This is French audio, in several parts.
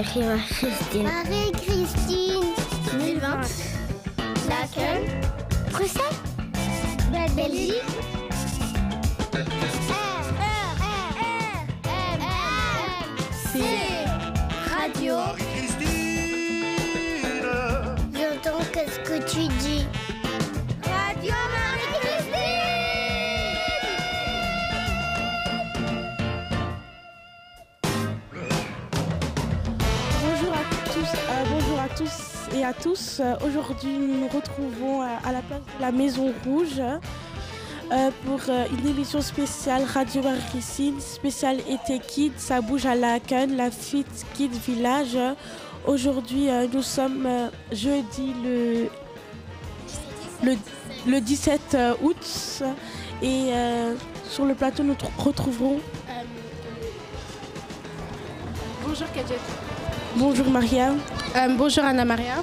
Marie-Christine. Marie-Christine. 2020. Laquelle Bruxelles Belgique Radio. À tous. Euh, Aujourd'hui, nous nous retrouvons euh, à la place de la Maison Rouge euh, pour une émission spéciale Radio Marie-Christine, spéciale été Kids. Ça bouge à la la Fit Kids Village. Aujourd'hui, nous sommes jeudi le, le, le 17 août et sur le plateau, nous tr- retrouverons. Bonjour Kadjet. Bonjour Mariam. Euh, bonjour Anna Maria.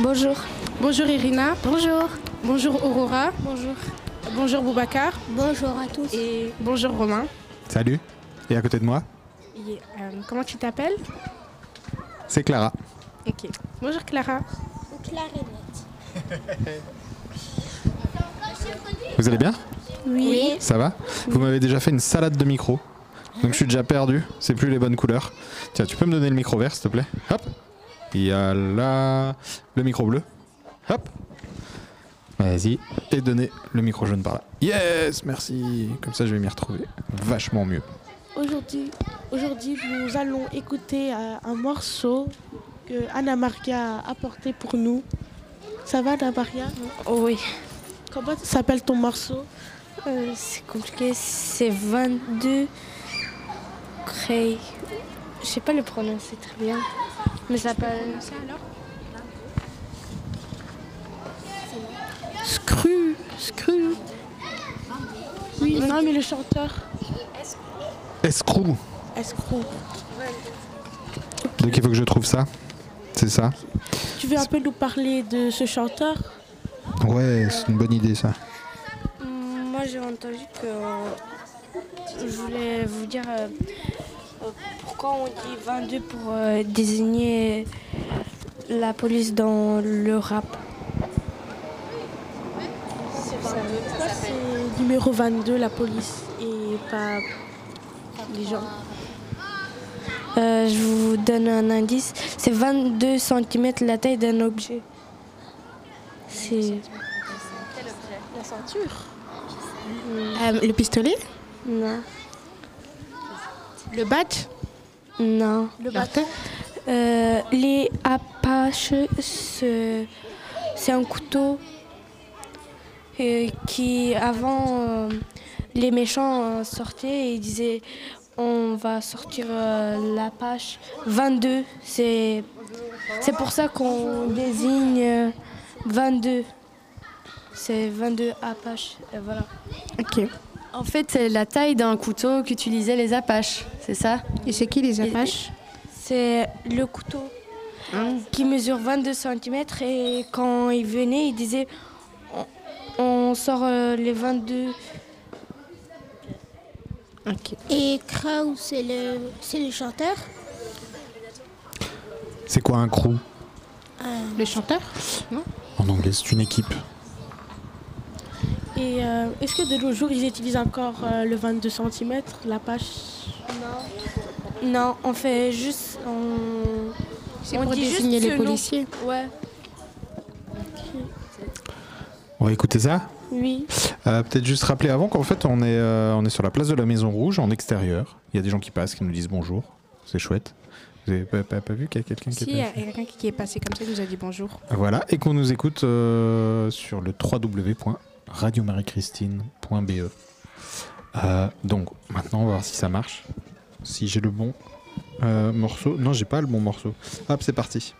Bonjour. Bonjour Irina. Bonjour. Bonjour Aurora. Bonjour. Bonjour Boubacar. Bonjour à tous. Et bonjour Romain. Salut. Et à côté de moi, Et, euh, comment tu t'appelles? C'est Clara. Ok. Bonjour Clara. Vous allez bien? Oui. Ça va? Vous m'avez déjà fait une salade de micro. Donc je suis déjà perdu. C'est plus les bonnes couleurs. Tiens, tu peux me donner le micro vert, s'il te plaît? Hop. Il y a là le micro bleu. Hop. Vas-y. Et donner le micro jaune par là. Yes, merci. Comme ça, je vais m'y retrouver vachement mieux. Aujourd'hui, aujourd'hui, nous allons écouter euh, un morceau que Anna Maria a apporté pour nous. Ça va, Anna Maria? Oui, Comment s'appelle ton morceau? Euh, c'est compliqué. C'est 22 Cray. Je sais pas le prononcer très bien. Mais ça s'appelle. Scru, Scru. Oui, non, mais le chanteur. Escrew. Escrew. Donc il faut que je trouve ça. C'est ça Tu veux un peu nous parler de ce chanteur? Ouais, c'est une bonne idée ça. Moi j'ai entendu que. Je voulais vous dire euh, pourquoi on dit 22 pour euh, désigner la police dans le rap? Pourquoi c'est numéro 22, la police, et pas les gens Euh, je vous donne un indice. C'est 22 cm la taille d'un objet. C'est. La ceinture. Euh, le pistolet? Non. Le badge Non. Le bâton. Euh, les Apaches, ce- c'est un couteau euh, qui, avant, euh, les méchants sortaient et disaient on va sortir l'Apache 22. C'est c'est pour ça qu'on désigne euh, 22. C'est 22 Apaches. Et voilà. Ok. En fait, c'est la taille d'un couteau qu'utilisaient les Apaches, c'est ça? Et c'est qui les Apaches? C'est le couteau qui mesure 22 cm et quand il venait, il disait on, on sort euh, les 22. Ok. Et Kraus, c'est le, c'est le chanteur? C'est quoi un crew? Le chanteur En anglais, c'est une équipe. Et euh, est-ce que de nos jours, ils utilisent encore euh, le 22 cm, la page? Non, on fait juste. On, C'est on pour dit juste désigner les ce nom. policiers. Ouais. On va écouter ça? Oui. Euh, Peut-être juste rappeler avant qu'en fait on est, euh, on est sur la place de la Maison Rouge en extérieur. Il y a des gens qui passent, qui nous disent bonjour. C'est chouette. Vous avez pas, pas- pas vu qu'il y a quelqu'un qui Si, est il y passé? a quelqu'un qui est passé comme ça, il nous a dit bonjour. Voilà, et qu'on nous écoute euh, sur le www.radiomarie-christine.be. Euh, donc maintenant on va voir si ça marche. Si j'ai le bon euh, morceau. Non, j'ai pas le bon morceau. Hop, c'est parti.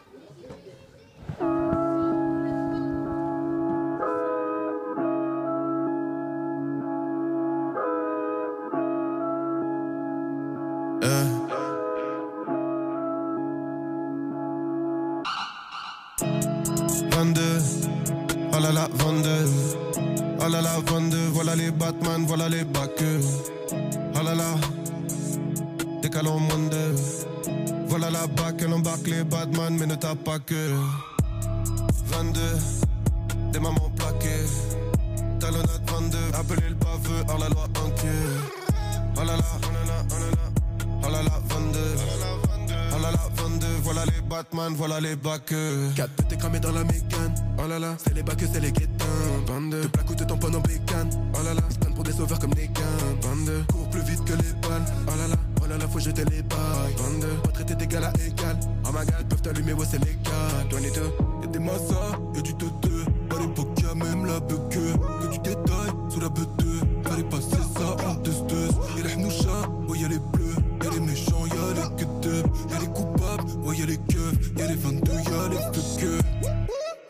Batman, voilà les backers. Oh là là, décalons moins de. Voilà la bac, elle embarque les badman, mais ne tape pas que. 22, des mamans plaquées. Talonnade 22, appelez le baveux, hors la loi en queue Oh là là, là là, là là là là, 22 là là, 22, voilà les Batman, voilà les bacs. 4 t'es cramé dans la mécane. Oh là là, c'est les bacs, c'est les guettins. 22 Te plaque ou te tamponne en bécane. Oh là là, se pour des sauveurs comme des gains. 22 Cours plus vite que les balles. Oh là là, oh là là, faut jeter les bails. 22 Pas traiter d'égal à égal. Oh my god, peuvent t'allumer, ouais c'est légal. 22 Y'a des massas, y'a du teuteux. À l'époque y'a même la bugue Que du détail sous la butte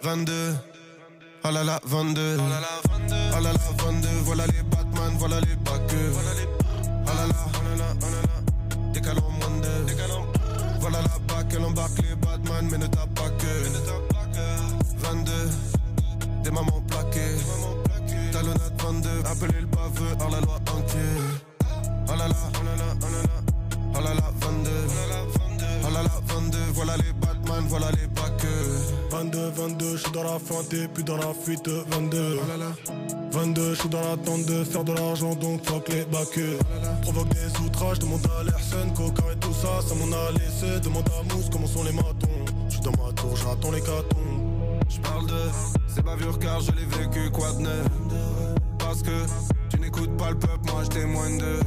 22 Oh là là, 22 Oh là là, 22 Voilà les Batman, voilà les backeux Oh là là, oh là là, oh là là. Décalons moins Voilà la bac, elle embarque les Batman Mais ne tape pas que. 22 Des mamans plaquées. Talonnade 22 Appelez le baveux, hors la loi en Oh là là, oh là là, oh là là. Oh là là, 22 Oh là là, 22 Voilà les Batman, voilà les backeux 22, 22, je suis dans la feinte et puis dans la fuite. 22 22, je suis dans l'attente de faire de l'argent donc fuck les backeux Provoque des outrages, demande à l'Airsen, coca et tout ça, ça m'en a laissé. Demande à Mousse comment sont les matons. Je suis dans ma tour, j'attends les catons. Je parle de ces bavures car je l'ai vécu quoi de neuf. Parce que tu n'écoutes pas le peuple, moi je témoigne de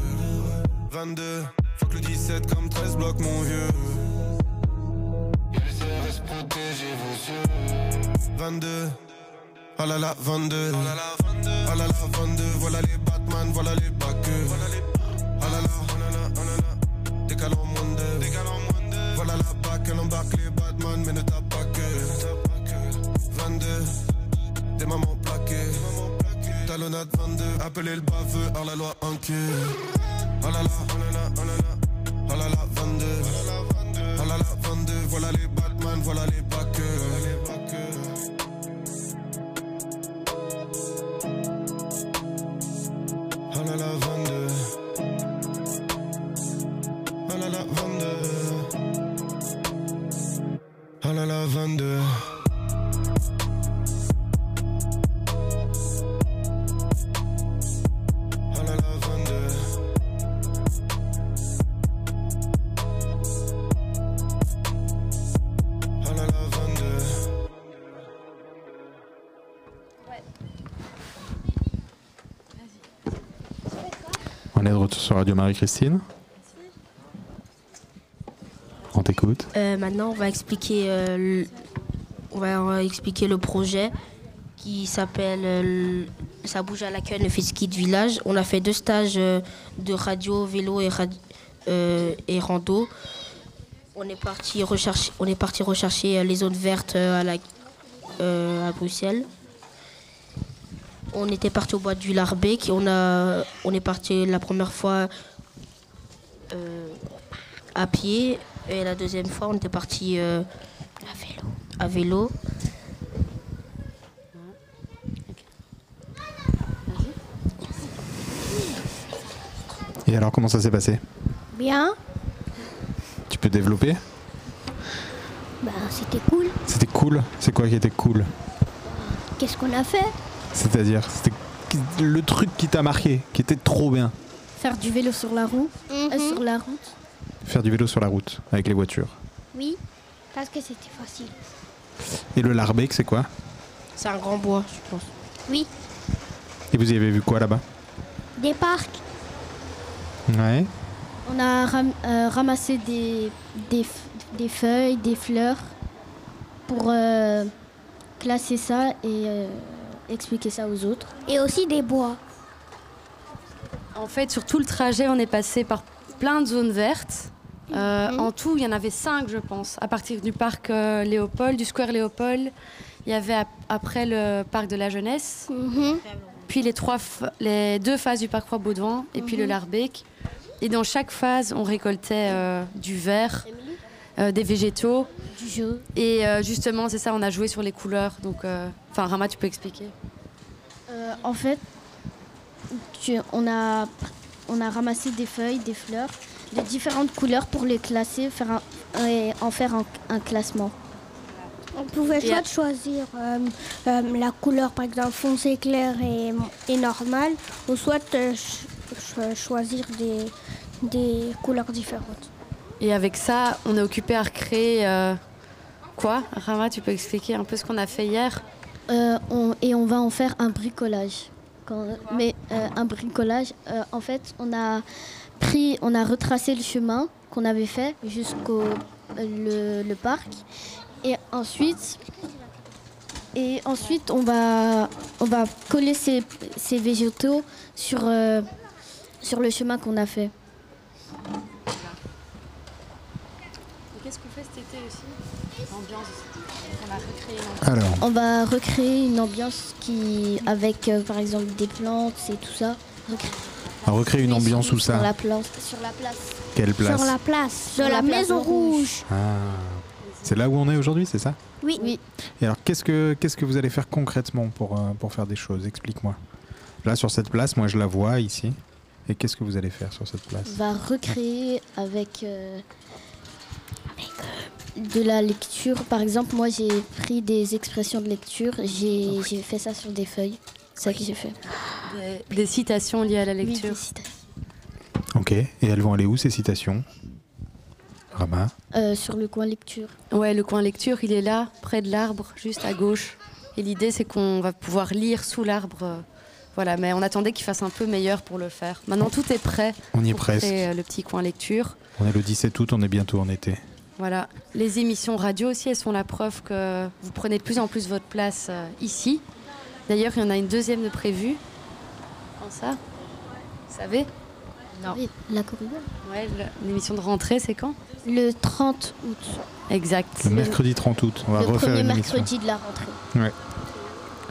22, faut que le 17 comme 13 bloque mon vieux protégez vos yeux. 22 Oh là là 22 Oh là là 22 Voilà les Batman, voilà les backeux Oh là là, oh là là, oh là là. Décalons moins de Voilà la bac, elle embarque les Batman Mais ne tape pas que. 22 Des mamans plaquées. Talonnade 22 Appelez le baveux, hors la loi en queue Oh là là, oh là là, oh là là. Oh là là 22 Oh là là 22 Voilà les Batman, voilà les backeux. Oh là là 22 Oh là là 22 Oh là là 22 Radio Marie-Christine. On t'écoute. Euh, maintenant, on va expliquer, euh, le, on va, expliquer le projet qui s'appelle euh, Ça bouge à la queue, le Fiski de village. On a fait deux stages de radio, vélo et, et rando. On est parti rechercher, les zones vertes à Bruxelles. On était parti au bois du Larbec. On, a, on est parti la première fois euh, à pied et la deuxième fois on était parti euh, à vélo. À vélo. Et alors, comment ça s'est passé? Bien. Tu peux développer? Bah, c'était cool. C'était cool? C'est quoi qui était cool? Qu'est-ce qu'on a fait? C'est-à-dire, c'était le truc qui t'a marqué, qui était trop bien. Faire du vélo sur la roue. euh, sur la route. Faire du vélo sur la route, avec les voitures. Oui, parce que c'était facile. Et le Larbec, c'est quoi? C'est un grand bois, je pense. Oui, Et vous y avez vu quoi là-bas? Des parcs. Ouais. On a ram- euh, ramassé des, des, des feuilles, des fleurs pour euh, classer ça et euh, expliquer ça aux autres. Et aussi des bois. En fait, sur tout le trajet, on est passé par plein de zones vertes. Euh, En tout, il y en avait cinq, je pense. À partir du parc euh, Léopold, du square Léopold, il y avait ap- après le parc de la jeunesse, Mhm. puis les, trois les deux phases du parc Froid-Baudouin et puis le Larbec. Et dans chaque phase, on récoltait euh, du verre, des végétaux. Du jeu. Et euh, justement, c'est ça, on a joué sur les couleurs. Donc, euh, enfin, Rama, tu peux expliquer Euh, en fait, tu- on, a, on a ramassé des feuilles, des fleurs, de différentes couleurs pour les classer faire un- et en faire un, un classement. On pouvait soit choisir euh, euh, la couleur, par exemple, foncé clair et, et normal, ou soit euh, ch- ch- choisir des, des couleurs différentes. Et avec ça, on est occupé à recréer euh, quoi? Rama, tu peux expliquer un peu ce qu'on a fait hier? Euh, et on va en faire un bricolage. Mais euh, un bricolage, en fait, on a pris, on a retracé le chemin qu'on avait fait jusqu'au le, parc, et ensuite, et ensuite on va, on va coller ces, ces végétaux sur sur le chemin qu'on a fait. Qu'est-ce qu'on fait cet été aussi? L'ambiance. On a recréé Alors, On va recréer une ambiance qui, avec euh, par exemple des plantes et tout ça. Recré- on recrée une ambiance où sur ça la place. Sur la place. Quelle place Sur la place de Sur la, Maison rouge. Rouge. Ah. C'est là où on est aujourd'hui, c'est ça? Oui. Oui. Et alors, qu'est-ce que, qu'est-ce que vous allez faire concrètement pour, euh, pour faire des choses? Explique-moi. Là, sur cette place, moi, je la vois ici. Et qu'est-ce que vous allez faire sur cette place? On va recréer avec, avec, euh, de la lecture. Par exemple, moi j'ai pris des expressions de lecture. J'ai j'ai fait ça sur des feuilles. C'est ça que j'ai fait. des, des citations liées à la Oui, lecture. des citations. Ok. Et elles vont aller où, ces citations? Rama Euh, sur le coin lecture. Ouais, le coin lecture, il est là, près de l'arbre, juste à gauche. Et l'idée, c'est qu'on va pouvoir lire sous l'arbre. euh, Voilà, mais on attendait qu'il fasse un peu meilleur pour le faire. Maintenant, tout est prêt. On y est presque. euh, le petit coin lecture. On est le 17 août, on est bientôt en été. Voilà. Les émissions radio aussi, elles sont la preuve que vous prenez de plus en plus votre place euh, ici. D'ailleurs, il y en a une deuxième de prévue. Quand ça? Vous savez? Non. Oui, la corrida. Ouais, l'émission de rentrée, c'est quand? Le 30 août. Exact. Le mercredi 30 août, on va le refaire premier une émission. mercredi de la rentrée.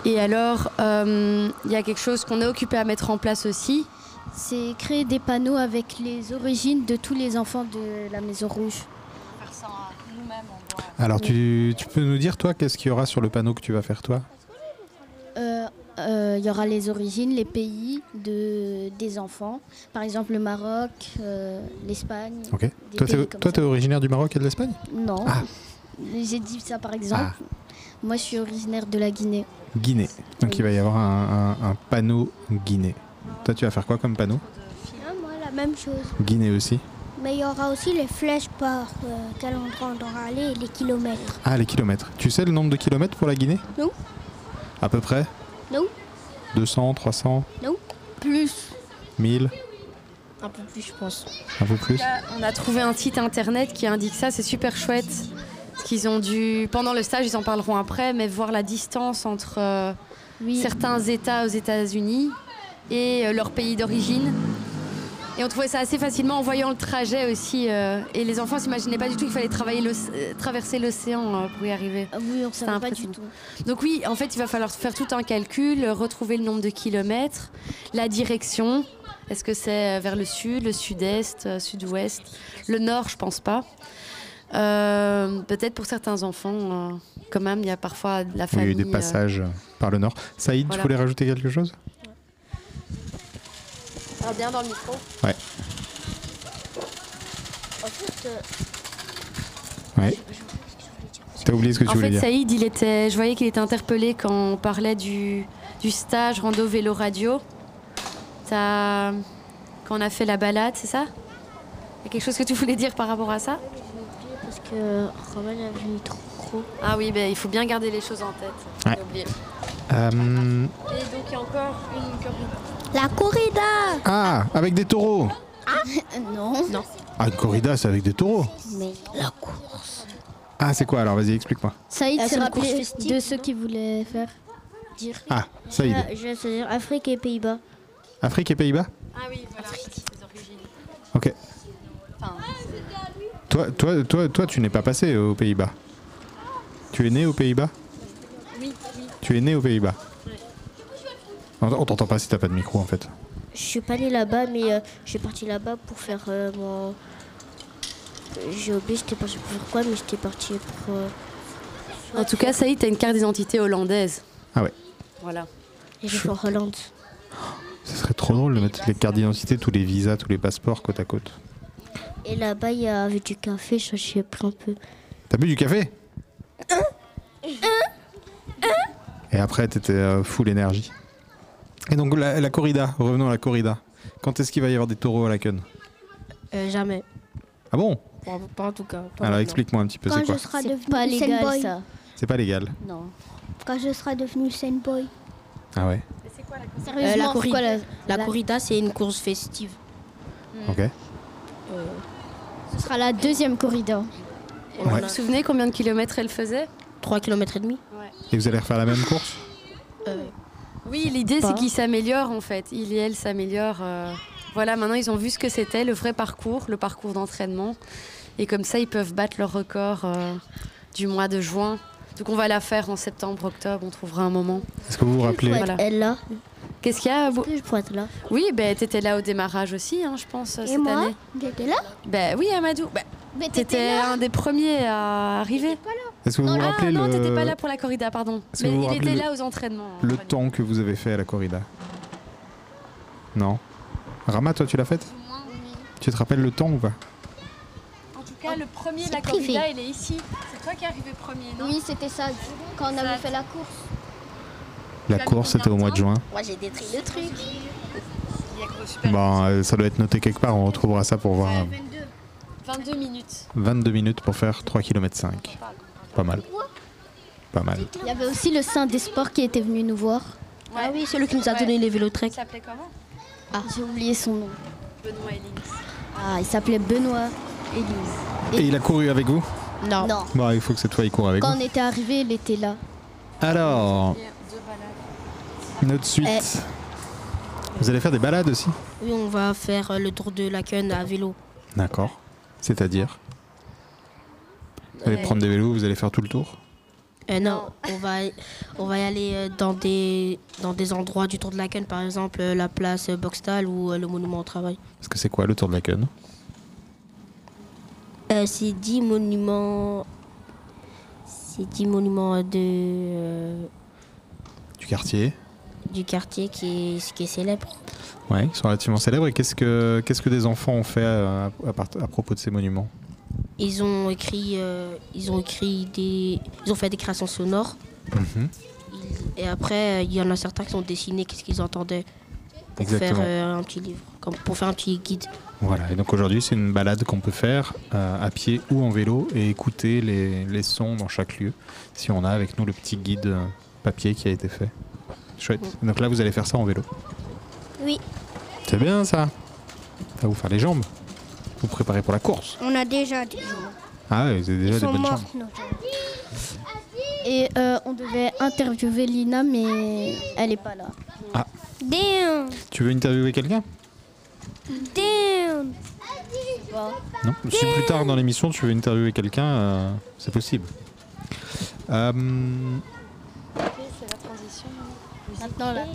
Et alors, euh, il y a quelque chose qu'on est occupé à mettre en place aussi. C'est créer des panneaux avec les origines de tous les enfants de la Maison Rouge. Alors, tu, tu peux nous dire, toi, qu'est-ce qu'il y aura sur le panneau que tu vas faire, toi? Euh, euh, Il y aura les origines, les pays de, des enfants. Par exemple, le Maroc, euh, l'Espagne. Ok. Toi, ça. t'es originaire du Maroc et de l'Espagne? Non. Ah. J'ai dit ça par exemple. Ah. Moi, je suis originaire de la Guinée. Guinée. Donc, Oui. il va y avoir un, un- un panneau Guinée. Toi, tu vas faire quoi comme panneau? Ah, moi, la même chose. Guinée aussi. Mais il y aura aussi les flèches par euh, quel endroit on doit aller et les kilomètres. Ah, les kilomètres. Tu sais le nombre de kilomètres pour la Guinée? Non. À peu près? Non. 200, 300, Plus. 1000, Un peu plus, je pense. un peu plus? Là, on a trouvé un site internet qui indique ça, c'est super chouette. Parce qu'ils ont dû, pendant le stage, ils en parleront après, mais voir la distance entre euh, Oui. certains États aux États-Unis et euh, leur pays d'origine. Et on trouvait ça assez facilement en voyant le trajet aussi. euh, et les enfants s'imaginaient pas du tout qu'il fallait travailler euh, traverser l'océan euh, pour y arriver. Ah oui, on savait pas du tout. Donc oui, en fait, il va falloir faire tout un calcul, retrouver le nombre de kilomètres, la direction. Est-ce que c'est vers le sud, le sud-est, euh, sud-ouest? Le nord, je pense pas. Euh, Peut-être pour certains enfants, euh, quand même, il y a parfois de la Oui, il y a famille. eu des euh, passages par le nord. Saïd, Voilà. tu voulais rajouter quelque chose? Parle bien dans le micro. Ouais. En fait, Ouais. T'as oublié ce que tu En voulais fait, dire Saïd, il était, je voyais qu'il était interpellé quand on parlait du, du stage rando vélo radio. T'as- Quand on a fait la balade, c'est ça? Il y a quelque chose que tu voulais dire par rapport à ça? Parce que Roman a vu trop. Ah oui, ben, il faut bien garder les choses en tête. Ouais. Oublié. Euh, Et donc il y a encore une. La corrida Ah, avec des taureaux non. Non. Ah, une corrida, c'est avec des taureaux Mais la Ah, c'est quoi alors Vas-y, explique-moi. Saïd Ah, s'est rappelé course festive, de ceux qui voulaient faire. Dire. Ah, Saïd. je vais dire Afrique et Pays-Bas. Afrique et Pays-Bas Ah oui, voilà. Les origines. Ok. Enfin, Toi, toi, toi, toi, tu n'es pas passé aux Pays-Bas. Tu es né aux Pays-Bas oui, oui. Tu es né aux Pays-Bas. On t'entend pas si t'as pas de micro en fait. Je suis pas née là-bas, mais euh, je suis partie là-bas pour faire euh, mon. J'ai oublié, j'étais partie pour faire quoi, mais j'étais partie pour. euh, En tout cas, Saïd, t'as une carte d'identité hollandaise. Ah ouais. Voilà. Et j'ai fait en Hollande. Ce serait trop drôle de mettre les cartes d'identité, tous les visas, tous les passeports côte à côte. Et là-bas, il y avait du café, je suis pris un peu. T'as bu du café? Et après, t'étais euh, full énergie. Et donc, la, la corrida, revenons à la corrida. Quand est-ce qu'il va y avoir des taureaux à la queue Euh, jamais. Ah bon? Pas, pas en tout cas. pas Alors, explique-moi un petit peu, Quand c'est je quoi serai C'est devenu pas légal, Boy. ça. C'est pas légal. Non. Quand je serai devenu Boy. Ah ouais Euh, la, corrida, quoi, la- la la- corrida, c'est une course festive. Ok. Euh, Ce sera la deuxième corrida. Ouais. Vous a vous souvenez combien de kilomètres elle faisait? 3 km et demi. Et vous allez refaire la même course? Euh, Oui, l'idée c'est qu'ils s'améliorent en fait. Il et elle s'améliorent. euh, Voilà, maintenant ils ont vu ce que c'était, le vrai parcours, le parcours d'entraînement. Et comme ça, ils peuvent battre leur record euh, du mois de juin. Donc on va la faire en septembre, octobre, on trouvera un moment. Est-ce que vous vous rappelez Voilà. Elle là? Qu'est-ce qu'il y a que je pourrais être là? Oui, ben t'étais là au démarrage aussi, hein, je pense, Et cette moi? année. J'étais là? Ben oui, Amadou. Ben, Mais t'étais un des premiers à arriver. Est-ce que vous vous ah rappelez non, le... t'étais pas là pour la corrida, pardon. Mais vous vous il était le- là aux entraînements. le temps que vous avez fait à la corrida? Non Rama, toi, tu l'as faite? Tu te rappelles le temps ou pas? En tout cas, le premier de la privé. corrida, il est ici. C'est toi qui es arrivé premier, non? Oui, c'était ça. Quand on avait fait la course. La course, c'était au mois de juin. Moi, j'ai détruit le truc. Il. Bon, euh, ça doit être noté quelque part, on retrouvera ça pour voir. euh, 22 minutes. 22 minutes pour faire 3 km 5. Pas mal. Pas mal. Il y avait aussi le Saint des Sports qui était venu nous voir. Ah oui, celui qui nous a Ouais. donné les vélos Il trek. s'appelait comment? Ah, j'ai oublié son nom. Benoît Ellis. Ah, il s'appelait Benoît Élise. Et il a couru avec vous? Non. Non. Bah, il faut que cette fois il court avec Quand vous. on était arrivé, il était là. Alors, Balades. notre suite. Eh. Vous allez faire des balades aussi? Oui, on va faire euh, le tour de la à vélo. D'accord. C'est-à-dire? Vous allez Ouais. prendre des vélos, vous allez faire tout le tour? Euh, non, on va, on va y aller euh, dans des, dans des endroits du Tour de la Queue, par exemple euh, la place euh, Boxtal ou euh, le Monument au Travail. Parce que c'est quoi le tour de la Euh, c'est 10 monuments. C'est 10 monuments de, euh, Du quartier du quartier qui est, qui est célèbre. Ouais, ils sont relativement célèbres. Et qu'est-ce que, qu'est-ce que des enfants ont fait euh, à, à part- à propos de ces monuments? Ils ont écrit, euh, ils ont écrit des, ils ont fait des créations sonores. Mhm. Ils- et après, il y en a certains qui ont dessiné qu'est-ce qu'ils entendaient pour Exactement. faire euh, un petit livre, comme pour faire un petit guide. Voilà, et donc aujourd'hui c'est une balade qu'on peut faire euh, à pied ou en vélo et écouter les, les sons dans chaque lieu, si on a avec nous le petit guide papier qui a été fait. Chouette. Donc là vous allez faire ça en vélo. Oui. C'est bien ça. Ça va vous faire les jambes. Vous préparez pour la course. On a déjà des gens. Ah ouais, vous avez déjà Ils des sont bonnes jambes. nos. Et euh, on devait interviewer Lina, mais elle est pas là. Damn Tu veux interviewer quelqu'un? Damn Non Si plus tard dans l'émission tu veux interviewer quelqu'un, euh, c'est possible. Euh. Maintenant, la,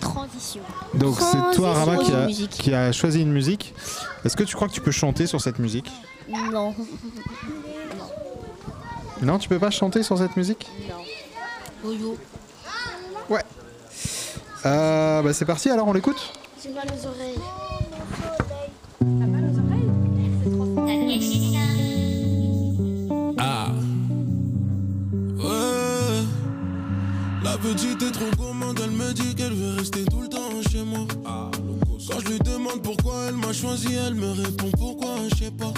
transition. donc c'est toi Rama qui a, musique. qui a choisi une musique. Est-ce que tu crois que tu peux chanter sur cette musique? Non. Non, tu peux pas chanter sur cette musique? Yo-yo. Ouais. Euh, bah c'est parti, alors on l'écoute? J'ai mal aux oreilles? Ah. Petite est trop gourmande, elle me dit qu'elle veut rester tout le temps chez moi. Quand je lui demande pourquoi elle m'a choisi, elle me répond pourquoi, je sais pas.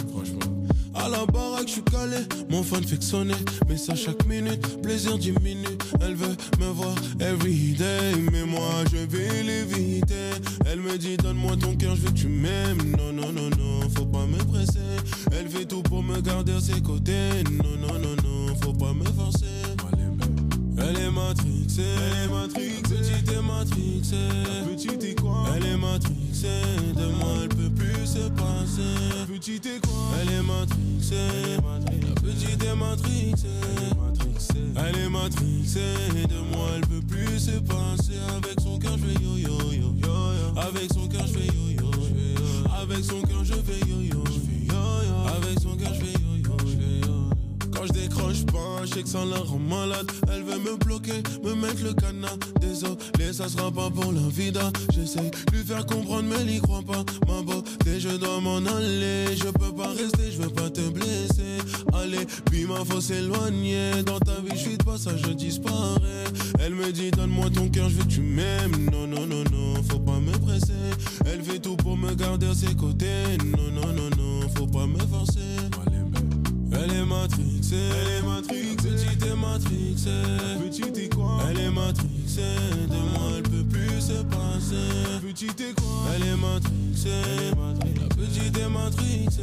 À la baraque, je suis calé, mon fan fait que sonner. Mais ça chaque minute, plaisir diminue. Elle veut me voir everyday, mais moi je vais l'éviter. Elle me dit donne-moi ton cœur, je veux que tu m'aimes. Non, non, non, non, faut pas me presser. Elle fait tout pour me garder à ses côtés. Non, non, non, non, faut pas me forcer. Elle est matrixée, elle est matrixée, petite est matrixée, petite est quoi? Elle est matrixée, de moi elle peut plus se passer. Petite est quoi? Elle est matrixée, la petite est matrixée, elle est matrixée, de moi elle peut plus se passer. Avec son cœur je fais yo yo yo yo, avec son cœur je fais yo yo, avec son cœur je fais yo yo, je décroche pas, je sais que ça la rend malade. Elle veut me bloquer, me mettre le canard. Désolé, ça sera pas pour la vida. J'essaye de lui faire comprendre, mais il y croit pas. Ma beauté, je dois m'en aller. Je peux pas rester, je veux pas te blesser. Allez, puis ma faut s'éloigner. Dans ta vie, je suis de passage, je disparais. Elle me dit, donne-moi ton cœur, je veux que tu m'aimes. Non, non, non, non, faut pas me presser. Elle fait tout pour me garder à ses côtés. Non, non, non, non, faut pas me forcer. Elle est elle est matrixée, petite est matrixée, petite est quoi? Elle est matrixée, de moi elle peut plus se passer. Petite est quoi? Elle est matrixée, la petite est matrixée,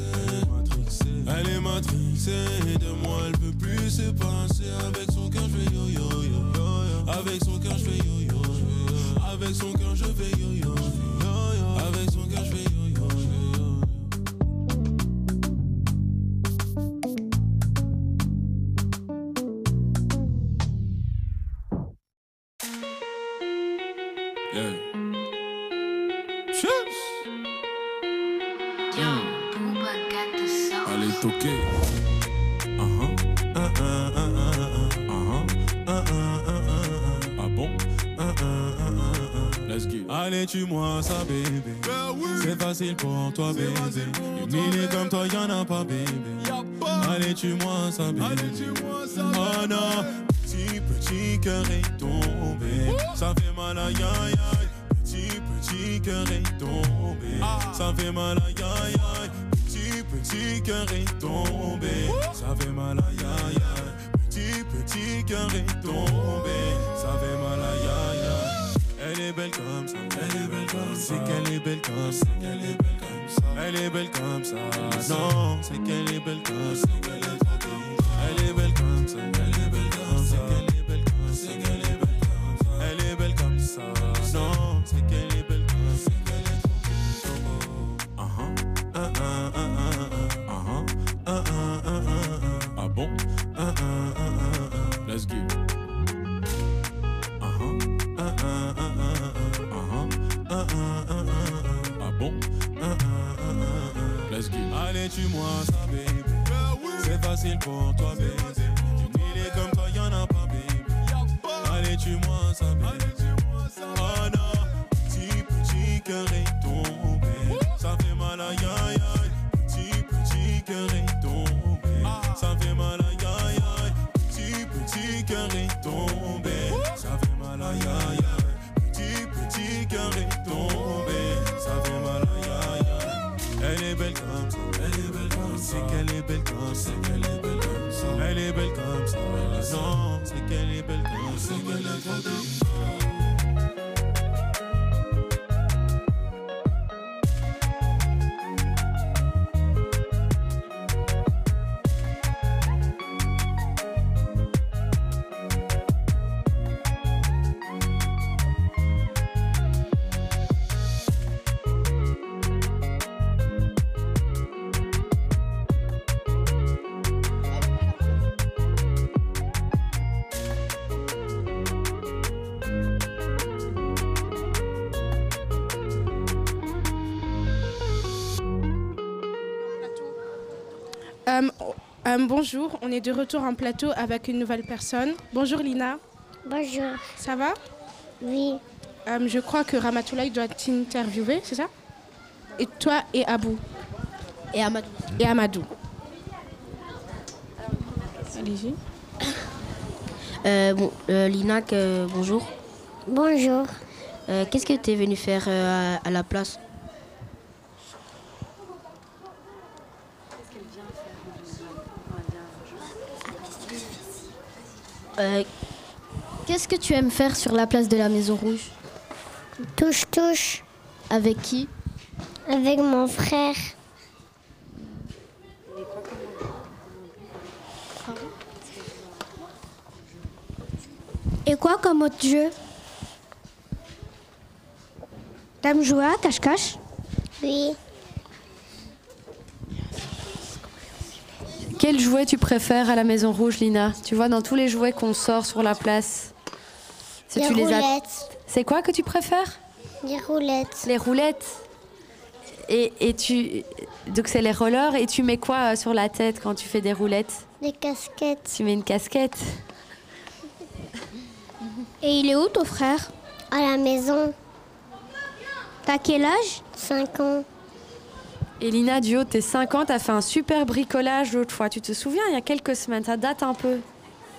elle est matrixée, de moi elle peut plus se passer. Avec son cœur je fais yo yo avec son cœur je fais yo yo, avec son cœur je fais yo yo, avec son cœur je fais yo Allez, tue-moi ça, bébé. C'est facile pour toi, bébé. Milliers comme toi, y'en a pas, bébé. Allez, tue-moi ça, bébé. Oh non, petit, petit cœur est tombé. Ça fait mal, aïe, aïe, aïe. Petit, petit cœur est tombé. Ça fait mal, aïe, aïe, aïe. Petit, petit cœur est tombé. Ça fait mal, aïe, aïe, aïe. Petit, petit cœur est tombé. Ça fait mal, aïe, aïe, aïe. Elle est belle comme ça, elle est belle comme ça. C'est qu'elle est belle comme ça, qu'elle est belle comme ça. Elle est belle comme ça. Non, c'est qu'elle est belle comme ça. Elle Allez, tue-moi ça, baby. C'est facile pour toi, bébé. Une milliers comme toi, y'en a pas, bébé. Allez, tue-moi ça, bébé. Oh non, petit, petit cœur est tombé. Ça fait mal, aïe, aïe, aïe. Petit, petit cœur est tombé. Ça fait mal, aïe, aïe, aïe. Petit, petit cœur est tombé. Ça fait mal. Petit, petit cœur est tombé. C'est qu'elle est belle comme ça. Elle est belle comme ça. Non, c'est qu'elle est belle comme ça, euh, bonjour, on est de retour en plateau avec une nouvelle personne. Bonjour Lina, Bonjour. ça va? Oui. Euh, Je crois que Ramatoulaye doit t'interviewer, c'est ça? Et toi et Abou? Et Amadou. et Amadou. Allez-y. Euh, bon, euh, Lina, que- bonjour. Bonjour. Euh, Qu'est-ce que tu es venu faire euh, à, à la place? Euh, Qu'est-ce que tu aimes faire sur la place de la Maison Rouge? Touche, touche. Avec qui? Avec mon frère. Et quoi comme autre jeu? T'aimes jouer à cache-cache Oui. Quel jouet tu préfères à la Maison Rouge, Lina? Tu vois, dans tous les jouets qu'on sort sur la place, si Les tu les as- roulettes. C'est quoi que tu préfères? Les roulettes. Les roulettes. Et, et tu. Donc c'est les rollers. Et tu mets quoi euh, sur la tête quand tu fais des roulettes? Des casquettes. Tu mets une casquette. Et il est où ton frère? À la maison. T'as quel âge? 5 ans. Elina, du haut de tes 5 ans, t'as fait un super bricolage l'autre fois. Tu te souviens, il y a quelques semaines, ça date un peu.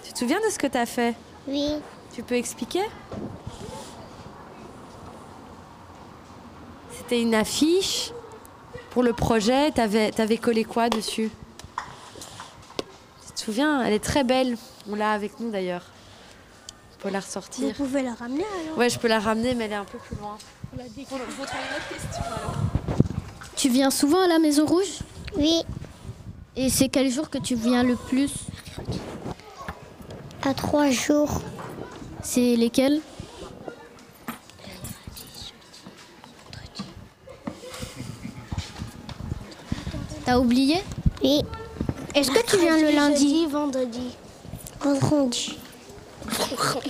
Tu te souviens de ce que t'as fait? Oui. Tu peux expliquer? C'était une affiche pour le projet. T'avais avais collé quoi dessus? Tu te souviens? Elle est très belle. On l'a avec nous d'ailleurs. On peut la ressortir. Vous pouvez la ramener alors Ouais, je peux la ramener, mais elle est un peu plus loin. Tu viens souvent à la Maison Rouge? Oui. Et c'est quel jour que tu viens le plus? À 3 jours. C'est lesquels? T'as oublié? Oui. Est-ce que tu viens le lundi? Vendredi. Vendredi.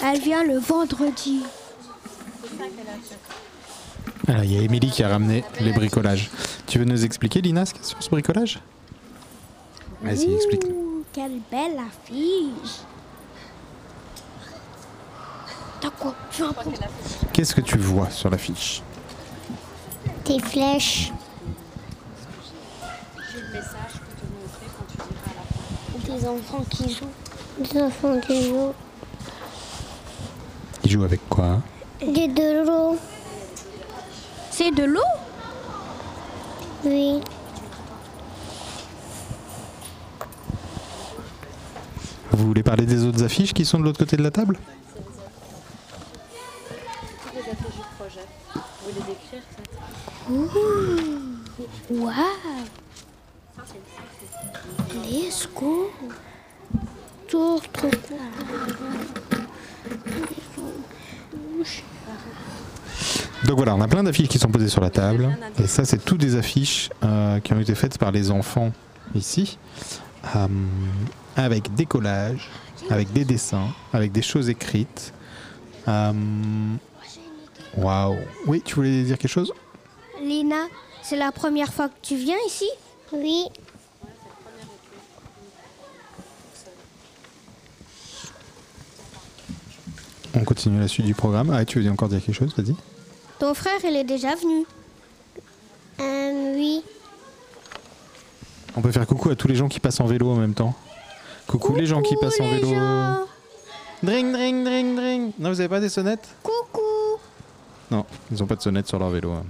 Elle vient le vendredi. Alors, il y a Émilie qui a ramené les bricolages. Tu veux nous expliquer, Lina, sur ce bricolage? Vas-y, explique. Ouh, quelle belle affiche. Qu'est-ce que tu vois sur l'affiche? Des flèches. Des enfants qui jouent. Des enfants qui jouent. Il joue avec quoi? Des de l'eau. C'est de l'eau Oui. Vous voulez parler des autres affiches qui sont de l'autre côté de la table Waouh. Let's go. Trop, trop Donc voilà, on a plein d'affiches qui sont posées sur la table. Et ça, c'est toutes des affiches euh, qui ont été faites par les enfants ici, euh, avec des collages, avec des dessins, avec des choses écrites. Euh, Waouh. Oui, tu voulais dire quelque chose? Lina, c'est la première fois que tu viens ici? Oui. On continue la suite du programme. Ah, tu veux encore dire quelque chose? Vas-y. Ton frère, il est déjà venu Euh, oui. On peut faire coucou à tous les gens qui passent en vélo en même temps. Coucou, les gens qui passent en vélo. gens. Dring, dring, dring, dring. Non, vous avez pas des sonnettes? Coucou. Non, ils ont pas de sonnettes sur leur vélo. hein.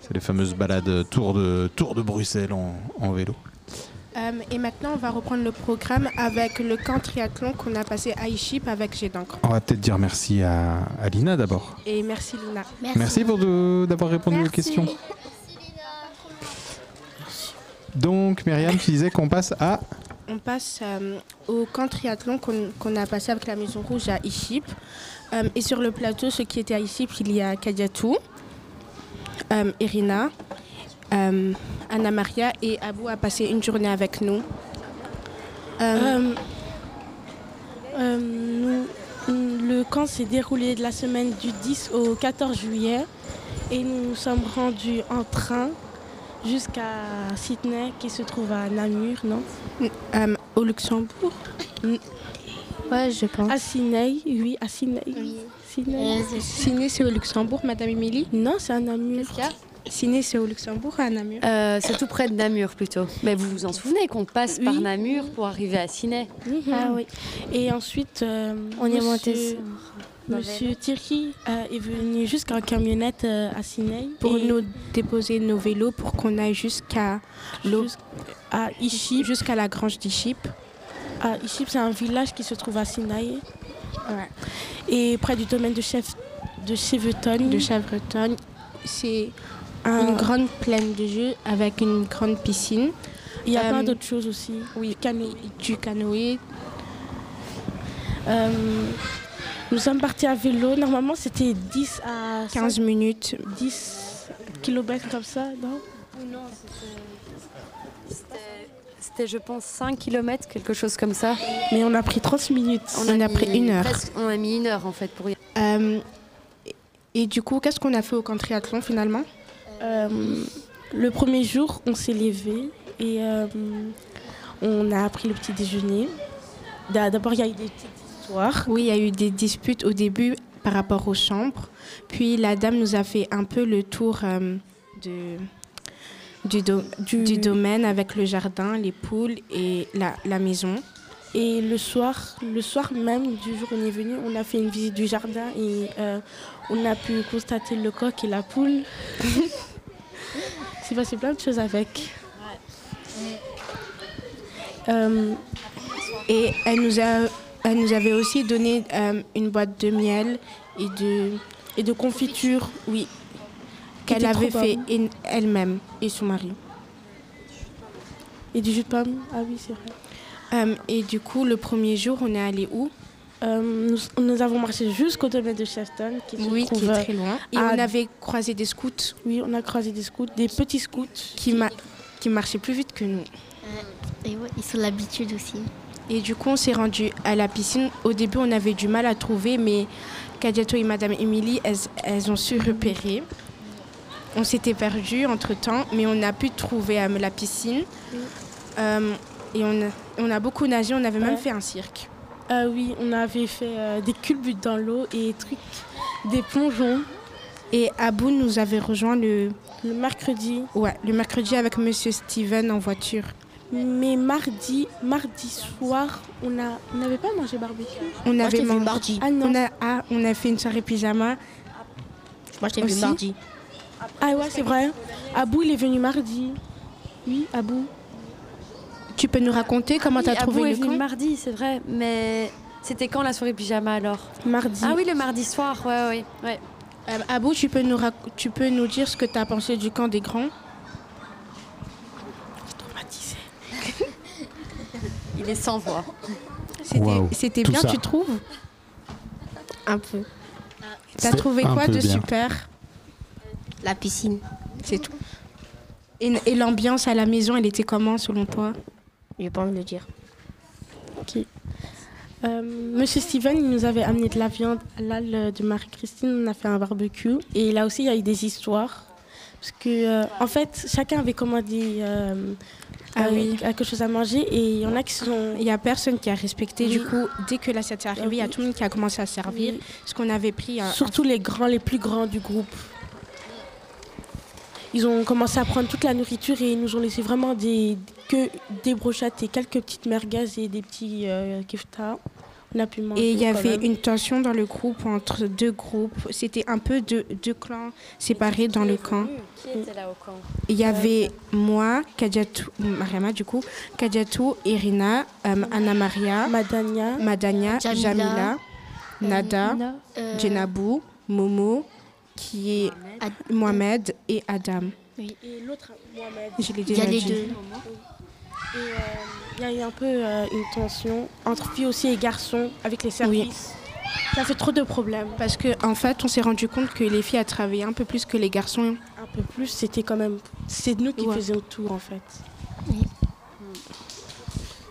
C'est les fameuses balades tour de, tour de Bruxelles en, en vélo. Euh, et maintenant, on va reprendre le programme avec le camp triathlon qu'on a passé à Iship avec Jet d'encre. On va peut-être dire merci à, à Lina d'abord. Et merci Lina. Merci, pour d'avoir répondu aux questions. Donc, Myriam, tu disais qu'on passe à. On passe euh, au camp triathlon qu'on a passé avec la Maison Rouge à Iship. Euh, et sur le plateau, ceux qui étaient à Iship, il y a Kadiatou, Irina, euh, Anna Maria et Abou a passé une journée avec nous. Euh, Euh, nous- le camp s'est déroulé de la semaine du 10 au 14 juillet et nous nous sommes rendus en train jusqu'à Sydney qui se trouve à Namur, non? Euh, au Luxembourg? Ouais, je pense. À Sydney, oui, à Sydney. Sydney. Ciné, c'est au Luxembourg, Madame Émilie? Non, c'est à Namur. Ciné, c'est au Luxembourg, à Namur. Euh, c'est tout près de Namur plutôt. Mais vous vous en souvenez qu'on passe par. Namur pour arriver à Ciné Ah oui. Et ensuite, euh, On y est monsieur- monté. Monsieur Thierry euh, est venu jusqu'en camionnette euh, à Sydney Pour et nous déposer nos vélos pour qu'on aille jusqu'à à Iship. jusqu'à la grange d'Iship. Ah, Iship, c'est un village qui se trouve à Sinaï. Et près du domaine de, chef, de Cheveton. de Chevreton. C'est Un- une grande plaine de jeu avec une grande piscine. Il y a Euh, plein d'autres choses aussi? Oui, du canoë. Euh, nous sommes partis à vélo. Normalement, c'était 10 à 15 minutes. 10 km comme ça, non? C'était, je pense, 5 km, quelque chose comme ça. Mais on a pris 30 minutes. On a pris une heure. presque- on a mis une heure en fait pour y Euh, et du coup, qu'est-ce qu'on a fait au camp triathlon finalement? Euh, le premier jour, on s'est levé et euh, on a appris le petit déjeuner. D'abord, il y a eu des petites histoires. Oui, il y a eu des disputes au début par rapport aux chambres. Puis la dame nous a fait un peu le tour euh, de, du, do- Du- du domaine avec le jardin, les poules et la, la maison. Et le soir, le soir même du jour où on est venu, on a fait une visite du jardin et euh, on a pu constater le coq et la poule. C'est passé plein de choses avec. Euh, Et elle nous, a, elle nous avait aussi donné euh, une boîte de miel et de, et de confiture, oui, qu'elle avait fait elle-même et son mari. et du jus de pomme? Ah oui, c'est vrai. Euh, et du coup, le premier jour, on est allé où? Euh, nous, nous avons marché jusqu'au domaine de Chaston, qui se Oui, qui trouve, est euh, très loin. Et à- on avait croisé des scouts Oui, on a croisé des scouts, des petits scouts. qui, ma- qui marchaient plus vite que nous. Et ouais, ils sont l'habitude aussi. Et du coup, on s'est rendu à la piscine. Au début, on avait du mal à trouver, mais Kadiato et Madame Émilie, elles, elles ont su repérer. On s'était perdus entre-temps, mais on a pu trouver euh, la piscine. Euh, et on a, on a beaucoup nagé, on avait même fait un cirque. Ah oui, on avait fait euh, des culbutes dans l'eau et trucs, des plongeons. Et Abou nous avait rejoint le, Le mercredi, ouais, le mercredi avec Monsieur Steven en voiture. mais mardi, mardi soir, on a, on n'avait pas mangé barbecue. On Moi, avait mangé- mardi. Ah non. On a, ah, on a fait une soirée pyjama. Moi, je t'ai vu mardi. Ah ouais, c'est vrai. Abou, il est venu mardi. Oui, Abou. Tu peux nous raconter comment tu as Oui, Abou trouvé est le venu camp? mardi, c'est vrai. Mais c'était quand la soirée pyjama alors? Mardi. Ah oui, le mardi soir, ouais, ouais. ouais. Euh, Abou, tu peux, nous rac- tu peux nous dire ce que tu as pensé du camp des grands? Traumatisé. Il est sans voix. C'était bien, ça. tu trouves? Un peu. T'as trouvé quoi de bien. super? La piscine. C'est tout. Et, et l'ambiance à la maison, elle était comment selon toi? J'ai pas envie de le dire. Euh, Monsieur Steven, il nous avait amené de la viande à l'âle de Marie-Christine. On a fait un barbecue. Et là aussi, il y a eu des histoires. Parce que, euh, en fait, chacun avait commandé euh, Ah oui. quelque chose à manger. Et il y en a qui sont. Il y a personne qui a respecté. Du Oui. coup, dès que l'assiette est arrivée, il y a Oui. tout le monde qui a commencé à servir. Ce qu'on avait pris. Surtout les grands, les plus grands du groupe. Ils ont commencé à prendre toute la nourriture et ils nous ont laissé vraiment des, que des brochettes et quelques petites merguez et des petits euh, kefta. On a pu manger. Et il y avait même. une tension dans le groupe entre deux groupes. C'était un peu deux, deux clans séparés dans le camp. Qui était là au camp? Il y avait moi, Kadiatou, Mariama du coup, Kadiatou, Irina, euh, Anna Maria, Madania. Madania, Jamila, Jamila, Nada, Euh, Jenabou, Momo, qui est Mohamed et Adam. Et l'autre, Mohamed. Je l'ai Il y a déjà les deux. Et euh, il y a eu un peu euh, une tension entre filles aussi et garçons avec les services. Ça fait trop de problèmes. Parce qu'en en fait, on s'est rendu compte que les filles a travaillé un peu plus que les garçons. Un peu plus, c'était quand même. C'est nous qui Ouais. faisions tout en fait.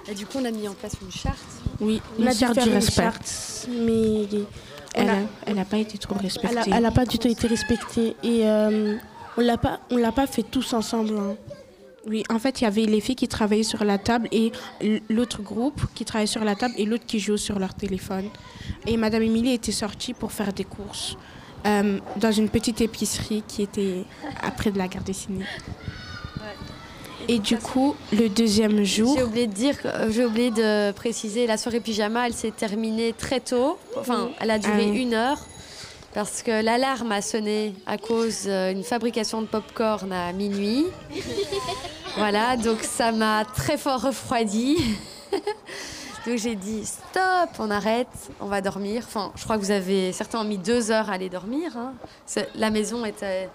Et du coup, on a mis en place une charte. Oui, On une a charte du une respect. charte, mais Elle a- n'a pas été trop respectée. elle n'a pas du tout été respectée. Et euh, on l'a pas, on l'a pas fait tous ensemble. hein. Oui, en fait, il y avait les filles qui travaillaient sur la table et l'autre groupe qui travaillait sur la table et l'autre qui jouait sur leur téléphone. Et Madame Émilie était sortie pour faire des courses euh, dans une petite épicerie qui était après de la gare dessinée. Et du coup, le deuxième jour, J'ai oublié de dire, euh, j'ai oublié de préciser, la soirée pyjama, elle s'est terminée très tôt. Enfin, elle a duré Ah oui. une heure parce que l'alarme a sonné à cause d'une fabrication de pop-corn à minuit. voilà, donc ça m'a très fort refroidi. donc j'ai dit stop, on arrête, on va dormir. Enfin, je crois que vous avez certainement mis deux heures à aller dormir. hein. C'est- La maison était,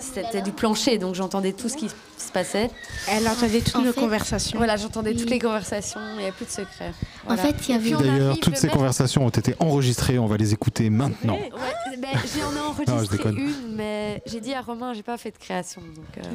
c'était du plancher, donc j'entendais tout ce qui se passait. elle entendait toutes En nos fait, conversations. Voilà, j'entendais toutes les conversations, il n'y a plus de secret. En fait, il y avait. D'ailleurs, toutes ces conversations ont été enregistrées. On va les écouter maintenant. Ouais, ben, j'en ai enregistré une, mais j'ai dit à Romain, j'ai pas fait de création. Donc, euh,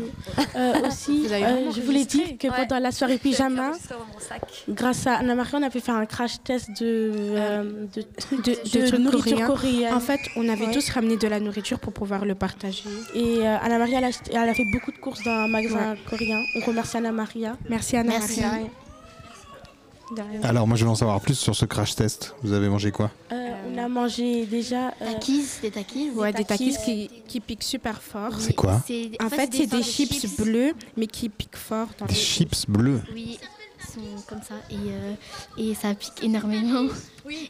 Euh, aussi, euh, je voulais dire que Ouais. pendant la soirée pyjama, enregistré dans mon sac. grâce à Anna Maria, on avait fait un crash test de, euh, de, De, de nourriture coréenne. En fait, on avait Ouais. tous ramené de la nourriture pour pouvoir le partager. Et euh, Anna Maria, elle elle a fait beaucoup de courses dans un magasin coréen. On remercie Anna Maria. Merci Anna Merci. Maria. Alors, moi, je veux en savoir plus sur ce crash test. Vous avez mangé quoi? Euh, on a mangé déjà. euh, Takis, des takis. Ouais, des takis. takis qui, qui piquent super fort. C'est quoi? En fait, c'est des de chips bleus, mais qui piquent fort. Dans Des les- chips bleus. Oui, ils sont comme ça et, euh, et ça pique énormément.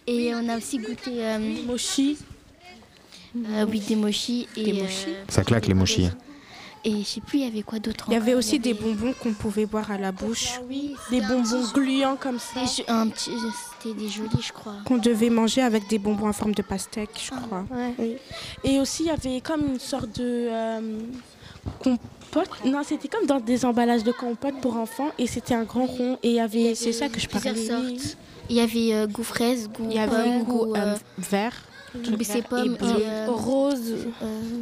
Et on a aussi goûté euh, mochi. euh, oui, des mochis. Et, Des mochis euh, Ça claque les mochis. Et je sais plus, il y avait quoi d'autre Il y avait aussi des avait bonbons qu'on pouvait boire à la bouche, Des bonbons gluants comme ça. C'était des jolis, je crois. qu'on devait manger avec des bonbons en forme de pastèque, je crois. Oui. Et aussi, il y avait comme une sorte de euh, compote. Non, c'était comme dans des emballages de compote pour enfants. Et c'était un grand rond. Et il y avait. C'est ça que je parlais. Il y avait euh, goût fraise, goût Il y avait goût goût, euh, vert. Goût c'est pomme bleu. et, euh, Rose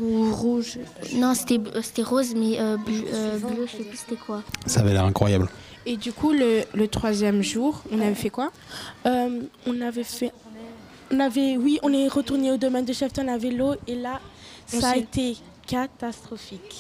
ou rouge. Non, c'était c'était rose, mais euh, bleu, euh, bleu, je sais plus c'était quoi. Ça avait l'air incroyable. Et du coup, le, le troisième jour, on avait fait quoi? Euh, on avait fait. On avait, oui, on est retourné au domaine de Chefton à vélo et là, On ça a été catastrophique.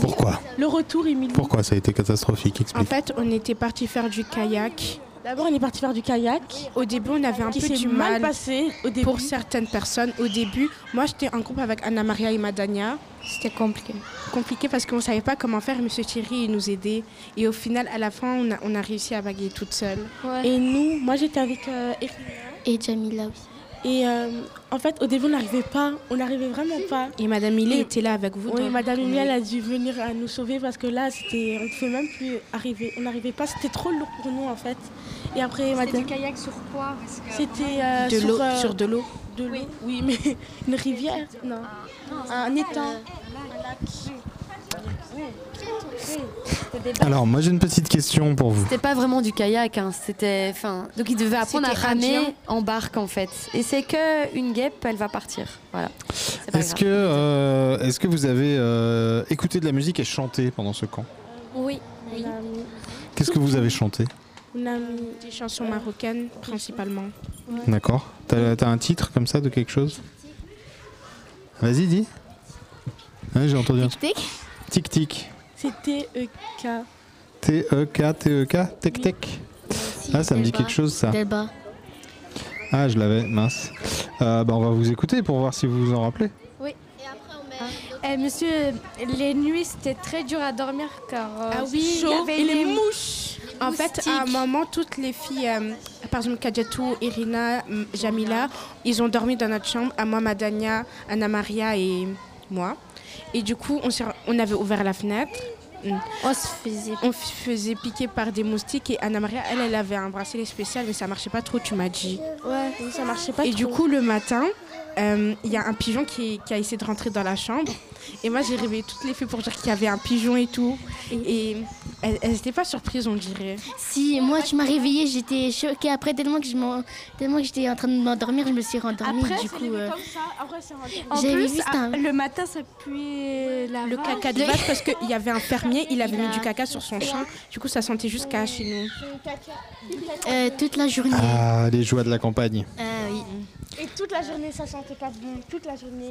Pourquoi? Le retour, Émilie. Pourquoi ça a été catastrophique? En Explique. fait, on était parti faire du kayak. D'abord, on est parti faire du kayak Au début, on avait un qui peu du mal mal passé au début. pour certaines personnes. Au début, moi, j'étais en groupe avec Anna Maria et Madania. C'était compliqué. Compliqué parce qu'on ne savait pas comment faire. Monsieur Thierry il nous aidait. Et au final, à la fin, on a, on a réussi à baguer toute seule. Et nous, moi j'étais avec euh, Erina. Et Jamila aussi. Et euh, en fait, au début, on n'arrivait pas. On n'arrivait vraiment pas. Et Madame Millet Et- était là avec vous. Oui, Madame est- elle a dû venir à nous sauver parce que là, c'était, on ne pouvait même plus arriver. On n'arrivait pas. C'était trop lourd pour nous, en fait. Et après, Madame. kayak sur quoi? C'était euh, de sur, l'eau, euh, sur de l'eau. de l'eau. Oui. mais une rivière Non. Un étang. Alors, moi j'ai une petite question pour vous. C'était pas vraiment du kayak, hein, c'était. Enfin, donc il devait apprendre à ramer en barque en fait. Et c'est que une guêpe, elle va partir. Voilà. Est-ce que, euh, est-ce que vous avez euh, écouté de la musique et chanté pendant ce camp? Oui. Qu'est-ce que vous avez chanté? On a mis Des chansons marocaines, principalement. D'accord. T'as as un titre comme ça de quelque chose? Vas-y, dis. Ouais, j'ai entendu un truc. Tic Tic tic. C'était EK. T-E-K, T-E-K, tec tec. Ah, ça me dit quelque chose ça. Delba. Ah, je l'avais, mince. Euh, bah, on va vous écouter pour voir si vous vous en rappelez. Eh, monsieur, les nuits c'était très dur à dormir car euh, Ah oui, il y Chaud avait et les les mouches. En fait, à un moment, toutes les filles, euh, par exemple Kadjatou, Irina, Jamila, ils ont dormi dans notre chambre, à moi, Madania, Anna Maria et moi. Et du coup, on, on avait ouvert la fenêtre. on se faisait. On f- faisait piquer par des moustiques et Anna Maria, elle, elle avait un bracelet spécial, mais ça marchait pas trop, tu m'as dit. Ouais, ça marchait pas Et trop. du coup, le matin, euh, il y a un pigeon qui, qui a essayé de rentrer dans la chambre. Et moi, j'ai réveillé toutes les filles pour dire qu'il y avait un pigeon et tout. Et elles n'étaient pas surprises, on dirait. Si, moi, tu m'as réveillée, j'étais choquée. Après, tellement que je m'en- tellement que j'étais en train de m'endormir, je me suis rendormie. Après, du coup, euh, comme ça. Après, c'est rendu. En J'avais plus, vu, c'était un- ah, le matin ça puait la Le vache. caca de vache, parce qu'il y avait un fermier, il avait Il mis a- du caca sur son champ. Du coup, ça sentait jusqu'à chez nous. euh, toute la journée. Ah, les joies de la campagne. Ah oui. Et toute la journée, ça sentait pas bon. Toute la journée.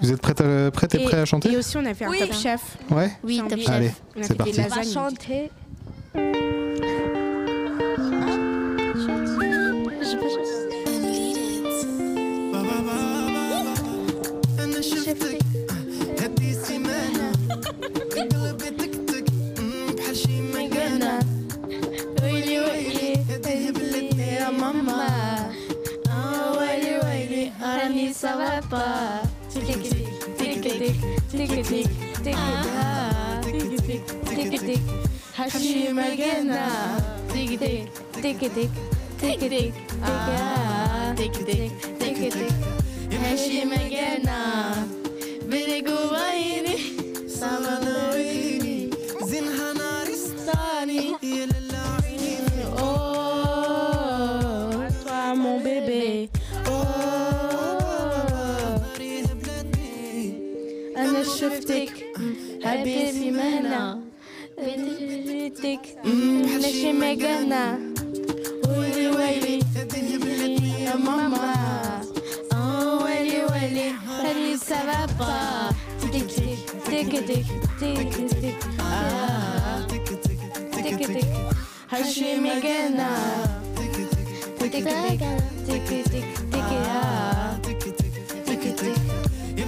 Vous êtes prêts à, prêtes et Et- prêts à chanter Et aussi, on avait un Oui. top chef. Ouais Oui, Sans top billet. chef. Allez, On c'est avait parti. des On va lasagnes. chanter. انا شفتك هدي سيمانة قلبي تكتك مم، بحال شي مكانة ويلي ويلي هدي بلدني يا tick, tick a tick, tick a tick, tick tick, tick tick, Hashim Magena, tick a tick, tick a tick, tick a tick, ah, tick a tick, tick a tick, Hashim Magena, Birigu Vaini, Samaloi. Stiftik, Habis Himena, Bidilitik, Nashi Megana, Willy Willy, Mama, Oh Willy Willy, Salut, ça va pas, Tic Tic, Tic Tic, Tic Tic, Ah, Tic Tic, Tic Tic, Hashi Megana, Tic Tic, Tic Tic, Tic Tic, Ah,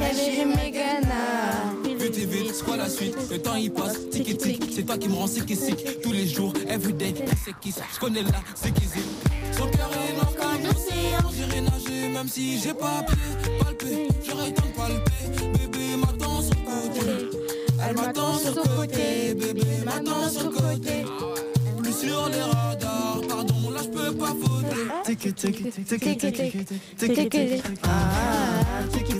It. Hashi Megana. Vite et c'est quoi la suite? Le temps il passe, tic et tic. C'est toi qui me rends sick et sick. Tous les jours, everyday, c'est qui ça Je connais là, c'est qui c'est. Son cœur est noir comme l'océan. J'irai nager même si j'ai pas pied. Palpé, j'aurais de palper. Bébé m'attend sur côté. Elle m'attend sur côté. Bébé m'attend sur côté. Plus sur les radars, pardon, là je peux pas faute. Tic et tic, tic et tic, tic et tic, tic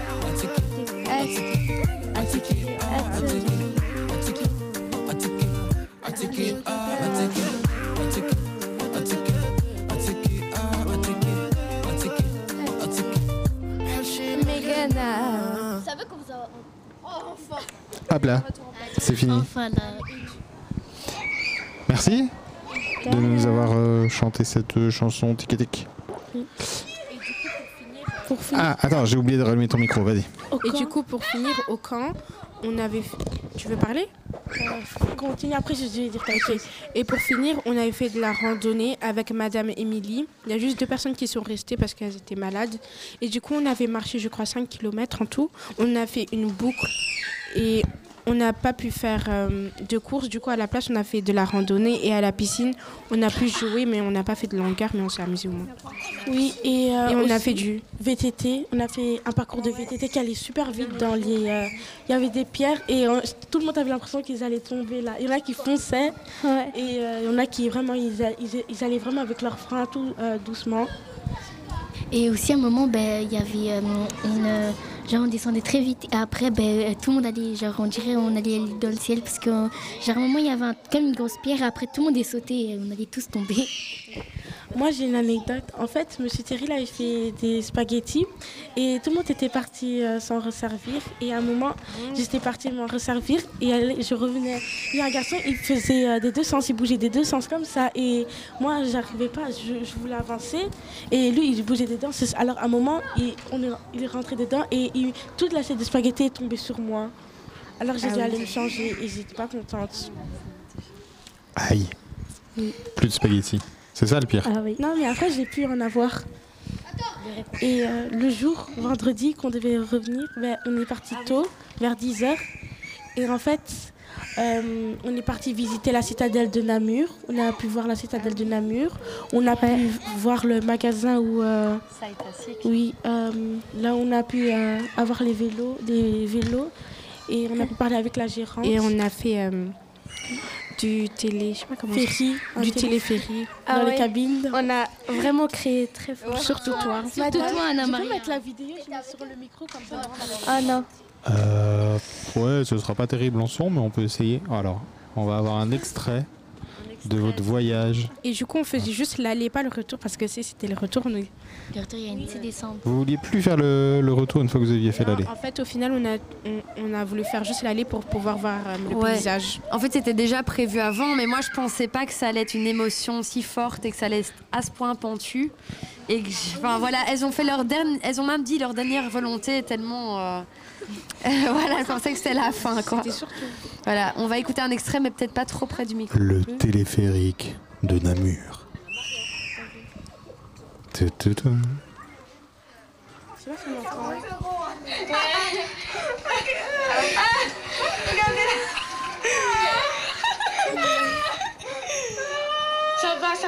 Hop là, c'est fini. Merci de nous avoir euh, chanté cette euh, chanson tic et tic. Pour finir, Ah, attends, j'ai oublié de rallumer ton micro, vas-y. Et du coup, pour finir, au camp, on avait. fait- Tu veux parler? Continue après, je vais dire. Et pour finir, on avait fait de la randonnée avec Madame Émilie. Il y a juste deux personnes qui sont restées parce qu'elles étaient malades. Et du coup, on avait marché, je crois, 5 km en tout. On a fait une boucle et on n'a pas pu faire euh, de course. Du coup, à la place, on a fait de la randonnée et à la piscine, on a pu jouer, mais on n'a pas fait de longueur, mais on s'est amusé au moins. Oui, et, euh, Et on a fait du. VTT. On a fait un parcours de VTT qui allait super vite dans les. euh, Il y avait des pierres et tout le monde avait l'impression qu'ils allaient tomber là. Il y en a qui fonçaient Ouais. et euh, il y en a qui vraiment ils, a- ils- ils allaient vraiment avec leurs freins tout euh, doucement. Et aussi à un moment, ben, il y avait euh, une... genre on descendait très vite et après ben, euh, tout le monde allait, genre on dirait on allait dans le ciel parce que genre un moment il y avait comme une grosse pierre après tout le monde est sauté et on allait tous tomber. Moi j'ai une anecdote. En fait, Monsieur Thierry avait fait des spaghettis et tout le monde était parti euh, s'en resservir. Et à un moment, j'étais partie m'en resservir et je revenais. Il y a un garçon, il faisait euh, des deux sens, il bougeait des deux sens comme ça. Et moi, j'arrivais pas, je, je voulais avancer et lui, il bougeait dedans. C'est- Alors à un moment, il, on est, il est rentré dedans et il- toute l'assiette de spaghettis est tombée sur moi. Alors j'ai Ah dû oui. aller me changer et j'étais pas contente. Aïe. Plus de spaghettis. C'est ça le pire. Ah oui. Non, mais après, j'ai pu en avoir. Et euh, le jour, vendredi, qu'on devait revenir, ben, on est parti tôt, vers 10h. Et en fait, euh, on est parti visiter la citadelle de Namur. On a pu voir la citadelle de Namur. On a pu voir le magasin où. euh, oui, euh, là, on a pu euh, avoir les vélos, des vélos. Et on a pu parler avec la gérante. Et on a fait du télé. Je sais pas comment. Ferry, Du télé- téléphérique. dans Ah les ouais. cabines. On a vraiment créé très fort. Surtout toi. Surtout toi Anna Je peux Maria. mettre la vidéo, je mets sur le micro comme ça. Ah non. Euh, ouais, ce sera pas terrible en son, mais on peut essayer. Alors, on va avoir un extrait de votre voyage. Et du coup, on faisait juste l'aller, pas le retour, parce que si c'était le retour, on Le retour, il y a une petite descente. Vous vouliez plus faire le, le retour une fois que vous aviez fait l'aller En fait, au final, on a, on, on a voulu faire juste l'aller pour pouvoir voir euh, le Ouais. paysage. En fait, c'était déjà prévu avant, mais moi, je pensais pas que ça allait être une émotion si forte et que ça allait être à ce point pentu. Et que, enfin, voilà, elles ont fait leur dernière, elles ont même dit leur dernière volonté tellement, euh, voilà, elles pensaient que c'était la fin, quoi. Surtout. Voilà, on va écouter un extrait, mais peut-être pas trop près du micro. Le téléphérique de Namur. Tututum. Je sais pas si on entend.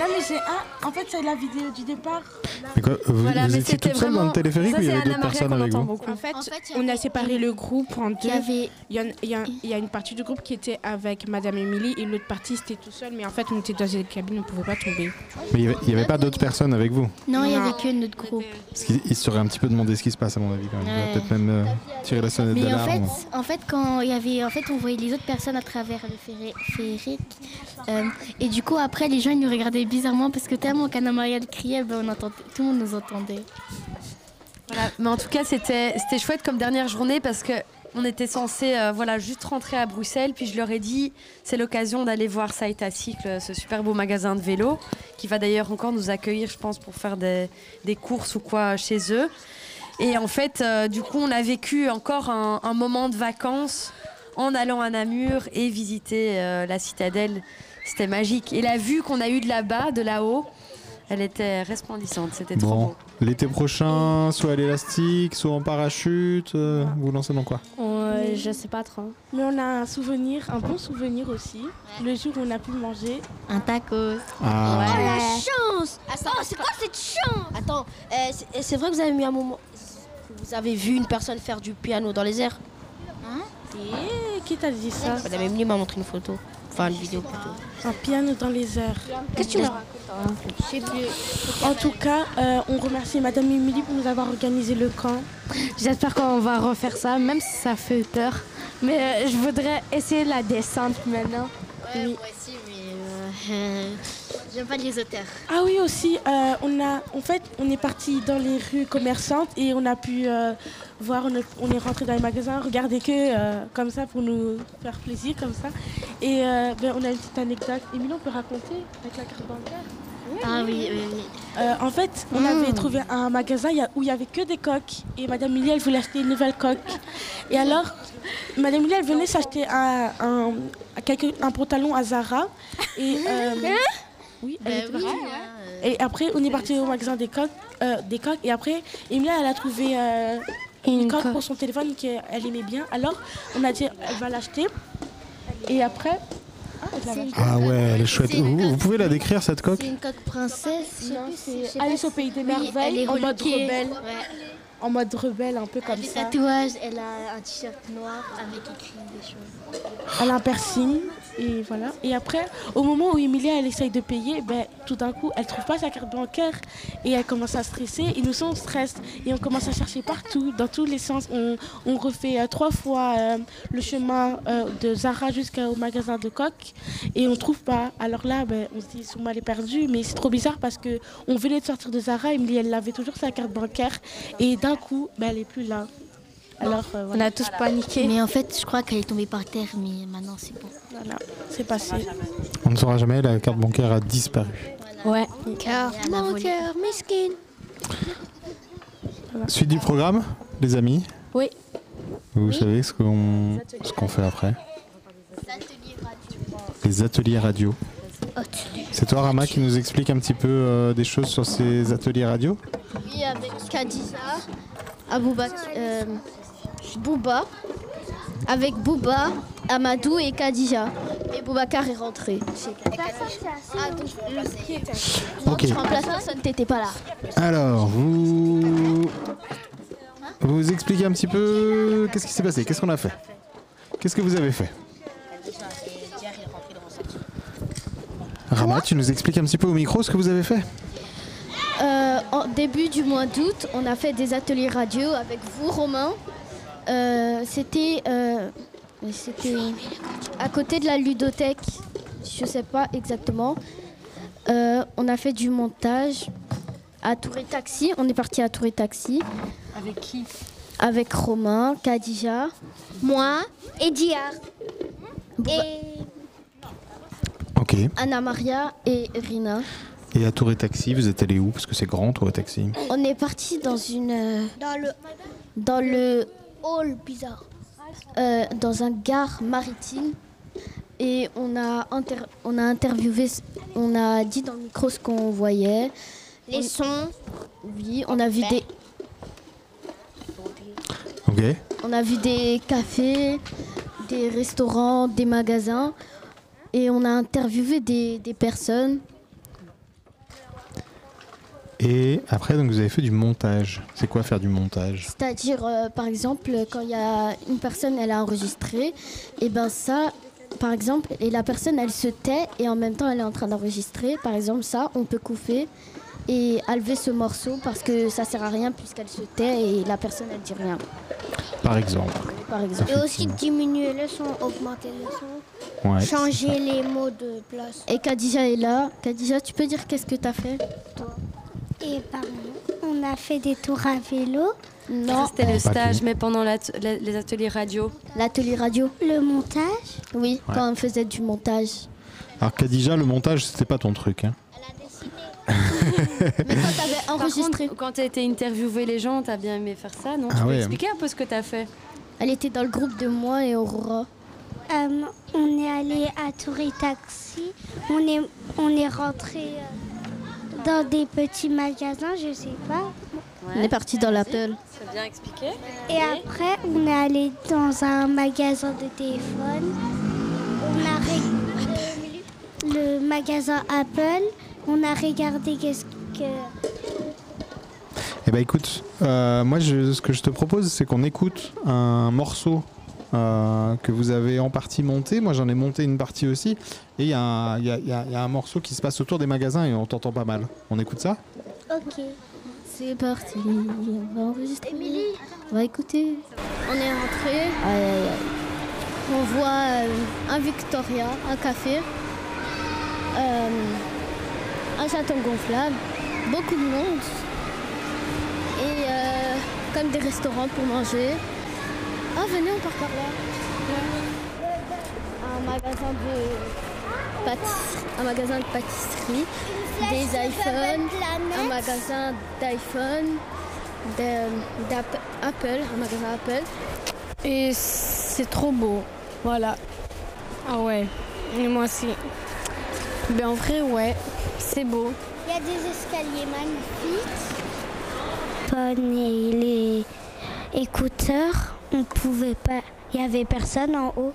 Non mais j'ai un, en fait c'est la vidéo du départ. Mais quoi, vous, Voilà, vous mais étiez toute seule dans le téléphérique ça, ou il y avait d'autres personnes avec vous beaucoup. En fait, En fait, on a séparé le groupe en deux. Il y avait y, y a, il y a une partie du groupe qui était avec Madame Émilie et l'autre partie c'était tout seul. Mais en fait, on était dans une cabine, on ne pouvait pas tomber. Mais il y avait, pas d'autres personnes avec vous? Non, il y Non. avait que notre groupe. Parce se serait un petit peu demandé ce qui se passe à mon avis quand même. Il va Ouais. peut-être même euh, tirer la sonnette Mais en d'alarme. fait, en fait, quand il y avait, en fait, on voyait les autres personnes à travers le féerique. Euh, et du coup, après, les gens ils nous regardaient bizarrement parce que tellement qu'Anna Maria criait, ben, on entendait, tout le monde nous entendait. Mais en tout cas, c'était chouette comme dernière journée parce que on était censé euh, voilà juste rentrer à Bruxelles. Puis je leur ai dit, c'est l'occasion d'aller voir Saïta Cycle, ce super beau magasin de vélo, qui va d'ailleurs encore nous accueillir, je pense, pour faire des, des courses ou quoi chez eux. Et en fait, euh, du coup, on a vécu encore un, un moment de vacances en allant à Namur et visiter euh, la citadelle. C'était magique. Et la vue qu'on a eue de là-bas, de là-haut, elle était resplendissante. C'était trop beau. l'été prochain, soit à l'élastique, soit en parachute, euh, vous vous lancez dans quoi je sais pas trop. Mais on a un souvenir, un bon souvenir aussi. Le jour où on a pu manger. Un tacos. Ah, la chance Attends, c'est quoi? cette chance? Attends, euh, c'est- c'est vrai que vous avez mis un moment. Vous avez vu une personne faire du piano dans les airs? Et qui t'a dit ça? Madame Emily m'a montré une photo. Enfin, une vidéo plutôt. Un piano dans les airs. Qu'est-ce que tu me racontes En tout cas, euh, on remercie Madame Émilie pour nous avoir organisé le camp. J'espère qu'on va refaire ça, même si ça fait peur. Mais euh, je voudrais essayer la descente maintenant. Ouais, moi aussi, mais euh, j'aime pas les auteurs. Ah oui aussi, euh, on a, en fait, on est parti dans les rues commerçantes et on a pu euh, voir, on est, on est rentré dans les magasins, regarder que euh, comme ça pour nous faire plaisir comme ça. Et ben, on a une petite anecdote. Émilie, on peut raconter avec la carte bancaire? Ah oui, oui, oui. En fait, on avait trouvé un magasin où il y avait que des coques et Madame Émilie, elle voulait acheter une nouvelle coque. Et alors, Madame Émilie, elle venait s'acheter un, un, un pantalon à Zara et euh, oui, elle était oui, partie. hein, Et après, on est parti au magasin des coques, euh, des coques. Et après, Emilia, elle a trouvé euh, une, Une coque coque. pour son téléphone qu'elle aimait bien. Alors, on a dit, elle va l'acheter. Et après, ah, ah ouais, elle est chouette. Vous, pouvez la décrire cette coque C'est une coque princesse. c'est Alice au pays des merveilles en mode rebelle. Ouais. En mode rebelle, un peu Elle a comme des ça. tatouages, elle a un t-shirt noir avec écrit des choses. Elle a un piercing. Et voilà. Et après, au moment où Emilia, elle essaye de payer, ben, tout d'un coup, elle trouve pas sa carte bancaire. Et elle commence à stresser. Et nous, on stresse. Et on commence à chercher partout, dans tous les sens. On, on refait euh, trois fois euh, le chemin euh, de Zara jusqu'au magasin de coque. Et on trouve pas. Alors là, ben, on se dit, sûrement elle est perdue. Mais c'est trop bizarre parce que on venait de sortir de Zara. Emilie, elle avait toujours sa carte bancaire. Et d'un coup, ben, elle est plus là. Alors, euh, On voilà. a tous paniqué. Mais en fait, je crois qu'elle est tombée par terre, mais maintenant c'est bon. Voilà. c'est passé. On ne saura jamais, la carte bancaire a disparu. Ouais. Car mon cœur mesquine. Suite du programme, les amis Oui. Vous savez ce qu'on ce qu'on fait après Les ateliers radio. C'est toi, Rama, qui nous explique un petit peu euh, des choses sur ces ateliers radio? Oui, avec Kadisa, Aboubak, euh, Bouba, avec Bouba, Amadou et Kadija. Et Boubacar est rentré. Ah, Ok. tu remplaces personne, t'étais pas là. Alors, vous vous expliquez un petit peu qu'est-ce qui s'est passé, qu'est-ce qu'on a fait, qu'est-ce que vous avez fait? Rama, tu nous expliques un petit peu au micro ce que vous avez fait? Euh, en début du mois d'août, on a fait des ateliers radio avec vous, Romain. Euh, c'était, euh, c'était à côté de la ludothèque, je sais pas exactement. Euh, on a fait du montage à Touré Taxi. On est parti à Touré Taxi Avec qui avec Romain, Kadija. Moi et Diar. Et Ok. Anna Maria et Rina. Et à Tour et Taxi, vous êtes allé où? Parce que c'est grand, Tour et Taxi. On est parti dans une dans le dans le hall bizarre. euh, dans un gare maritime et on a inter- on a interviewé on a dit dans le micro ce qu'on voyait Les sons. oui on a vu des Ok. on a vu des cafés des restaurants des magasins et on a interviewé des, des personnes Et après, donc, vous avez fait du montage. C'est quoi faire du montage? C'est-à-dire, euh, par exemple, quand il y a une personne, elle a enregistré, et ben ça, par exemple, et la personne, elle se tait et en même temps, elle est en train d'enregistrer. Par exemple, ça, on peut couper et enlever ce morceau parce que ça sert à rien puisqu'elle se tait et la personne, elle dit rien. Par exemple. Par exemple. Et aussi diminuer le son, augmenter le son, Ouais. changer les mots de place. Et Khadija est là. Khadija, tu peux dire qu'est-ce que tu as fait Et pardon, on a fait des tours à vélo. Non, C'était le stage, mais pendant la- les ateliers radio. l'atelier radio. Le montage. Oui, Ouais. quand on faisait du montage. Alors, Khadija, le montage, c'était pas ton truc. Hein. Mais quand t'avais Par enregistré, contre, quand tu as été interviewer les gens, tu as bien aimé faire ça, non? Ah Tu peux ouais. expliquer un peu ce que tu as fait? Elle était dans le groupe de moi et Aurora. Euh, on est allé à Touré Taxi. On est, on est rentré euh, dans des petits magasins, je sais pas. On est parti dans l'Apple. C'est bien expliqué. Et après, on est allé dans un magasin de téléphone. On a le magasin Apple. On a regardé qu'est-ce que. Eh ben écoute, euh, moi je- ce que je te propose c'est qu'on écoute un morceau euh, que vous avez en partie monté. Moi j'en ai monté une partie aussi. Et il y, a un- y y y a morceau qui se passe autour des magasins et on t'entend pas mal. On écoute ça Ok. C'est parti, on va enregistrer. On va écouter. On est rentré. Aïe, aïe, aïe. On voit euh, un Victoria, un café, euh, un château gonflable, beaucoup de monde et euh, comme des restaurants pour manger. Ah, venez, on part par là. Un magasin de pâtisserie, un magasin de pâtisserie, des iPhones, un magasin d'iPhone, de- d'App- Apple, un magasin Apple. Et c'est trop beau. Voilà. Ah ouais. Et moi aussi. Ben en vrai, ouais. C'est beau. Il y a des escaliers magnifiques. et les écouteurs, on pouvait pas. Il y avait personne en haut.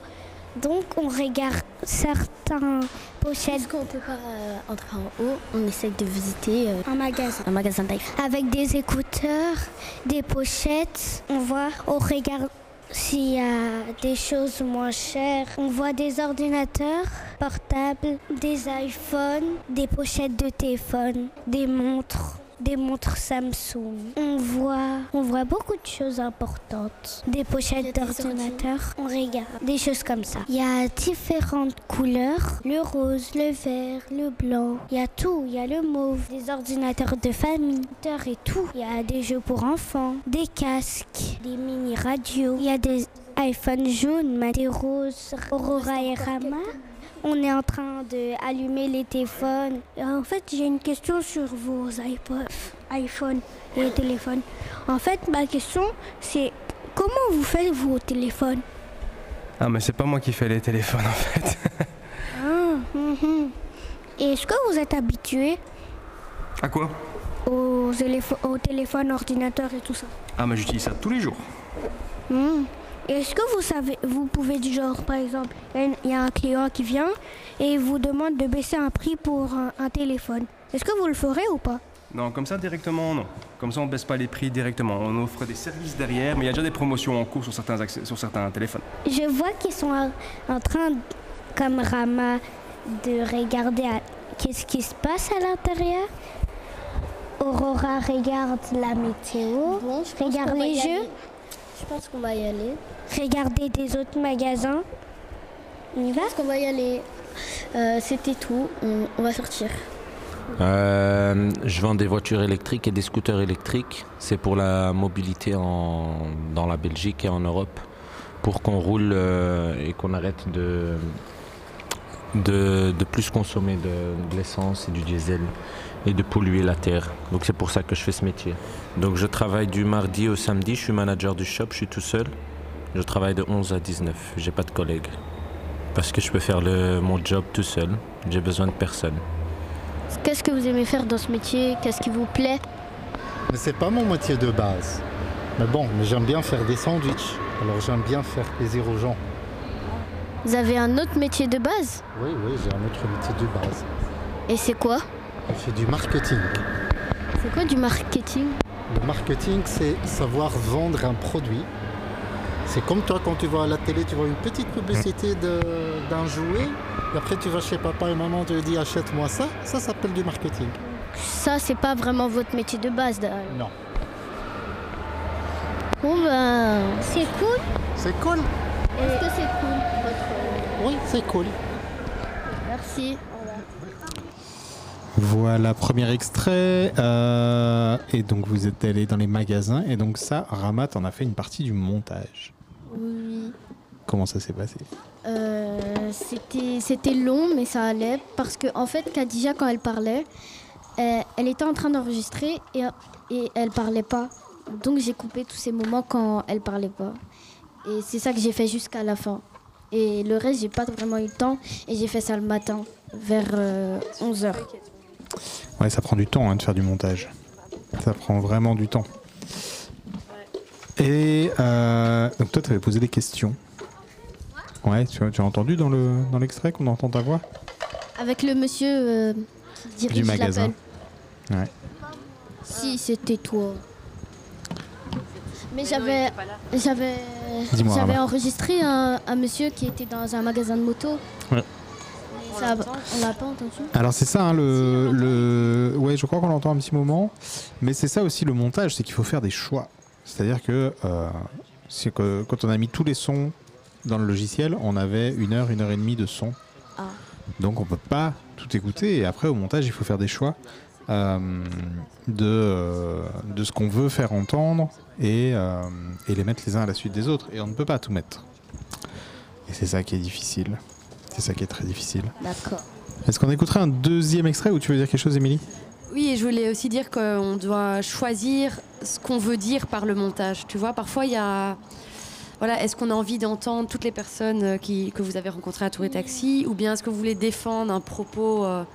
Donc on regarde certains pochettes. Puisqu'on peut pas euh, entrer en haut, on essaye de visiter euh, Un magasin. un magasin. Avec des écouteurs, des pochettes. On voit, on regarde s'il y a des choses moins chères. On voit des ordinateurs portables, des iPhones, des pochettes de téléphone, des montres. Des montres Samsung. On voit, on voit beaucoup de choses importantes. Des pochettes d'ordinateurs. On regarde des choses comme ça. Il y a différentes couleurs. Le rose, le vert, le blanc. Il y a tout. Il y a le mauve. Des ordinateurs de famille. Et tout. Il y a des jeux pour enfants. Des casques. Des mini radios. Il y a des iPhones jaunes, des roses. Aurora et Rama. On est en train d'allumer les téléphones. En fait, j'ai une question sur vos iPods, iPhone et téléphones. En fait, ma question, c'est comment vous faites vos téléphones? Ah, mais c'est pas moi qui fais les téléphones en fait. Ah, mhm. Et Est-ce que vous êtes habitué À quoi? aux, aux téléphones, ordinateurs et tout ça? Ah, mais j'utilise ça tous les jours. Hmm. Est-ce que vous savez, vous pouvez du genre, par exemple, il y a un client qui vient et il vous demande de baisser un prix pour un, un téléphone. Est-ce que vous le ferez ou pas? Non, comme ça directement, non. Comme ça, on baisse pas les prix directement. On offre des services derrière, mais il y a déjà des promotions en cours sur certains, accès- sur certains téléphones. Je vois qu'ils sont en, train, comme Rama, de regarder qu'est-ce qui se passe à l'intérieur? Aurora regarde la météo, Bon, je pense regarde les jeux, aller. Je pense qu'on va y aller. regarder des autres magasins. On y va Je pense qu'on va y aller. Euh, C'était tout. On, on va sortir. Euh, je vends des voitures électriques et des scooters électriques. C'est pour la mobilité en, dans la Belgique et en Europe. Pour qu'on roule euh, et qu'on arrête de, de, de plus consommer de, de l'essence et du diesel et de polluer la terre. Donc c'est pour ça que je fais ce métier. Donc je travaille du mardi au samedi. Je suis manager du shop. Je suis tout seul. Je travaille de 11 à 19. J'ai pas de collègues. Parce que je peux faire le, mon job tout seul. J'ai besoin de personne. Qu'est-ce que vous aimez faire dans ce métier? Qu'est-ce qui vous plaît? Mais c'est pas mon métier de base. Mais bon, mais j'aime bien faire des sandwichs. Alors j'aime bien faire plaisir aux gens. Vous avez un autre métier de base? Oui, oui, j'ai un autre métier de base. Et c'est quoi? Je fais du marketing. C'est quoi du marketing? Le marketing, c'est savoir vendre un produit. C'est comme toi quand tu vas à la télé, tu vois une petite publicité d'un jouet, et après tu vas chez papa et maman, tu lui dis achète-moi ça, ça s'appelle du marketing. Ça, c'est pas vraiment votre métier de base. d'ailleurs. Non. Bon, ben. C'est cool. C'est cool. Est-ce que c'est cool votre... Oui, c'est cool. Merci. Voilà, premier extrait. euh, et donc vous êtes allé dans les magasins. Et donc ça, Ramat en a fait une partie du montage. Oui. Comment ça s'est passé? Euh, c'était long, mais ça allait. Parce que, en fait, Khadija, quand elle parlait, euh, elle était en train d'enregistrer et, et elle parlait pas. Donc, j'ai coupé tous ces moments quand elle parlait pas. Et c'est ça que j'ai fait jusqu'à la fin. Et le reste, j'ai pas vraiment eu le temps. Et j'ai fait ça le matin, vers 11h. Ouais, ça prend du temps hein, de faire du montage. Ça prend vraiment du temps. Et euh, donc toi, tu avais posé des questions. Ouais, tu, as- tu as entendu dans le dans l'extrait qu'on entend ta voix? Avec le monsieur euh, qui dirige du magasin. Ouais. Si, c'était toi. Mais j'avais j'avais j'avais enregistré un, un monsieur qui était dans un magasin de moto. Ouais. On l'a pas entendu. Alors c'est ça, hein, le, le... Ouais, je crois qu'on l'entend un petit moment. Mais c'est ça aussi le montage, c'est qu'il faut faire des choix. C'est-à-dire que, euh, c'est que quand on a mis tous les sons dans le logiciel, on avait une heure, une heure et demie de son. Ah. Donc on peut pas tout écouter. Et après au montage, il faut faire des choix euh, de, euh, de ce qu'on veut faire entendre et, euh, et les mettre les uns à la suite des autres. Et on ne peut pas tout mettre. Et c'est ça qui est difficile. C'est ça qui est très difficile. D'accord. Est-ce qu'on écouterait un deuxième extrait ou tu veux dire quelque chose, Émilie? Oui, et je voulais aussi dire qu'on doit choisir ce qu'on veut dire par le montage. Tu vois, parfois il y a. Voilà, est-ce qu'on a envie d'entendre toutes les personnes euh, qui, que vous avez rencontrées à Tour et Taxi ou bien est-ce que vous voulez défendre un propos euh,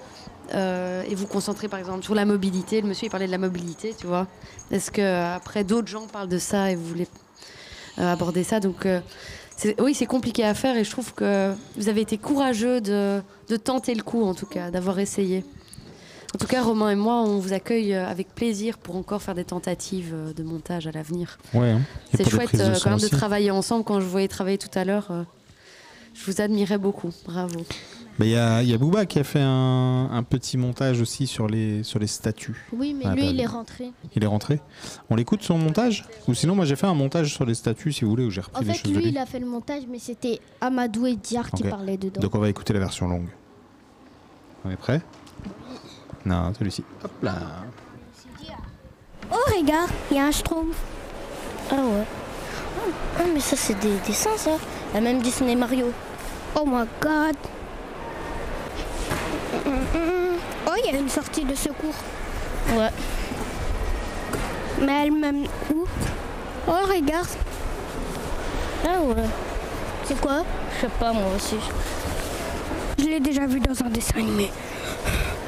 euh, et vous concentrer par exemple sur la mobilité? Le monsieur il parlait de la mobilité, tu vois. Est-ce que après d'autres gens parlent de ça et vous voulez euh, aborder ça? Donc oui, c'est compliqué à faire et je trouve que vous avez été courageux de, de tenter le coup en tout cas, d'avoir essayé. En tout cas, Romain et moi, on vous accueille euh, avec plaisir pour encore faire des tentatives euh, de montage à l'avenir. Ouais. hein. C'est chouette euh, quand même de travailler ensemble. Quand je voyais travailler tout à l'heure, euh, je vous admirais beaucoup. Bravo. Mais il y a, il y a Booba qui a fait un, un petit montage aussi sur les, sur les statues. Oui, mais Ah, lui, bah, il est rentré. Il est rentré On l'écoute son montage? Ou sinon, moi j'ai fait un montage sur les statues si vous voulez, où j'ai repris En fait, choses de lui, lui. il a fait le montage, mais c'était Amadou et Diar qui parlaient dedans. Donc on va écouter la version longue. On est prêt? Non, celui-ci. Hop là. Oh, regarde, il y a un Schtroumpf. Ah ouais. Ah, mais ça, c'est des dessins, ça. La même Disney Mario. Oh my god. Oh, il y a une sortie de secours. Ouais. Mais elle mène où? Oh, regarde. Ah ouais. C'est quoi? Je sais pas, moi aussi. Je l'ai déjà vu dans un dessin animé.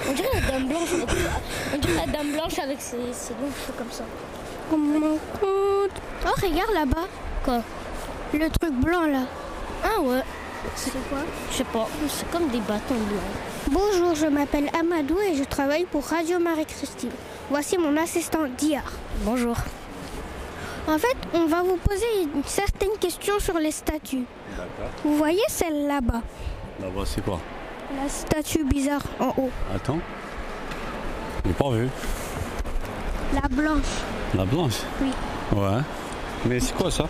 On dirait la dame blanche. On dirait la dame blanche avec ses, ses longs cheveux comme ça. Oh compte. Oh, regarde là-bas. Quoi? Le truc blanc là. Ah ouais. C'est quoi? Je sais pas. C'est comme des bâtons blancs. Bonjour, je m'appelle Amadou et je travaille pour Radio Marie-Christine. Voici mon assistant Diar. Bonjour. En fait, on va vous poser une certaine question sur les statues. D'accord. Vous voyez celle là-bas? Là-bas, c'est quoi? La statue bizarre en haut. Attends. J'ai pas vu. La blanche. La blanche? Oui. Ouais. Mais c'est quoi ça?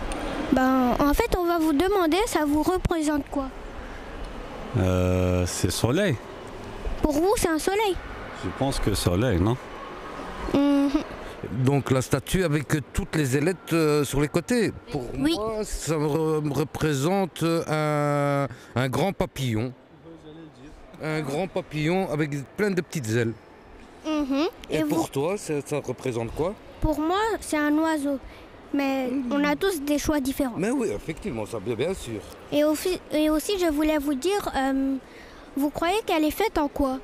Ben, en fait, on va vous demander, ça vous représente quoi? Euh, C'est soleil. Pour vous, c'est un soleil. Je pense que soleil, non Mhm. Donc la statue avec toutes les ailettes euh, sur les côtés. Pour Oui. moi, ça me re- me représente euh, un, un grand papillon. Un grand papillon avec plein de petites ailes. Mhm. Et, Et, pour vous toi, ça, ça représente quoi? Pour moi, c'est un oiseau. Mais on a tous des choix différents. Mais oui, effectivement, ça bien, bien sûr. Et, aussi- et aussi, je voulais vous dire, euh, vous croyez qu'elle est faite en quoi?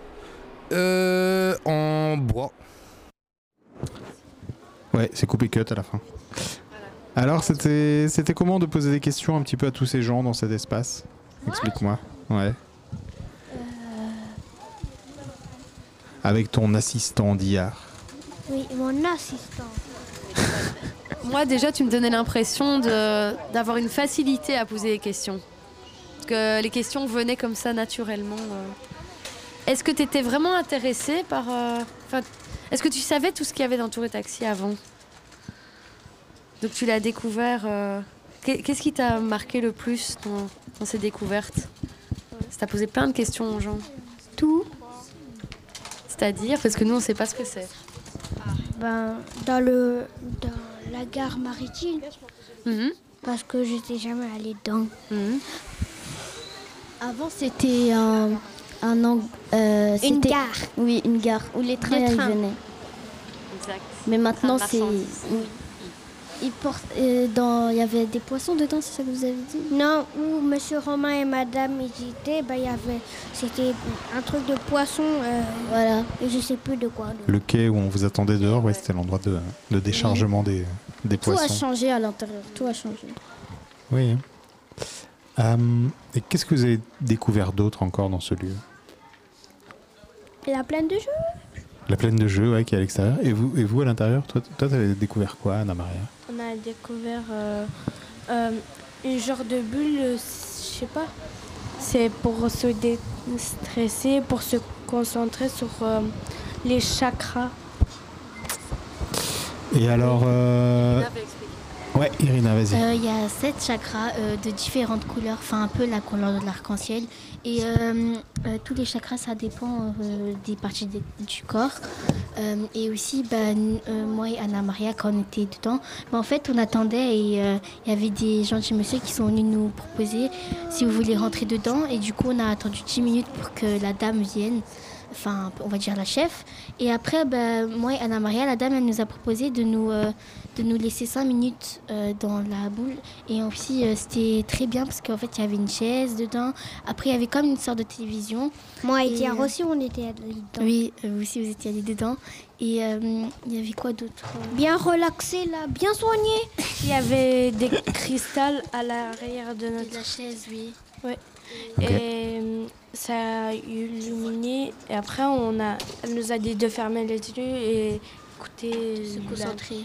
Euh, en bois. Ouais, c'est coupé cut à la fin. Alors, c'était c'était comment de poser des questions un petit peu à tous ces gens dans cet espace? Explique-moi. Ouais. Avec ton assistant d'hier. Oui, mon assistant. Moi, déjà, tu me donnais l'impression de- d'avoir une facilité à poser les questions. Que les questions venaient comme ça naturellement. euh. Est-ce que tu étais vraiment intéressée par. euh, enfin, Est-ce que tu savais tout ce qu'il y avait dans Tour et Taxi avant? Donc tu l'as découvert. euh, qu'est- Qu'est-ce qui t'a marqué le plus dans, dans ces découvertes? Ça t'a posé plein de questions aux gens. Tout. C'est-à-dire Parce que nous, on ne sait pas ce que c'est. Ben, dans, le, dans la gare maritime. Mhm. Parce que j'étais jamais allée dedans. Avant, c'était un, un ang- euh, Une gare. Oui, une gare où les trains Le ils train. venaient. Exact. Mais maintenant, c'est. euh, dans, il y avait des poissons dedans, c'est ça que vous avez dit? Non, où Monsieur Romain et Madame ils étaient, ben, il y avait, c'était un truc de poisson. euh, voilà. Et je sais plus de quoi. Le quai où on vous attendait dehors, ouais, c'était l'endroit de, de déchargement des, des Tout a poissons. changé à l'intérieur, tout a changé. Oui. Euh, et qu'est-ce que vous avez découvert d'autre encore dans ce lieu? Il y a plein de jeux. La plaine de jeux, ouais, qui est à l'extérieur. Et vous, et vous à l'intérieur, toi, toi, t'avais découvert quoi, Anna Maria? On a découvert euh, euh, une genre de bulle, je sais pas. C'est pour se déstresser, pour se concentrer sur euh, les chakras. Et alors, euh, ouais, Irina, vas-y. Euh, Il y a sept chakras euh, de différentes couleurs, enfin un peu la couleur de l'arc-en-ciel. Et euh, tous les chakras, ça dépend des parties du corps. Et aussi, euh, moi et Anna Maria, quand on était dedans, ben, en fait, on attendait et il y avait des gentils messieurs qui sont venus nous proposer si vous voulez rentrer dedans. Et du coup, on a attendu 10 minutes pour que la dame vienne enfin on va dire la chef. Et après, ben, moi et Anna Maria, la dame, elle nous a proposé de nous, de nous laisser 5 minutes euh, dans la boule. Et aussi, euh, c'était très bien parce qu'en fait, il y avait une chaise dedans. Après, il y avait comme une sorte de télévision. Moi et Et, Tiara euh, aussi, on était allés dedans. Oui, vous aussi, vous étiez allés dedans. Et euh, il y avait quoi d'autre Bien relaxé là, bien soigné. Il y avait des cristals à l'arrière de notre la chaise, oui. Ouais. Et ça a illuminé. Et après, on a, elle nous a dit de fermer les yeux et écouter. Se concentrer.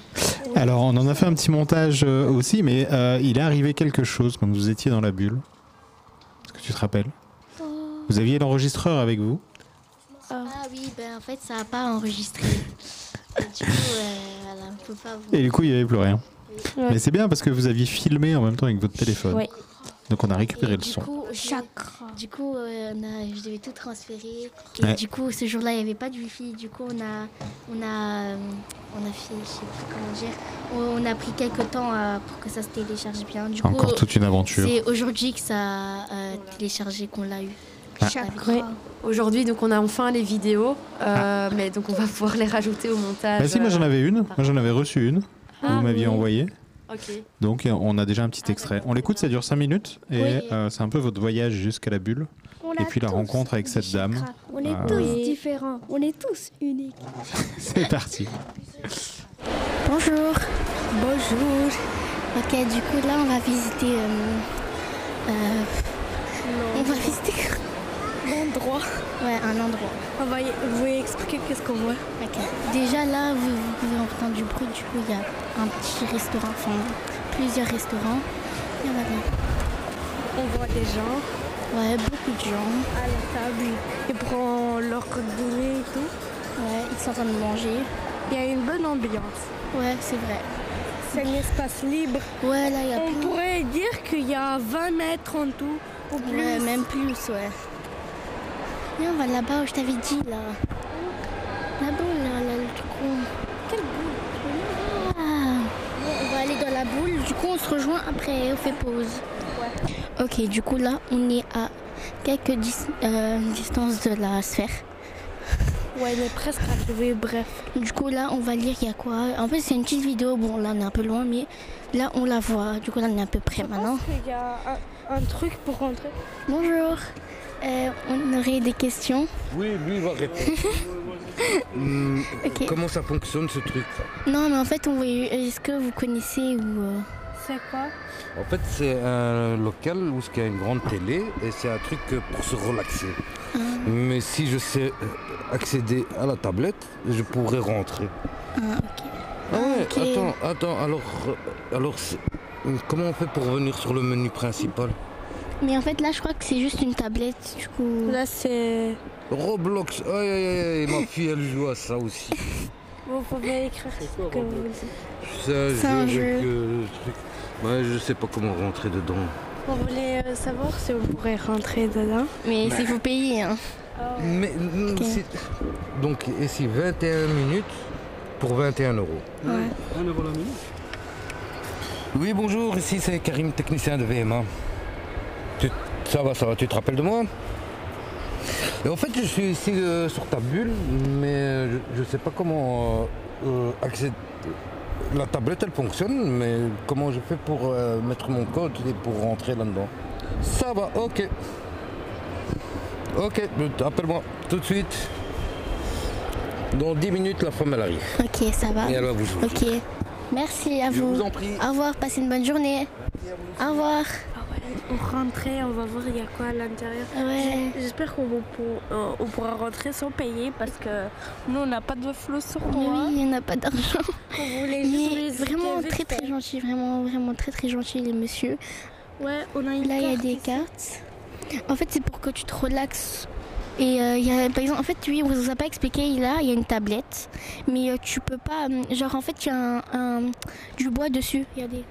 Alors, on en a fait un petit montage euh, aussi, mais euh, il est arrivé quelque chose quand vous étiez dans la bulle. Est-ce que tu te rappelles? Vous aviez l'enregistreur avec vous? Ah oui, ben, en fait, ça n'a pas enregistré. Et du coup, euh, voilà, on peut pas vous... Et du coup, il n'y avait plus rien. Ouais. Mais c'est bien parce que vous aviez filmé en même temps avec votre téléphone. Ouais. Donc on a récupéré Et le du son. coup. Du coup, euh, on a, je devais tout transférer. Et Ouais. du coup, ce jour-là, il n'y avait pas de wifi. Du coup, on a, on a, euh, on a fait, je sais plus comment dire, on, on a pris quelques temps euh, pour que ça se télécharge bien. Du Encore coup, toute une aventure. C'est aujourd'hui que ça a euh, téléchargé qu'on l'a eu. Ah. Ouais. Aujourd'hui, donc on a enfin les vidéos, euh, mais donc on va pouvoir les rajouter au montage. Bah si, moi j'en avais une. Moi j'en avais reçu une. Ah vous m'aviez oui. envoyée. Donc on a déjà un petit extrait. On l'écoute, ça dure 5 minutes. Et Oui. euh, c'est un peu votre voyage jusqu'à la bulle. On et puis la rencontre avec cette dame. On est Euh, tous différents. On est tous uniques. C'est parti. Bonjour. Bonjour. Ok, du coup, là, on va visiter. euh, euh, on va visiter. L'endroit. Ouais, un endroit. On va y, vous expliquer qu'est-ce qu'on voit? Ok. Déjà là, vous, vous pouvez entendre du bruit. Du coup, il y a un petit restaurant, enfin plusieurs restaurants. A là. On voit des gens Ouais, beaucoup de gens. à la table. Ils prennent leur dîner et tout. Ouais, ils sont en train de manger. Il y a une bonne ambiance. Ouais, c'est vrai. C'est un espace libre. Ouais, là, il y a On pourrait dire qu'il y a 20 mètres en tout. Ou plus. Ouais, même plus, ouais. Viens, on va là-bas où je t'avais dit, là. Là-bas, là, là, le truc rond. Quelle boule Ah. On va aller dans la boule. Du coup, on se rejoint après. On fait pause. Ok, du coup, là, on est à quelques dis- euh, distances de la sphère. Ouais, mais presque arrivé, bref. Du coup, là, on va lire, il y a quoi? En fait, c'est une petite vidéo. Bon, là, on est un peu loin, mais là, on la voit. Du coup, là, on est à peu près maintenant. Il y a un, un truc pour rentrer. Bonjour. Euh, on aurait des questions. Oui, lui il va répondre. Hmm. Comment ça fonctionne ce truc Non, mais en fait, on voulait- est-ce que vous connaissez ou. euh, C'est quoi En fait, c'est un local où il y a une grande télé et c'est un truc pour se relaxer. Ah. Mais si je sais euh, accéder à la tablette, je pourrais rentrer. Ah, ok. Ah ouais, attends, attends, alors, alors comment on fait pour revenir sur le menu principal? Mais en fait, là, je crois que c'est juste une tablette, du coup. Là, c'est. Roblox, aïe aïe aïe, aïe, ma fille elle joue à ça aussi. Vous pouvez écrire ce que vous voulez. C'est un jeu avec euh, le truc. Ouais, je sais pas comment rentrer dedans. Vous voulez euh, savoir si vous pourrez rentrer dedans Mais Bah. s'il faut payer, hein. Mais donc ici 21 minutes pour 21 euros. Ouais. 1 euro la minute? Oui bonjour, ici c'est Karim, technicien de VMA. Tu- ça va, ça va, tu te rappelles de moi Et En fait je suis ici euh, sur ta bulle, mais euh, je ne sais pas comment euh, euh, accéder. La tablette elle fonctionne, mais comment je fais pour euh, mettre mon code et pour rentrer là-dedans Ça va, ok. Ok, appelle-moi tout de suite. Dans 10 minutes, la femme elle arrive. Ok, ça va. Et elle va vous jouer. Ok. Merci à Je vous. vous en prie. Au revoir, passez une bonne journée. Au revoir. On rentrait, on va voir il y a quoi à l'intérieur. Ouais. J- J'espère qu'on pour- euh, on pourra rentrer sans payer parce que nous on n'a pas de flow sur moi. Oui, on n'a pas d'argent. On voulait juste vraiment très très gentil, vraiment vraiment très très gentil les messieurs. Ouais, on a une Là il y a des ici. cartes. En fait c'est pour que tu te relaxes. Et euh, il y a, par exemple, en fait, oui, on vous a pas expliqué, là, il y a une tablette, mais euh, tu peux pas, hum, genre, en fait, il y a un, un- du bois dessus, regardez.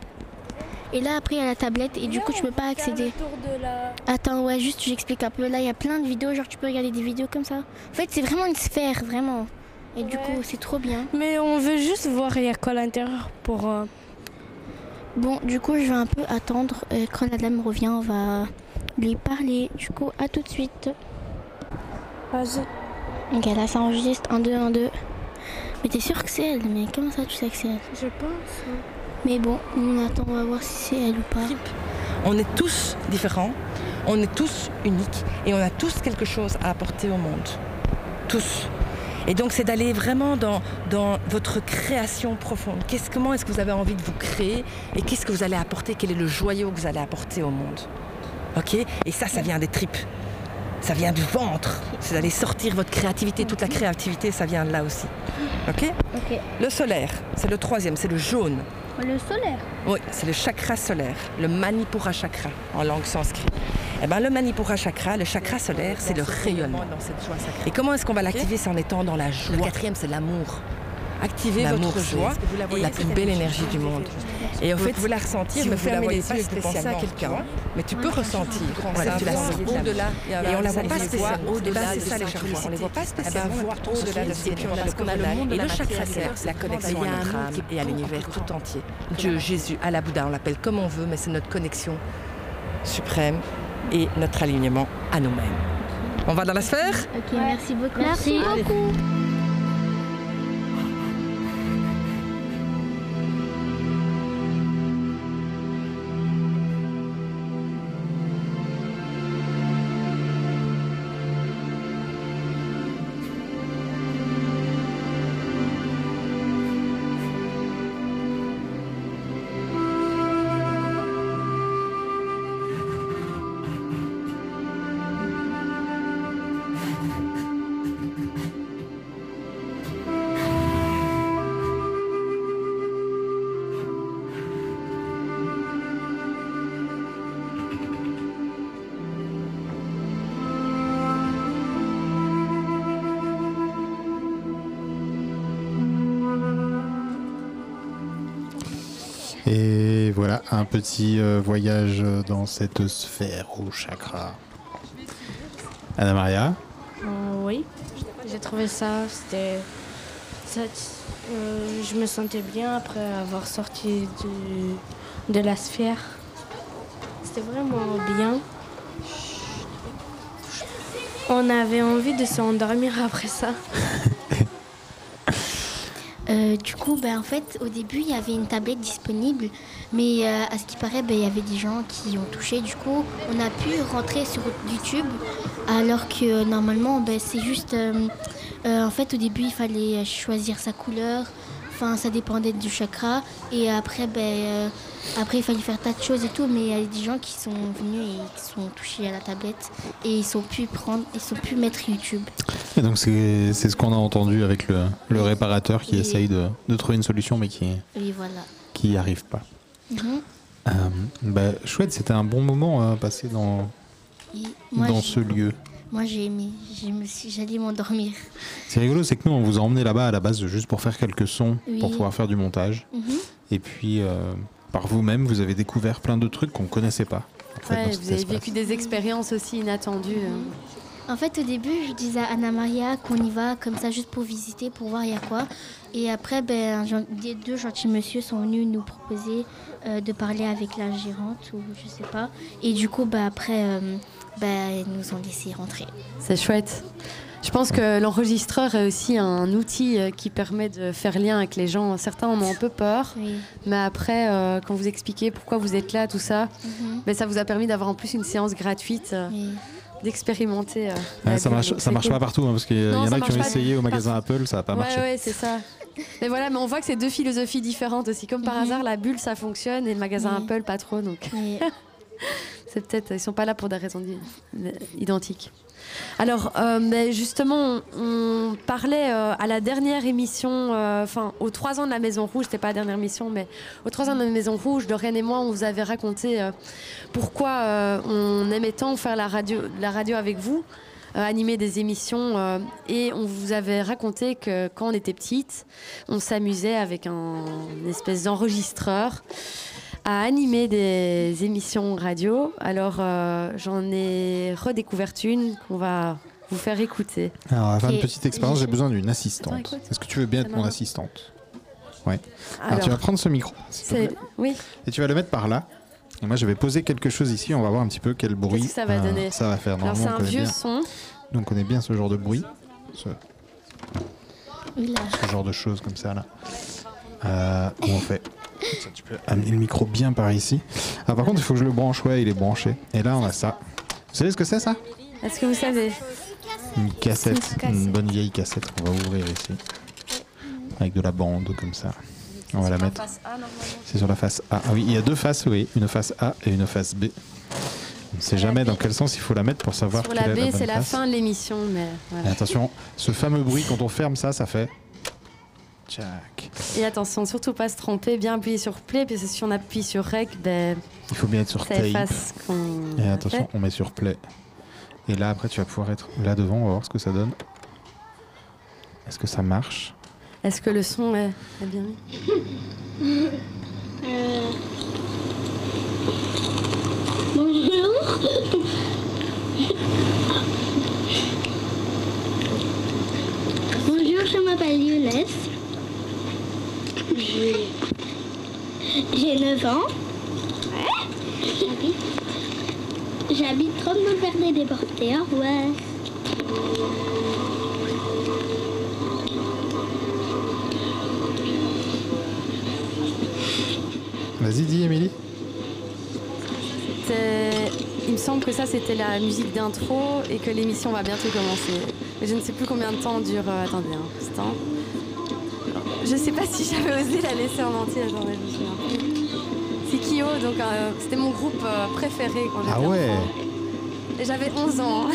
Et là, après, il y a la tablette, et du coup, tu peux pas accéder. Attends, ouais, juste, j'explique un peu. Là, il y a plein de vidéos, genre, tu peux regarder des vidéos comme ça. En fait, c'est vraiment une sphère, vraiment. Et du coup, c'est trop bien. Mais on veut juste voir il y a quoi à l'intérieur pour. euh, Bon, du coup, je vais un peu attendre. euh, quand la dame revient, on va lui parler. Du coup, à tout de suite. Vas-y. Ok, là, ça enregistre. 1, 2, 1, 2. Mais t'es sûr que c'est elle Mais comment ça, tu sais que c'est elle? Je pense. Mais bon, on attend, on va voir si c'est elle ou pas. On est tous différents, on est tous uniques et on a tous quelque chose à apporter au monde. Tous. Et donc c'est d'aller vraiment dans, dans votre création profonde. Qu'est-ce, comment est-ce que vous avez envie de vous créer et qu'est-ce que vous allez apporter? Quel est le joyau que vous allez apporter au monde? Ok? Et ça, ça vient des tripes. Ça vient du ventre. C'est d'aller sortir votre créativité. Toute la créativité, ça vient de là aussi. Ok? Ok. Le solaire, c'est le troisième, c'est le jaune. Le solaire Oui, c'est le chakra solaire, le Manipura chakra en langue sanskrit. Eh ben, le Manipura chakra, le chakra solaire, c'est le rayonnement. Et comment est-ce qu'on va l'activer C'est en étant dans la joie. Le quatrième, c'est l'amour. Activez L'amour, votre joie vous et la plus belle énergie du monde. Et Vous fait, pouvez la ressentir, si vous vous la fermez voyez les pas yeux et vous pensez à spécialement, quelqu'un, mais tu peux ressentir. Voilà, tu la sens au-delà. Et on la voit pas spécialement. au-delà Eh ben, de c'est ça les chakras. On les voit pas spécialement. Eh ben, voir au-delà de parce qu'on a de Et la le chakra c'est la connexion à notre âme et à l'univers tout entier. Dieu, Jésus, Allah, Bouddha, on l'appelle comme on veut, mais c'est notre connexion suprême et notre alignement à nous-mêmes. On va dans la sphère Ok, merci beaucoup. Merci beaucoup. Un petit euh, voyage dans cette sphère au chakra. Anna Maria Euh, oui, j'ai trouvé ça, c'était. euh, je me sentais bien après avoir sorti du- de la sphère. C'était vraiment bien. On avait envie de s'endormir après ça. Euh, du coup, ben, en fait, au début, il y avait une tablette disponible, mais euh, à ce qui paraît, ben, il y avait des gens qui ont touché. Du coup, on a pu rentrer sur YouTube, alors que euh, normalement, ben, c'est juste. en fait, au début, il fallait choisir sa couleur. Enfin, ça dépendait du chakra. Et après, ben, après, il fallait faire tas de choses et tout. Mais il y a des gens qui sont venus et qui sont touchés à la tablette. Et ils sont pu prendre, ils sont pu mettre YouTube. Et donc c'est ce qu'on a entendu avec le, le réparateur qui essaye de, de trouver une solution mais qui Oui, voilà. qui n'y arrive pas. Mhm. Euh, bah, chouette, c'était un bon moment à passer dans, moi, dans ce lieu. Moi, j'ai aimé. J'allais m'endormir. C'est rigolo, c'est que nous on vous a emmené là-bas à la base juste pour faire quelques sons, Oui. pour pouvoir faire du montage. Mhm. Et puis euh, par vous-même, vous avez découvert plein de trucs qu'on connaissait pas. en fait, Ouais, dans cet vous avez espace. vécu des expériences aussi inattendues. euh. En fait, au début, je disais à Anna Maria qu'on y va comme ça juste pour visiter, pour voir il y a quoi. Et après, ben, des deux gentils monsieur sont venus nous proposer euh, de parler avec la gérante ou je sais pas. Et du coup, ben, après, euh, ben, ils nous ont laissé rentrer. C'est chouette. Je pense que l'enregistreur est aussi un outil euh, qui permet de faire lien avec les gens. Certains en ont un peu peur, mais après, euh, quand vous expliquez pourquoi vous êtes là, tout ça, Mhm. ben, ça vous a permis d'avoir en plus une séance gratuite, euh, d'expérimenter. euh, Ouais, ça marche, ça marche cool. pas partout, hein, parce qu'il y en a qui ont essayé au magasin Apple, ça a pas ouais, marché. Ouais, c'est ça. Mais voilà, mais on voit que c'est deux philosophies différentes aussi. Comme par hasard, la bulle, ça fonctionne et le magasin Mhm. Apple, pas trop. Donc, c'est peut-être, ils sont pas là pour des raisons identiques. Alors, euh, mais justement, on, parlait euh, à la dernière émission, euh, enfin, aux trois ans de la Maison Rouge, c'était pas la dernière émission, mais aux trois ans de la Maison Rouge, Dorian et moi, on vous avait raconté pourquoi on aimait tant faire la radio, la radio avec vous animer des émissions et on vous avait raconté que quand on était petite, on s'amusait avec un une espèce d'enregistreur à animer des émissions radio. Alors euh, j'en ai redécouvert une qu'on va vous faire écouter. Alors, à faire une petite expérience, j'ai besoin d'une assistante. Est-ce que tu veux bien être mon assistante? Ouais. Alors, Alors, tu vas prendre ce micro, s'il te C'est plaît. oui. Et tu vas le mettre par là. Et moi, je vais poser quelque chose ici. On va voir un petit peu quel bruit que ça va euh, donner ça va faire. Alors c'est on un connaît vieux bien. son. Nous, on connaît bien ce genre de bruit, ce, Oui, là. ce genre de choses comme ça là. Euh, où on fait. Ça, tu peux amener le micro bien par ici. Ah, par contre, il faut que je le branche. Ouais, il est branché. Et là, on a ça. Vous savez ce que c'est ça? Est-ce que vous savez? Une cassette, une bonne vieille cassette qu'on va ouvrir ici. Avec de la bande comme ça. On va la mettre. C'est sur la face A. Ah oui, il y a deux faces, oui. Une face A et une face B. On ne sait jamais dans quel sens il faut la mettre pour savoir Sur la B, la c'est la fin de l'émission, mais attention, ce fameux bruit, quand on ferme ça, ça fait... Et attention, surtout pas se tromper, bien appuyer sur play, parce que si on appuie sur rec, ben, Il faut bien être sur ça tape. efface ce qu'on Et attention, fait. on met sur play. Et là, après, tu vas pouvoir être là devant. On va voir ce que ça donne. Est-ce que ça marche? Est-ce que le son est, est bien mis? Bonjour. Bonjour, je m'appelle Younes. J'ai- J'ai 9 ans. Ouais. J'habite. J'habite 39 Vernet des Porteurs, ouais. Vas-y, dis, Émilie. C'était- Il me semble que ça c'était la musique d'intro et que l'émission va bientôt commencer. Mais je ne sais plus combien de temps dure. euh, attendez un instant. Je sais pas si j'avais osé la laisser en entier. Attendez, je me souviens plus. C'est Kyo, donc euh, c'était mon groupe euh, préféré quand j'étais Ah ouais enfant. Et j'avais 11 ans.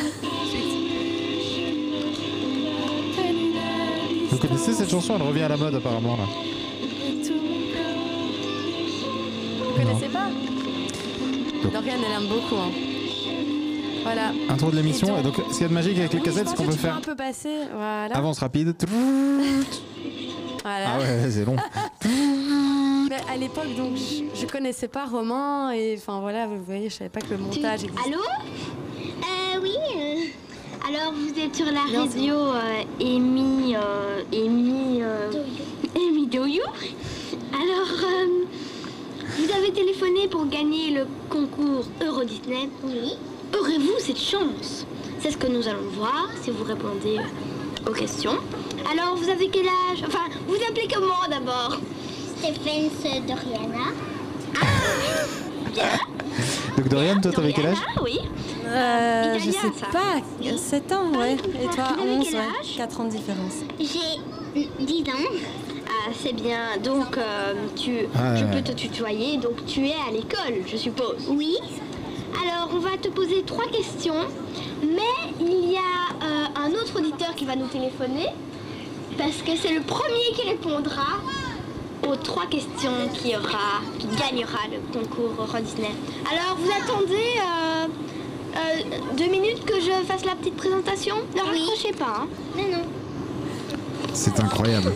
Vous connaissez cette chanson Elle revient à la mode apparemment là. Vous connaissez pas? Dorian, elle aime beaucoup. hein. Voilà. Intro de l'émission. Et donc, ce qu'il y a de magique avec les Oui, cassettes, c'est qu'on peut faire un peu passer. Voilà. avance rapide. Voilà. Ah ouais, c'est long. Mais à l'époque, donc, je, je connaissais pas Romain et enfin voilà, vous voyez, je savais pas que le montage existait. Allô Euh, oui. euh, alors, vous êtes sur la Non, radio euh, Amy, euh, Amy, euh, Amy Doyou. Alors, euh, vous avez téléphoné pour gagner le concours Euro Disney. Oui. Aurez-vous cette chance? C'est ce que nous allons voir si vous répondez aux questions. Alors, vous avez quel âge? Enfin, vous appelez comment d'abord? Stéphane Doriana. Donc, Dorian, toi, t'avais quel âge? Ah oui. Euh, je sais ça. pas, 7 ans, ouais. Et toi, Vous avez 11, quel ouais. âge? 4 ans de différence. J'ai 10 ans. Ah, c'est bien. Donc, euh, tu, Ah, je ouais. peux te tutoyer. Donc, tu es à l'école, je suppose. Oui. Alors, on va te poser trois questions. Mais il y a euh, un autre auditeur qui va nous téléphoner. Parce que c'est le premier qui répondra aux trois questions qui, aura, qui gagnera le concours Euro Disney. Alors, vous attendez euh, euh, deux minutes que je fasse la petite présentation? Ne raccrochez pas. Hein. Non, non. C'est incroyable.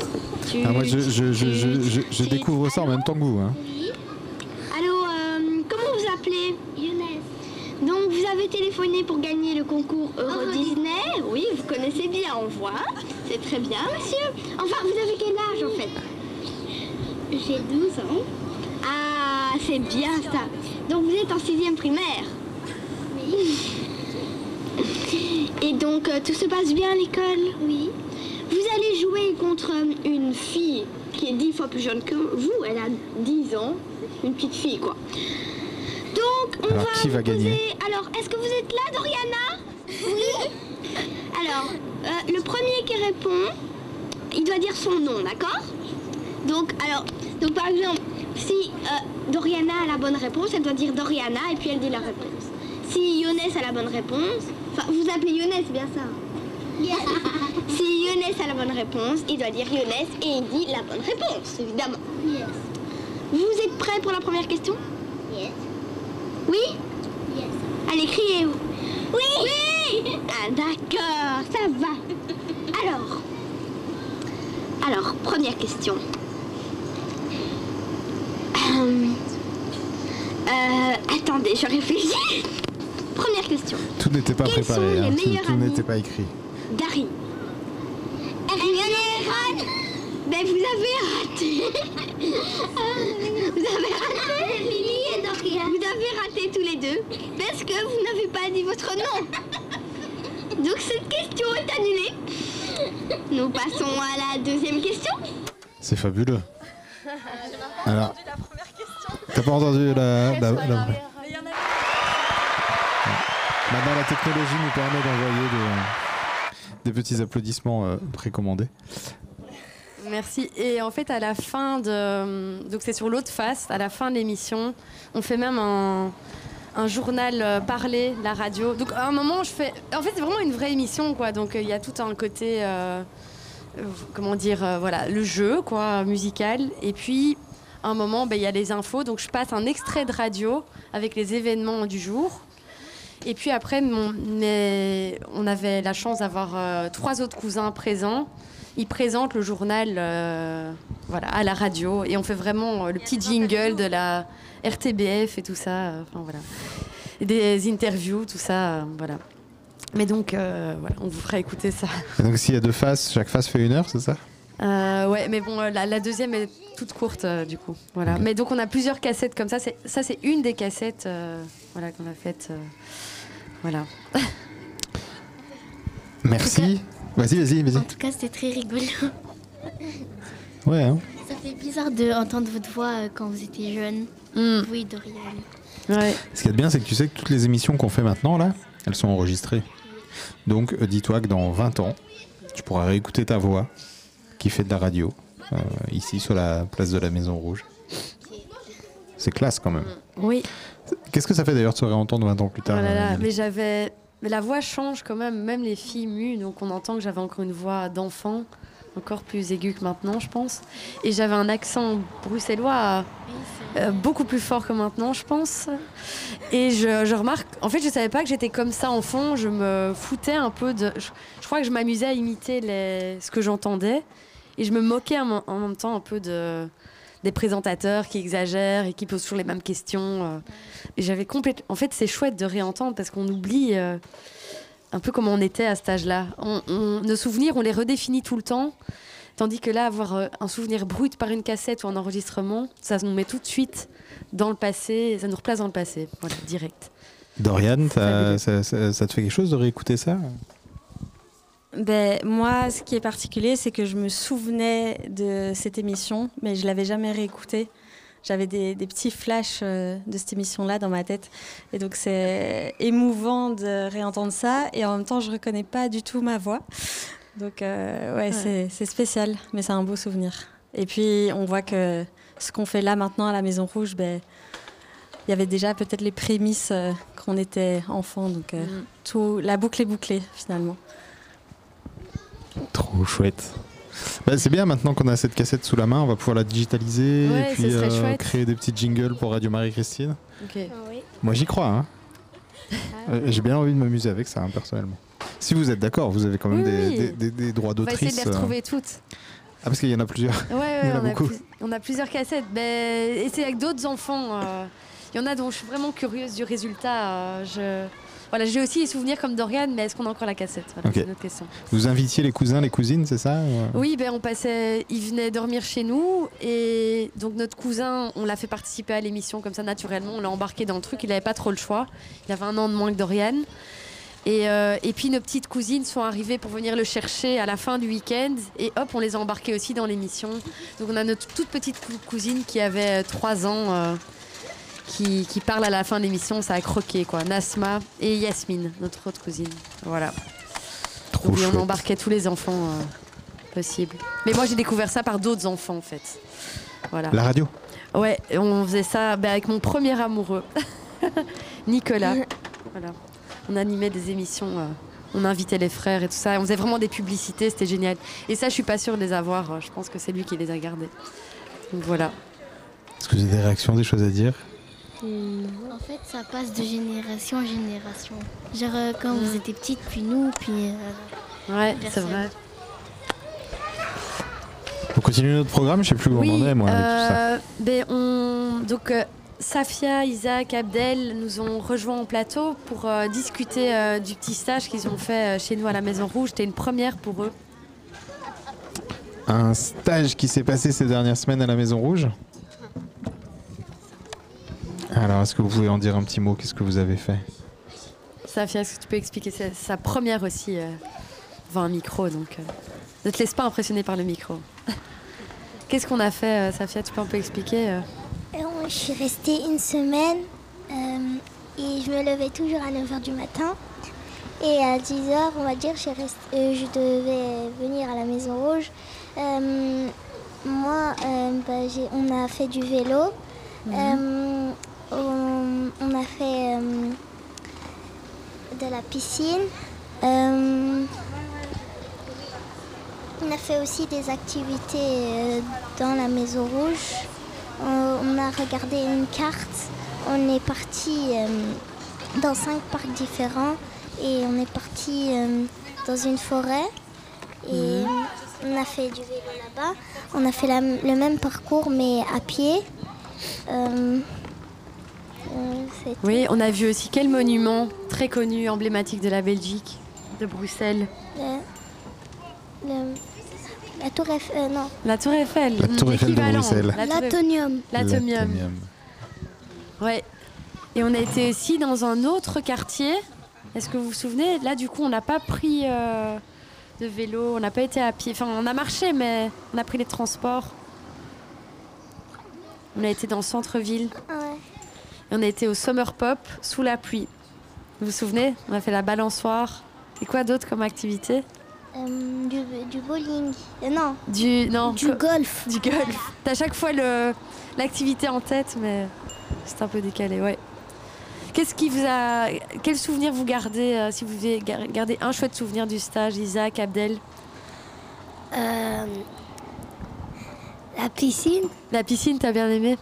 Ah, moi, je, je- je- je- je- je découvre ça en même temps que vous. hein. Allô, euh, comment vous appelez Younes. Donc vous avez téléphoné pour gagner le concours Euro Disney. Oui, vous connaissez bien, on voit. C'est très bien, monsieur. Enfin, vous avez quel âge en fait? J'ai 12 ans. Ah, c'est bien ça. Donc vous êtes en sixième primaire Oui. Et donc euh, tout se passe bien à l'école? Oui. Vous allez jouer contre euh, une fille qui est dix fois plus jeune que vous. Elle a 10 ans. Une petite fille, quoi. On Alors, va. qui va vous poser- gagner Alors, est-ce que vous êtes là, Doriana Oui. Alors, euh, le premier qui répond, il doit dire son nom, d'accord? Donc, alors, donc par exemple, si euh, Doriana a la bonne réponse, elle doit dire Doriana et puis elle dit la réponse. Si Younes a la bonne réponse, enfin, vous appelez Younes, c'est bien ça Si Younes a la bonne réponse, il doit dire Younes et il dit la bonne réponse, évidemment. Vous êtes prêts pour la première question? Oui? Allez, criez Oui Oui Ah, d'accord, ça va. Alors, alors, première question. Hum, euh, attendez, je réfléchis. Première question. Tout n'était pas Quels sont préparé, les hein, tout- meilleurs tout amis n'était pas écrit. Dari. Hermione Mais vous avez raté Vous avez raté Vous avez raté tous les deux parce que vous n'avez pas dit votre nom. Donc cette question est annulée. Nous passons à la deuxième question. C'est fabuleux. Alors, t'as pas entendu la. la- la- Maintenant, la technologie nous permet d'envoyer des, des petits applaudissements euh, précommandés. Merci. Et en fait, à la fin de. Donc, c'est sur l'autre face, à la fin de l'émission, on fait même un, journal euh, parlé, la radio. Donc, à un moment, je fais. En fait, c'est vraiment une vraie émission, quoi. Donc, euh, il y a tout un côté. euh, comment dire Voilà, le jeu, quoi, musical. Et puis, à un moment, ben, il y a les infos. Donc, je passe un extrait de radio avec les événements du jour. Et puis après, mon- on avait la chance d'avoir trois autres cousins présents. Ils présentent le journal euh, voilà, à la radio et on fait vraiment euh, le petit jingle de la RTBF et tout ça. euh, Enfin, voilà. Et des interviews, tout ça. euh, voilà. Mais donc, euh, voilà, on vous fera écouter ça. Et donc, s'il y a deux faces, chaque face fait une heure, c'est ça? Euh, ouais, mais bon, la, la deuxième est toute courte, euh, du coup. Voilà. Mais donc, on a plusieurs cassettes comme ça. C'est- Ça, c'est une des cassettes euh, voilà, qu'on a faites. euh, voilà. Merci. Vas-y, vas-y, vas-y. En tout cas, c'était très rigolo. Ouais, hein. Ça fait bizarre d'entendre votre voix euh, quand vous étiez jeune. Hmm. Oui, Dorian. Ouais. Ce qui est bien, c'est que tu sais que toutes les émissions qu'on fait maintenant, là, elles sont enregistrées. Donc, euh, dis-toi que dans 20 ans, tu pourras réécouter ta voix qui fait de la radio, euh, ici sur la place de la Maison Rouge. C'est classe quand même. Oui. Qu'est-ce que ça fait d'ailleurs de se réentendre 20 ans plus tard Oh là là, mais j'avais. Mais la voix change quand même, même les filles mues, donc on entend que j'avais encore une voix d'enfant, encore plus aiguë que maintenant, je pense. Et j'avais un accent bruxellois euh, beaucoup plus fort que maintenant, je pense. Et je, remarque, en fait, je savais pas que j'étais comme ça enfant, je me foutais un peu de. Je, crois que je m'amusais à imiter ce que j'entendais, et je me moquais en même temps un peu de des présentateurs qui exagèrent et qui posent toujours les mêmes questions. euh. Et j'avais complètement. En fait, c'est chouette de réentendre parce qu'on oublie euh, un peu comment on était à cet âge-là. On, on- nos souvenirs, on les redéfinit tout le temps. Tandis que là, avoir euh, un souvenir brut par une cassette ou un enregistrement, ça nous met tout de suite dans le passé, ça nous replace dans le passé, voilà, direct. Dorian, t'as- ça, ça- ça te fait quelque chose de réécouter ça? Ben, moi, ce qui est particulier, c'est que je me souvenais de cette émission, mais je l'avais jamais réécoutée. j'avais des, des petits flashs euh, de cette émission-là dans ma tête. Et donc, c'est émouvant de réentendre ça. Et en même temps, je reconnais pas du tout ma voix. Donc, euh, ouais, Ouais. c'est- c'est spécial, mais c'est un beau souvenir. Et puis, on voit que ce qu'on fait là maintenant à la Maison Rouge, ben, il y avait déjà peut-être les prémices euh, quand on était enfant. Donc, euh, Mm. tout, la boucle est bouclée finalement. Trop chouette. Bah, c'est bien maintenant qu'on a cette cassette sous la main, on va pouvoir la digitaliser Ouais, et puis euh, créer des petits jingles pour Radio Marie-Christine. Ok. Moi j'y crois. hein. Euh, J'ai bien envie de m'amuser avec ça hein, personnellement. Si vous êtes d'accord, vous avez quand même Oui, des, oui. des- des- des droits On va essayer de d'autrice. les euh. retrouver toutes. Ah parce qu'il y en a plusieurs. Ouais, ouais, Il y en a on, a beaucoup. plus- on a plusieurs cassettes. Ben, et c'est avec d'autres enfants. euh, Il y en a dont je suis vraiment curieuse du résultat. euh, je... Voilà, j'ai aussi les souvenirs comme Dorian, mais est-ce qu'on a encore la cassette? Voilà, Ok. C'est une autre question. Vous invitiez les cousins, les cousines, c'est ça? Ou, euh Oui, ben on passait, il venait dormir chez nous et donc notre cousin, on l'a fait participer à l'émission comme ça naturellement, on l'a embarqué dans le truc, il n'avait pas trop le choix, il avait un an de moins que Dorian. Et, euh, et puis nos petites cousines sont arrivées pour venir le chercher à la fin du week-end et hop, on les a embarquées aussi dans l'émission. Donc on a notre toute petite cou- cousine qui avait 3 ans euh, qui, qui parle à la fin de l'émission, ça a croqué quoi. Nasma et Yasmine, notre autre cousine. Voilà. Donc oui, on embarquait tous les enfants euh, possibles. Mais moi j'ai découvert ça par d'autres enfants en fait. Voilà. La radio? Ouais, on faisait ça bah, avec mon premier amoureux, Nicolas. voilà. On animait des émissions, euh, on invitait les frères et tout ça. On faisait vraiment des publicités, c'était génial. Et ça, je suis pas sûre de les avoir. euh, Je pense que c'est lui qui les a gardés. Donc voilà. Est-ce que vous avez des réactions, des choses à dire? En fait, ça passe de génération en génération. Genre, euh, quand vous étiez petite, puis nous, puis. euh, Ouais, c'est vrai. On continue notre programme, je sais plus où on en est moi avec tout ça. euh, ben, on... Donc, euh, Safia, Isaac, Abdel nous ont rejoints en plateau pour euh, discuter euh, du petit stage qu'ils ont fait euh, chez nous à la Maison Rouge. C'était une première pour eux. Un stage qui s'est passé ces dernières semaines à la Maison Rouge. Alors, est-ce que vous pouvez en dire un petit mot? Qu'est-ce que vous avez fait? Safia, est-ce que tu peux expliquer C'est sa première aussi euh, devant un micro, donc euh, ne te laisse pas impressionner par le micro. Qu'est-ce qu'on a fait, euh, Safia? Tu peux un peu expliquer Je suis restée une semaine euh, et je me levais toujours à 9h du matin. Et à 10h, on va dire, rest- euh, je devais venir à la Maison Rouge. Euh, moi, euh, bah, j'ai- on a fait du vélo. Euh, on, on a fait euh, de la piscine. Euh, on a fait aussi des activités euh, dans la Maison Rouge. On, on a regardé une carte. On est parti dans cinq parcs différents et on est parti euh, dans une forêt et on a fait du vélo là-bas. On a fait la- le même parcours mais à pied. Euh, Oui, on a vu aussi quel monument très connu, emblématique de la Belgique, de Bruxelles. le- le- la tour Eiffel, euh, non. La Tour Eiffel. La Tour Eiffel de. Bruxelles. L'Atomium. Ouais. Et on a été aussi dans un autre quartier. Est-ce que vous vous souvenez? Là, du coup, on n'a pas pris euh, de vélo, on n'a pas été à pied. Enfin, on a marché, mais on a pris les transports. On a été dans le centre-ville. Ouais. On a été au Summer Pop sous la pluie. Vous vous souvenez? On a fait la balançoire. Et quoi d'autre comme activité? Euh, du, du bowling. Euh, non. Du non. Du golf. Du golf. T'as chaque fois le l'activité en tête, mais c'est un peu décalé, ouais. Qu'est-ce qui vous a quel souvenir vous gardez euh, si vous devez gar- garder un chouette souvenir du stage, Isaac, Abdel? La piscine. La piscine, t'as bien aimé?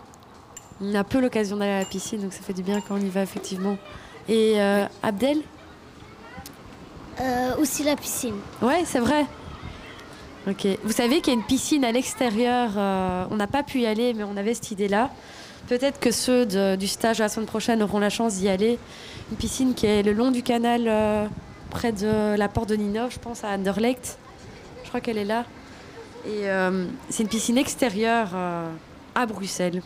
On a peu l'occasion d'aller à la piscine, donc ça fait du bien quand on y va effectivement. Et euh, Abdel? Euh, aussi la piscine. Ouais, c'est vrai. Ok. Vous savez qu'il y a une piscine à l'extérieur. euh, on n'a pas pu y aller, mais on avait cette idée-là. Peut-être que ceux de- du stage la semaine prochaine auront la chance d'y aller. Une piscine qui est le long du canal, près de la porte de Ninov, je pense, à Anderlecht. Je crois qu'elle est là. Et c'est une piscine extérieure à Bruxelles.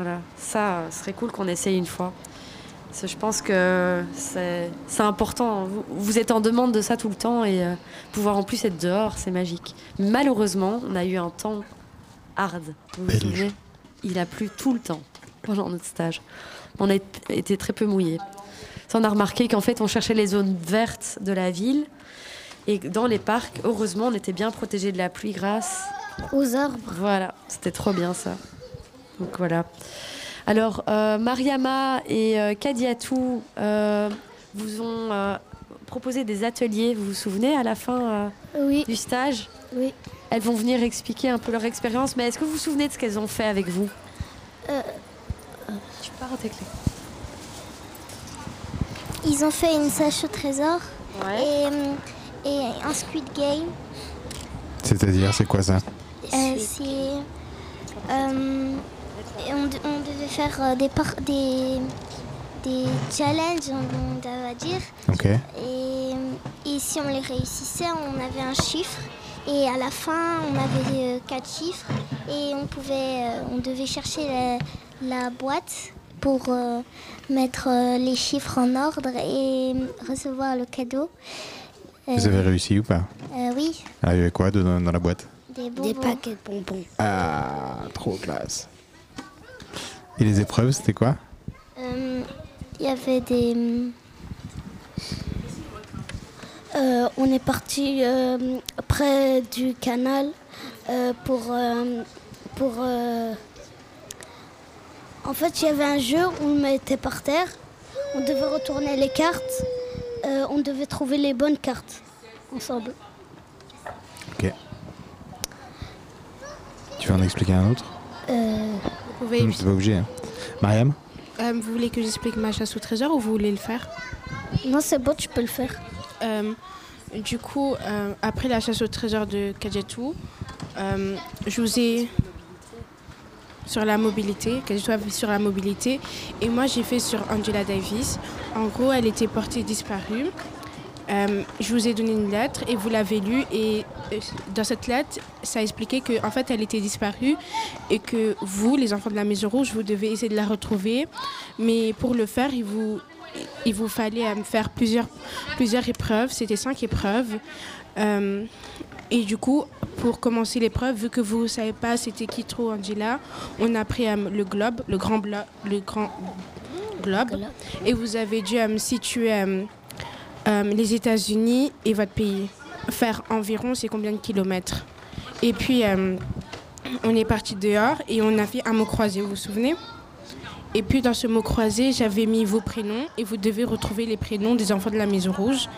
Voilà. Ça, euh, ce serait cool qu'on essaye une fois. Je pense que c'est important. Vous, vous êtes en demande de ça tout le temps et euh, pouvoir en plus être dehors, c'est magique. Malheureusement, on a eu un temps hard. Vous vous souvenez? Il a plu tout le temps pendant notre stage. On a été très peu mouillés. Ça, on a remarqué qu'en fait, on cherchait les zones vertes de la ville. Et dans les parcs, heureusement, on était bien protégés de la pluie grâce aux arbres. Voilà, c'était trop bien ça. Donc voilà. Alors, euh, Mariama et euh, Kadiatou euh, vous ont euh, proposé des ateliers, vous vous souvenez, à la fin euh, du stage? Oui. Elles vont venir expliquer un peu leur expérience, mais est-ce que vous vous souvenez de ce qu'elles ont fait avec vous? Euh, Tu pars tes clés. Ils ont fait une sèche au trésor Ouais. et, et un Squid Game. C'est-à-dire, c'est quoi ça? Euh, c'est. Et on, de- on devait faire euh, des, par- des, des challenges, on, va dire. Et, et si on les réussissait, on avait un chiffre. Et à la fin, on avait euh, quatre chiffres. Et on, pouvait, euh, on devait chercher la, la boîte pour euh, mettre euh, les chiffres en ordre et recevoir le cadeau. Euh, Vous avez réussi ou pas? euh, Oui, Ah, il y avait quoi dans la boîte? Des bonbons. paquets de bonbons. Ah, trop classe. Et les épreuves, c'était quoi Euh, Il y avait des. Euh, on est parti euh, près du canal euh, pour. euh, pour euh, En fait, il y avait un jeu où on le mettait par terre. On devait retourner les cartes. Euh, on devait trouver les bonnes cartes ensemble. Ok. Tu veux en expliquer un autre? Pouvez. Pas obligé. Hein. Mariam Euh, vous voulez que j'explique ma chasse au trésor ou vous voulez le faire? Non, c'est bon, tu peux le faire. Euh, du coup, euh, après la chasse au trésor de Kajetou, euh, je vous ai sur la mobilité, Kajetou a fait sur la mobilité, et moi j'ai fait sur Angela Davis. En gros, elle était portée disparue. Euh, je vous ai donné une lettre et vous l'avez lue et dans cette lettre, ça expliquait que en fait elle était disparue et que vous, les enfants de la Maison Rouge, vous devez essayer de la retrouver. Mais pour le faire, il vous, il vous fallait euh, faire plusieurs, plusieurs épreuves. C'était cinq épreuves. Euh, et du coup, pour commencer l'épreuve, vu que vous ne savez pas c'était qui trop Angela, on a pris euh, le globe, le grand, blo- le grand globe, et vous avez dû euh, situer euh, euh, les États-Unis et votre pays. Faire environ, c'est combien de kilomètres? Et puis, euh, on est parti dehors et on a fait un mot croisé, vous vous souvenez? Et puis, dans ce mot croisé, j'avais mis vos prénoms et vous devez retrouver les prénoms des enfants de la Maison Rouge.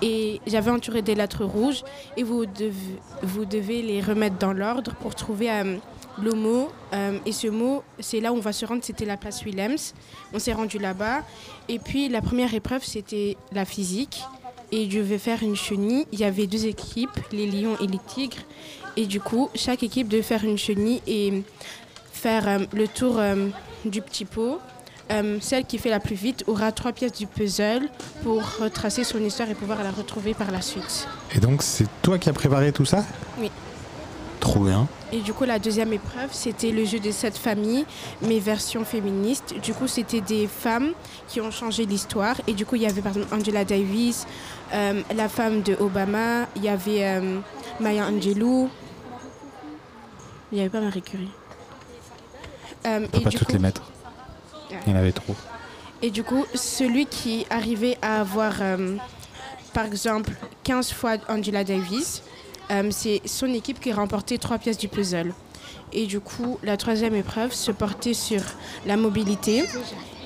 Et j'avais entouré des lettres rouges et vous devez, vous devez les remettre dans l'ordre pour trouver euh, le mot. Euh, et ce mot, c'est là où on va se rendre, c'était la place Willems. On s'est rendu là-bas. Et puis, la première épreuve, c'était la physique. Et je vais faire une chenille. Il y avait deux équipes, les lions et les tigres. Et du coup, chaque équipe devait faire une chenille et faire euh, le tour euh, du petit pot. Euh, celle qui fait la plus vite aura trois pièces du puzzle pour retracer son histoire et pouvoir la retrouver par la suite. Et donc, c'est toi qui as préparé tout ça? Oui. Trop bien. Et du coup, la deuxième épreuve, c'était le jeu des sept familles, mais version féministe. Du coup, c'était des femmes qui ont changé l'histoire. Et du coup, il y avait par exemple Angela Davis, euh, la femme de Obama, il y avait euh, Maya Angelou. Il n'y avait pas Marie Curie. Euh, On peut et pas du toutes coup- les mettre. Il y en avait trop. Et du coup, celui qui arrivait à avoir, euh, par exemple, 15 fois Angela Davis, euh, c'est son équipe qui remportait trois pièces du puzzle. Et du coup, la troisième épreuve se portait sur la mobilité.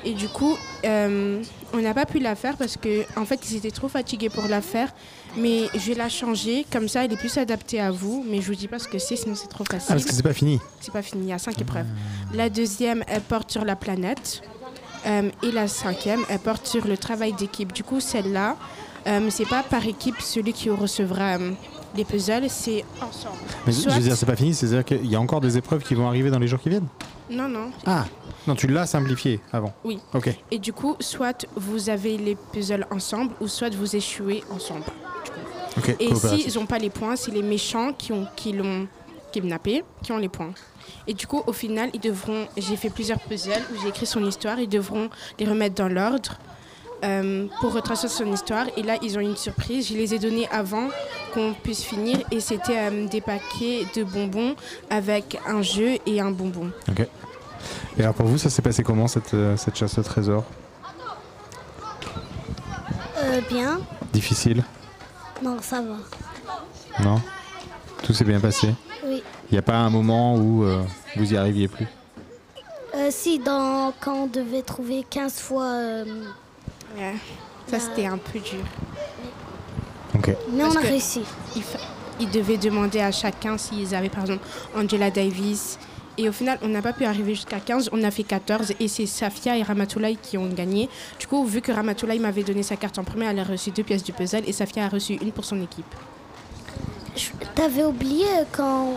Et du coup, euh, on n'a pas pu la faire parce que en fait, ils étaient trop fatigués pour la faire. Mais je vais la changer, comme ça, elle est plus adaptée à vous. Mais je vous dis pas ce que c'est, sinon c'est trop facile. Ah, parce que c'est pas fini. C'est pas fini, il y a cinq épreuves. La deuxième, elle porte sur la planète. Euh, et la cinquième, elle porte sur le travail d'équipe. Du coup, celle-là, euh, c'est pas par équipe celui qui recevra euh, les puzzles, c'est ensemble. Mais je Soit- veux dire, c'est pas fini, c'est-à-dire qu'il y a encore des épreuves qui vont arriver dans les jours qui viennent Non, non. Ah Non, tu l'as simplifié avant. Oui. Ok. Et du coup, soit vous avez les puzzles ensemble, ou soit vous échouez ensemble. Ok, Et s'ils n'ont pas les points, c'est les méchants qui ont qui l'ont kidnappé qui ont les points. Et du coup, au final, ils devront. J'ai fait plusieurs puzzles où j'ai écrit son histoire. Ils devront les remettre dans l'ordre euh, pour retracer son histoire. Et là, ils ont une surprise. Je les ai donnés avant qu'on puisse finir. Et c'était euh, des paquets de bonbons avec un jeu et un bonbon. Ok. Et alors pour vous, ça s'est passé comment cette, euh, cette chasse au trésor? Euh, bien. Difficile? Non, ça va. Non? Tout s'est bien passé? Oui. Il n'y a pas un moment où euh, vous y arriviez plus? Euh, si, dans, quand on devait trouver 15 fois. Ouais. Ça, c'était un peu dur. Ok. Mais Parce on a réussi. Il, fa- il devait demander à chacun s'ils avaient, par exemple, Angela Davis. Et au final, on n'a pas pu arriver jusqu'à 15, on a fait 14 et c'est Safia et Ramatoulaye qui ont gagné. Du coup, vu que Ramatoulaye m'avait donné sa carte en premier, elle a reçu deux pièces du puzzle et Safia a reçu une pour son équipe. T'avais oublié quand,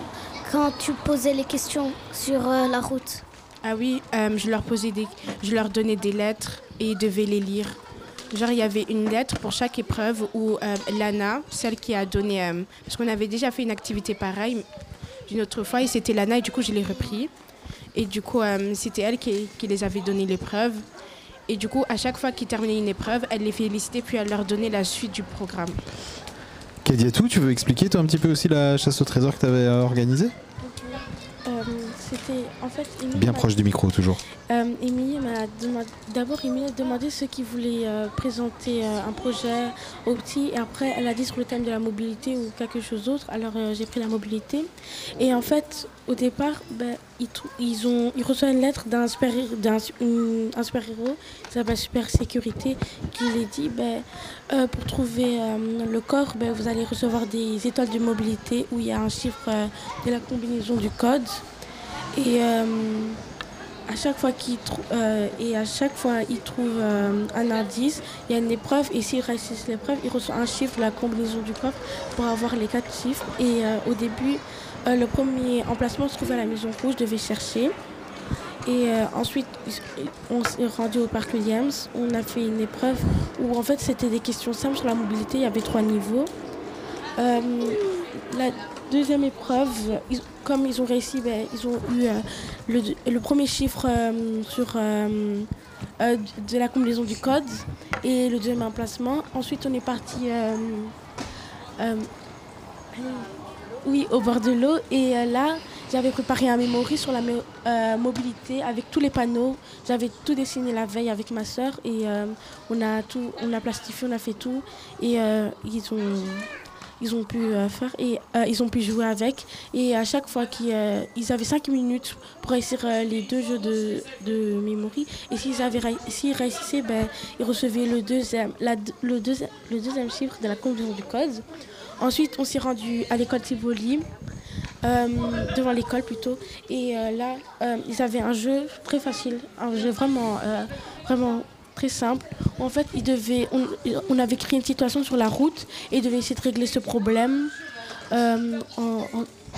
quand tu posais les questions sur euh, la route. Ah oui, euh, je leur posais des, je leur donnais des lettres et ils devaient les lire. Genre il y avait une lettre pour chaque épreuve où euh, Lana, celle qui a donné, euh, parce qu'on avait déjà fait une activité pareille d'une autre fois et c'était Lana et du coup je l'ai repris. Et du coup euh, c'était elle qui, qui les avait donné l'épreuve. Et du coup à chaque fois qu'ils terminaient une épreuve, elle les félicitait puis elle leur donnait la suite du programme. Kadiatou, tu veux expliquer toi un petit peu aussi la chasse au trésor que tu avais organisée? Euh, C'était en fait. Émilie Bien proche du micro toujours. Euh, Émilie m'a demandé. D'abord, Émilie a demandé ceux qui voulaient euh, présenter euh, un projet au petit. Et après, elle a dit sur le thème de la mobilité ou quelque chose d'autre. Alors, j'ai pris la mobilité. Et en fait, au départ, ben, ils, ont, ils reçoivent une lettre d'un super, d'un, un super héros qui s'appelle Super Sécurité qui les dit ben, pour trouver le corps, ben, vous allez recevoir des étoiles de mobilité où il y a un chiffre de la combinaison du code. Et euh, à chaque fois trou- euh, et à chaque fois ils trouvent euh, un indice, il y a une épreuve et s'ils réussissent l'épreuve, ils reçoivent un chiffre de la combinaison du coffre pour avoir les quatre chiffres. Et euh, au début, le premier emplacement se trouvait à la Maison Rouge, je devais chercher. Et ensuite, on s'est rendu au parc Williams. On a fait une épreuve où en fait c'était des questions simples sur la mobilité. Il y avait trois niveaux. Deuxième épreuve, comme ils ont réussi, ben, ils ont eu euh, le, premier chiffre euh, sur euh, de la combinaison du code et le deuxième emplacement. Ensuite, on est parti oui, au bord de l'eau. Et là, j'avais préparé un memory sur la mo- mobilité avec tous les panneaux. J'avais tout dessiné la veille avec ma soeur et on a tout, on a plastifié, on a fait tout. Et ils ont ils ont pu euh, faire et euh, ils ont pu jouer avec. Et à chaque fois qu'ils euh, avaient 5 minutes pour réussir les deux jeux de, de memory et s'ils réussissaient ben, ils recevaient le deuxième le deuxième le deuxième chiffre de la combinaison du code. Ensuite on s'est rendu à l'école Tivoli devant l'école plutôt. Et là ils avaient un jeu très facile un jeu vraiment vraiment très simple en fait on, avait créé une situation sur la route et ils devaient essayer de régler ce problème Euh,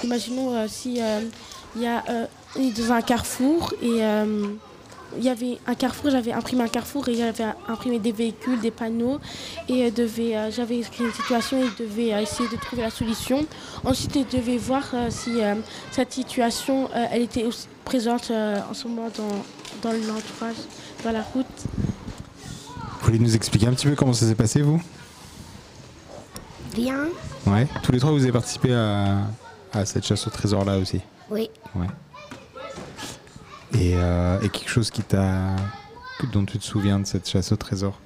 imaginons euh, si euh, il y a dans un carrefour et il y avait un carrefour, j'avais imprimé un carrefour et j'avais imprimé des véhicules, des panneaux et devait, j'avais écrit une situation et ils devaient euh, essayer de trouver la solution. Ensuite, ils devaient voir si cette situation elle était aussi présente en ce moment dans, dans l'entourage, dans la route. Vous voulez nous expliquer un petit peu comment ça s'est passé, vous? Bien. Ouais. Tous les trois, vous avez participé à, à cette chasse au trésor là aussi? Oui. Ouais. Et, euh, et quelque chose qui t'a, dont tu te souviens de cette chasse au trésor?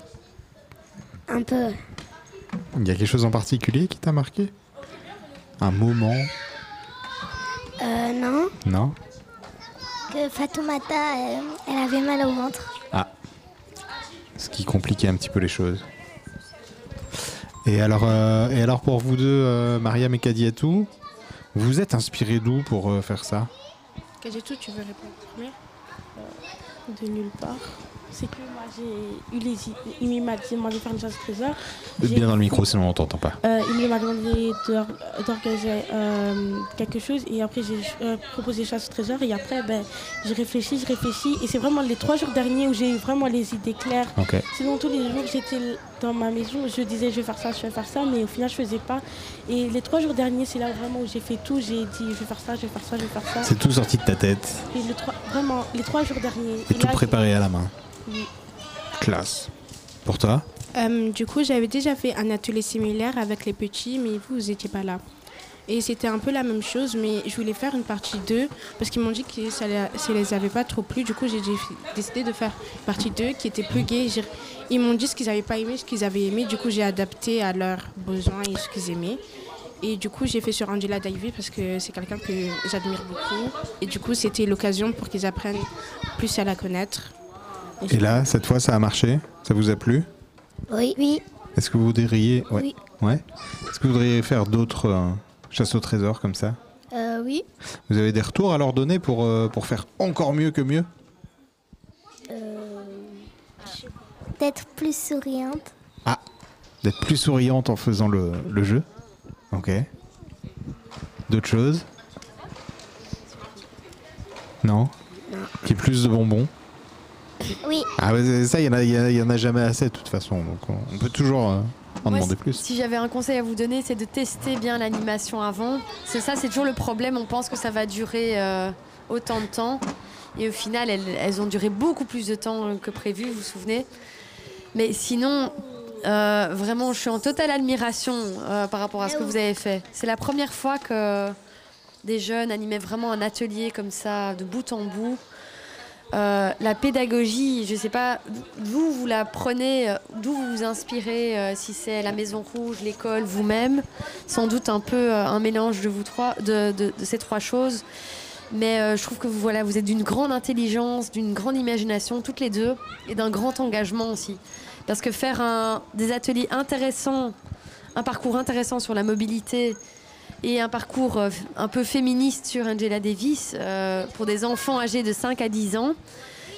Un peu. Il y a quelque chose en particulier qui t'a marqué? Un moment? Euh, non. Non? Que Fatoumata, euh, elle avait mal au ventre. Ah. Ce qui compliquait un petit peu les choses. Et alors, euh, et alors pour vous deux, euh, Mariam et Kadiatou, vous êtes inspirés d'où pour euh, faire ça? Tout, tu veux répondre premier? De nulle part. C'est que moi j'ai eu les il m'a demandé de faire une chasse au trésor. Bien dans le micro, sinon on t'entend pas. Euh, il m'a demandé d'or- d'organiser euh, quelque chose et après j'ai euh, proposé chasse au trésor et après ben, j'ai réfléchi, j'ai réfléchi et c'est vraiment les trois jours derniers où j'ai eu vraiment les idées claires. Sinon tous les jours j'étais dans ma maison, je disais je vais faire ça, je vais faire ça mais au final je faisais pas. Et les trois jours derniers c'est là vraiment où j'ai fait tout, j'ai dit je vais faire ça, je vais faire ça, je vais faire ça. C'est tout sorti de ta tête Et les trois, vraiment les trois jours derniers. et Et tout là, préparé à la main. Oui. Classe. Pour toi Euh, du coup, j'avais déjà fait un atelier similaire avec les petits, mais vous, vous n'étiez pas là. Et c'était un peu la même chose, mais je voulais faire une partie 2 parce qu'ils m'ont dit que ça ça les avait pas trop plu. Du coup, j'ai dé- décidé de faire une partie 2 qui était plus gay. Ils m'ont dit ce qu'ils n'avaient pas aimé, ce qu'ils avaient aimé. Du coup, j'ai adapté à leurs besoins et ce qu'ils aimaient. Et du coup, j'ai fait sur Angela Davy parce que c'est quelqu'un que j'admire beaucoup. Et du coup, c'était l'occasion pour qu'ils apprennent plus à la connaître. Et là, cette fois, ça a marché? Ça vous a plu? Oui. Oui. Est-ce que vous voudriez... Ouais. Oui. Ouais. Est-ce que vous voudriez faire d'autres euh, chasses au trésor comme ça? Euh, oui. Vous avez des retours à leur donner pour, euh, pour faire encore mieux que mieux? D'être plus souriante. Ah D'être plus souriante en faisant le, le jeu Ok. D'autres choses? Non Qui est plus de bonbons? Oui. Ah ça, il y, en a- en en jamais assez de toute façon. Donc on, peut toujours euh, en Moi, demander plus. Si j'avais un conseil à vous donner, c'est de tester bien l'animation avant. C'est ça, c'est toujours le problème. On pense que ça va durer euh, autant de temps. Et au final, elles, elles ont duré beaucoup plus de temps euh, que prévu, vous vous souvenez. Mais sinon, euh, vraiment, je suis en totale admiration par rapport à ce que vous avez fait. C'est la première fois que des jeunes animaient vraiment un atelier comme ça, de bout en bout. Euh, la pédagogie, je ne sais pas d'où vous la prenez, euh, d'où vous vous inspirez, euh, si c'est la Maison Rouge, l'école, vous-même? Sans doute un peu un mélange de, vous trois, de, ces trois choses. Mais je trouve que vous, voilà, vous êtes d'une grande intelligence, d'une grande imagination, toutes les deux, et d'un grand engagement aussi. Parce que faire des ateliers intéressants, un parcours intéressant sur la mobilité et un parcours euh, un peu féministe sur Angela Davis euh, pour des enfants âgés de 5 à 10 ans.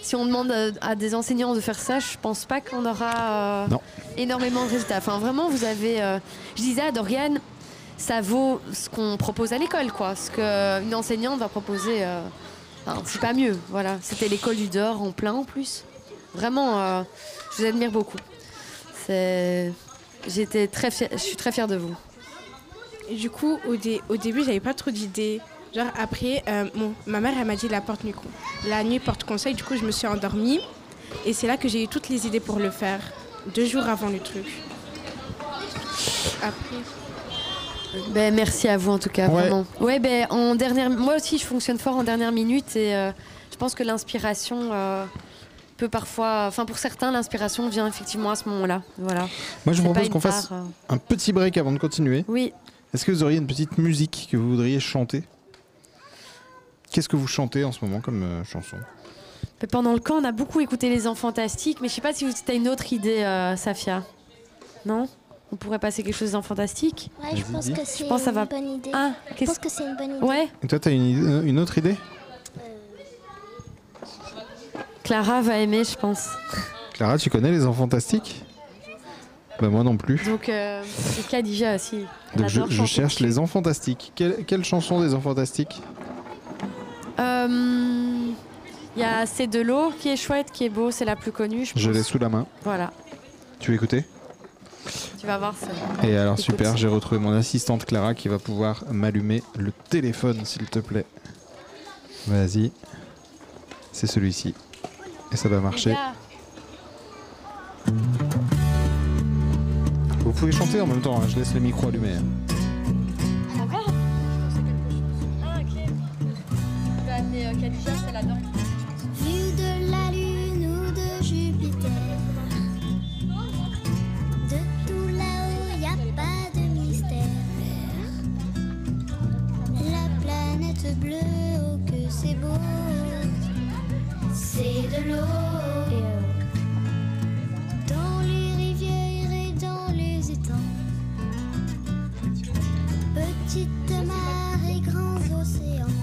Si on demande euh, à des enseignants de faire ça, je pense pas qu'on aura euh, énormément de résultats. Enfin, vraiment, vous avez. euh, je disais à Dorian, ça vaut ce qu'on propose à l'école, quoi. Ce qu'une enseignante va proposer, euh, enfin, c'est pas mieux. Voilà, c'était l'école du dehors en plein en plus. Vraiment, je vous admire beaucoup. J'étais très, fière- je suis très fière de vous. Et du coup, au, dé- au début, j'avais pas trop d'idées. Genre après, euh, mon- ma mère elle m'a dit la porte nuit, la nuit porte conseil. Du coup, je me suis endormie et c'est là que j'ai eu toutes les idées pour le faire, deux jours avant le truc. Après. Ben, merci à vous en tout cas, Ouais. vraiment. Ouais, ben, en dernière, moi aussi je fonctionne fort en dernière minute et euh, je pense que l'inspiration euh, peut parfois, enfin pour certains, l'inspiration vient effectivement à ce moment-là. Voilà. Moi, je vous propose qu'on fasse euh, un petit break avant de continuer. Oui. Est-ce que vous auriez une petite musique que vous voudriez chanter? Qu'est-ce que vous chantez en ce moment comme euh, chanson? Mais Pendant le camp, on a beaucoup écouté les enfants fantastiques, mais je sais pas si tu as une autre idée, euh, Safia. Non? On pourrait passer quelque chose d'enfant fantastique Ouais, je pense que c'est Je pense que ça une va- bonne idée. Ah, je qu'est-ce- pense que c'est une bonne idée. Ouais. Et toi, t'as une, idée- une autre idée? Clara va aimer, je pense. Clara, tu connais les enfants fantastiques? Bah moi non plus. Donc, euh, et Khadija aussi. elle Donc je, adore je chanter cherche les enfants fantastiques. Quelle, quelle chanson des enfants fantastiques? Euh, Il y a C'est de l'eau qui est chouette, qui est beau, c'est la plus connue, je pense. Je l'ai sous la main. Voilà, Tu veux écouter? Tu vas voir. c'est- Et alors Écoute. super, j'ai retrouvé mon assistante Clara qui va pouvoir m'allumer le téléphone s'il te plaît. Vas-y. C'est celui-ci. Et ça va marcher. Vous pouvez chanter en même temps, hein, je laisse le micro allumé. hein. Vue de la Lune ou de Jupiter, de tout là-haut, y a pas de mystère. La planète bleue, oh que c'est beau, c'est de l'eau. Petites mares et grands océans.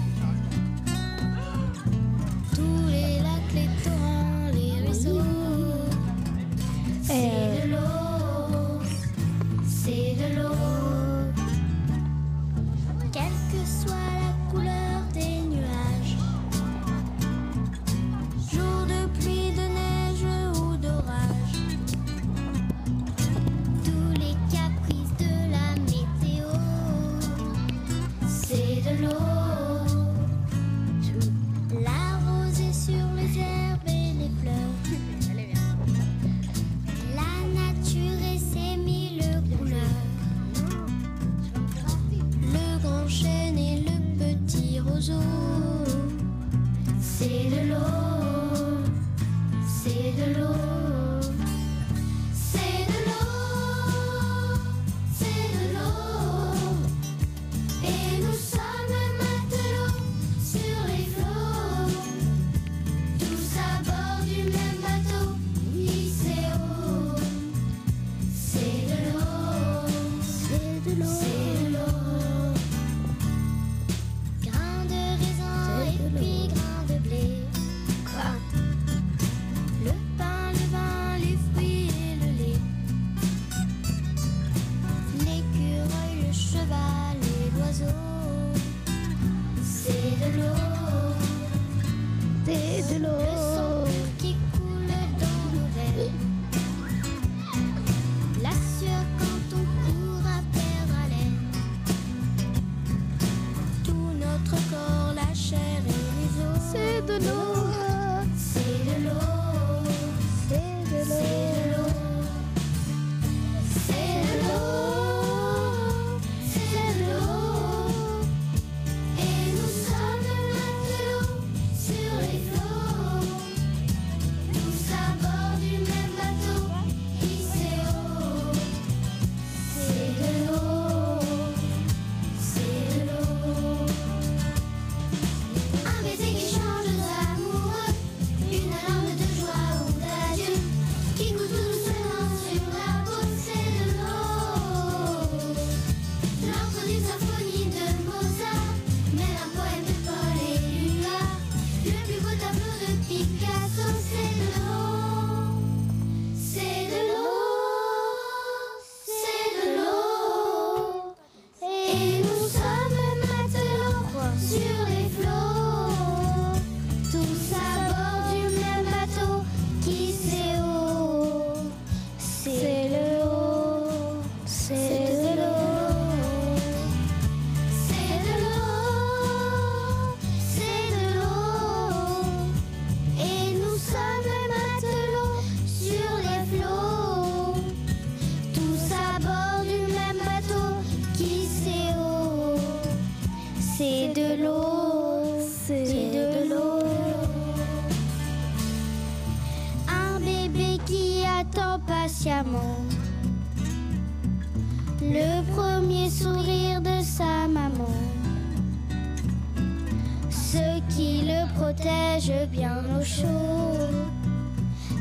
Qui le protège bien au chaud.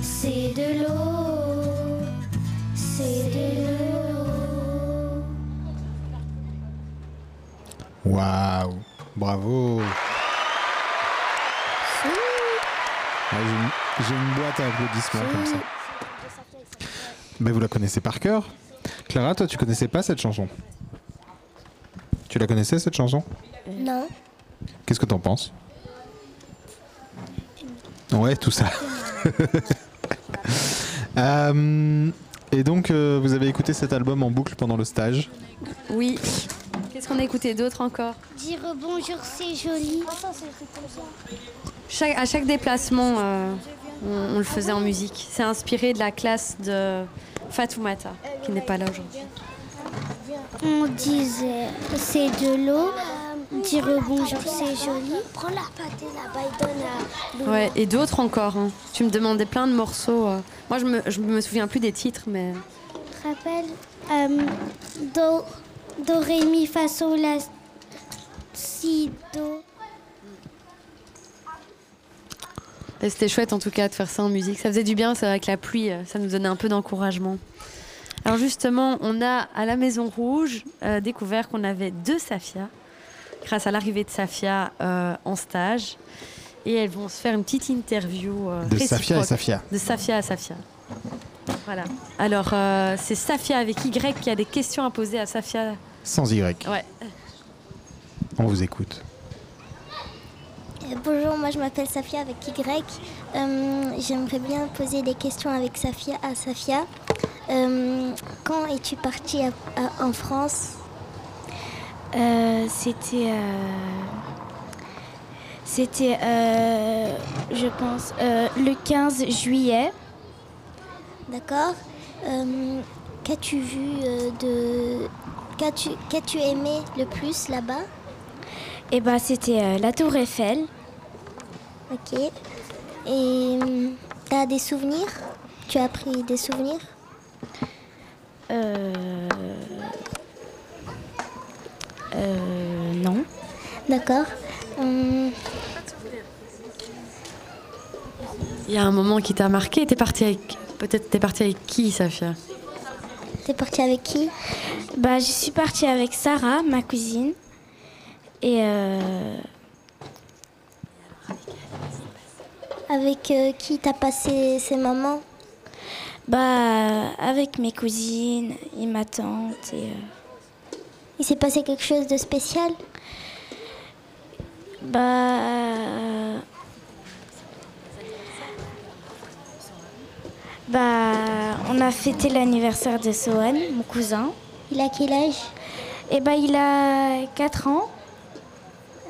C'est de l'eau, c'est de l'eau. Waouh, bravo. Ah, J'ai une, j'ai une boîte à applaudissements comme ça. Mais vous la connaissez par cœur Clara, toi, tu connaissais pas cette chanson? Tu la connaissais cette chanson? Non. Qu'est-ce que t'en penses? Ouais, tout ça. Euh, et donc, euh, vous avez écouté cet album en boucle pendant le stage Oui. Qu'est-ce qu'on a écouté d'autre encore Dire bonjour, c'est joli. Chaque- À chaque déplacement, euh, on, on le faisait en musique. C'est inspiré de la classe de Fatoumata, qui n'est pas là aujourd'hui. On disait c'est de l'eau. Dire bonjour, c'est joli. Prends la pâté là-bas et donne à. Ouais, et d'autres encore. hein. Tu me demandais plein de morceaux. euh. Moi, je me, je me souviens plus des titres, mais. rappelle euh, do, do, ré, mi, fa, sol, la, si, do. Et C'était chouette en tout cas de faire ça en musique. Ça faisait du bien, c'est vrai que la pluie, euh, ça nous donnait un peu d'encouragement. Alors justement, on a à la Maison Rouge euh, découvert qu'on avait deux Safia, grâce à l'arrivée de Safia euh, en stage. Et elles vont se faire une petite interview. euh, De Safia et Safia. De Safia à Safia. Voilà. Alors, euh, c'est Safia avec Y qui a des questions à poser à Safia. Sans Y. Ouais. On vous écoute. Bonjour, moi je m'appelle Safia avec Y. Euh, J'aimerais bien poser des questions avec Safia à Safia. Euh, quand es-tu partie à- à- en France? Euh, c'était. euh, C'était, euh, je pense, le 15 juillet. D'accord. Qu'as-tu vu de. Qu'as-tu qu'as-tu aimé le plus là-bas? Et bah, c'était la Tour Eiffel. Ok. Et tu as des souvenirs? Tu as pris des souvenirs? Euh... Euh, non. D'accord. Hum, Il y a un moment qui t'a marqué. T'es partie avec. Peut-être t'es partie avec qui, Safia? T'es partie avec qui? Bah, je suis partie avec Sarah, ma cousine. Et euh, Avec euh, qui t'as passé ces moments? Bah, avec mes cousines et ma tante. Et, euh, Il s'est passé quelque chose de spécial? Bah, bah, on a fêté l'anniversaire de Sohan, mon cousin. Il a quel âge? Et bah, il a 4 ans.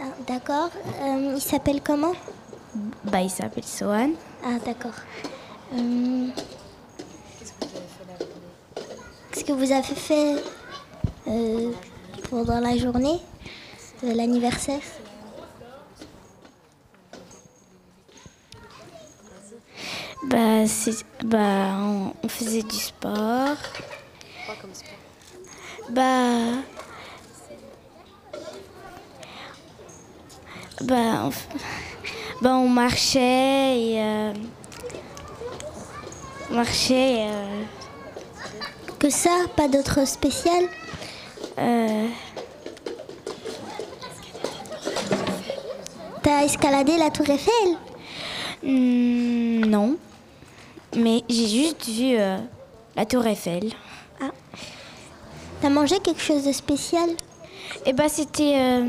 Ah, D'accord. Euh, il s'appelle comment? Bah, il s'appelle Sohan. Ah, d'accord. Euh, Qu'est-ce que vous avez fait euh, pendant la journée de l'anniversaire Bah, c'est- bah on, on faisait du sport. Bah. Bah, on, bah, on marchait et. euh, on marchait et, euh, Que ça Pas d'autre spécial? Euh, T'as escaladé la tour Eiffel? Hmm, non. Mais j'ai juste vu euh, la tour Eiffel. Ah. T'as mangé quelque chose de spécial? Et bah c'était euh,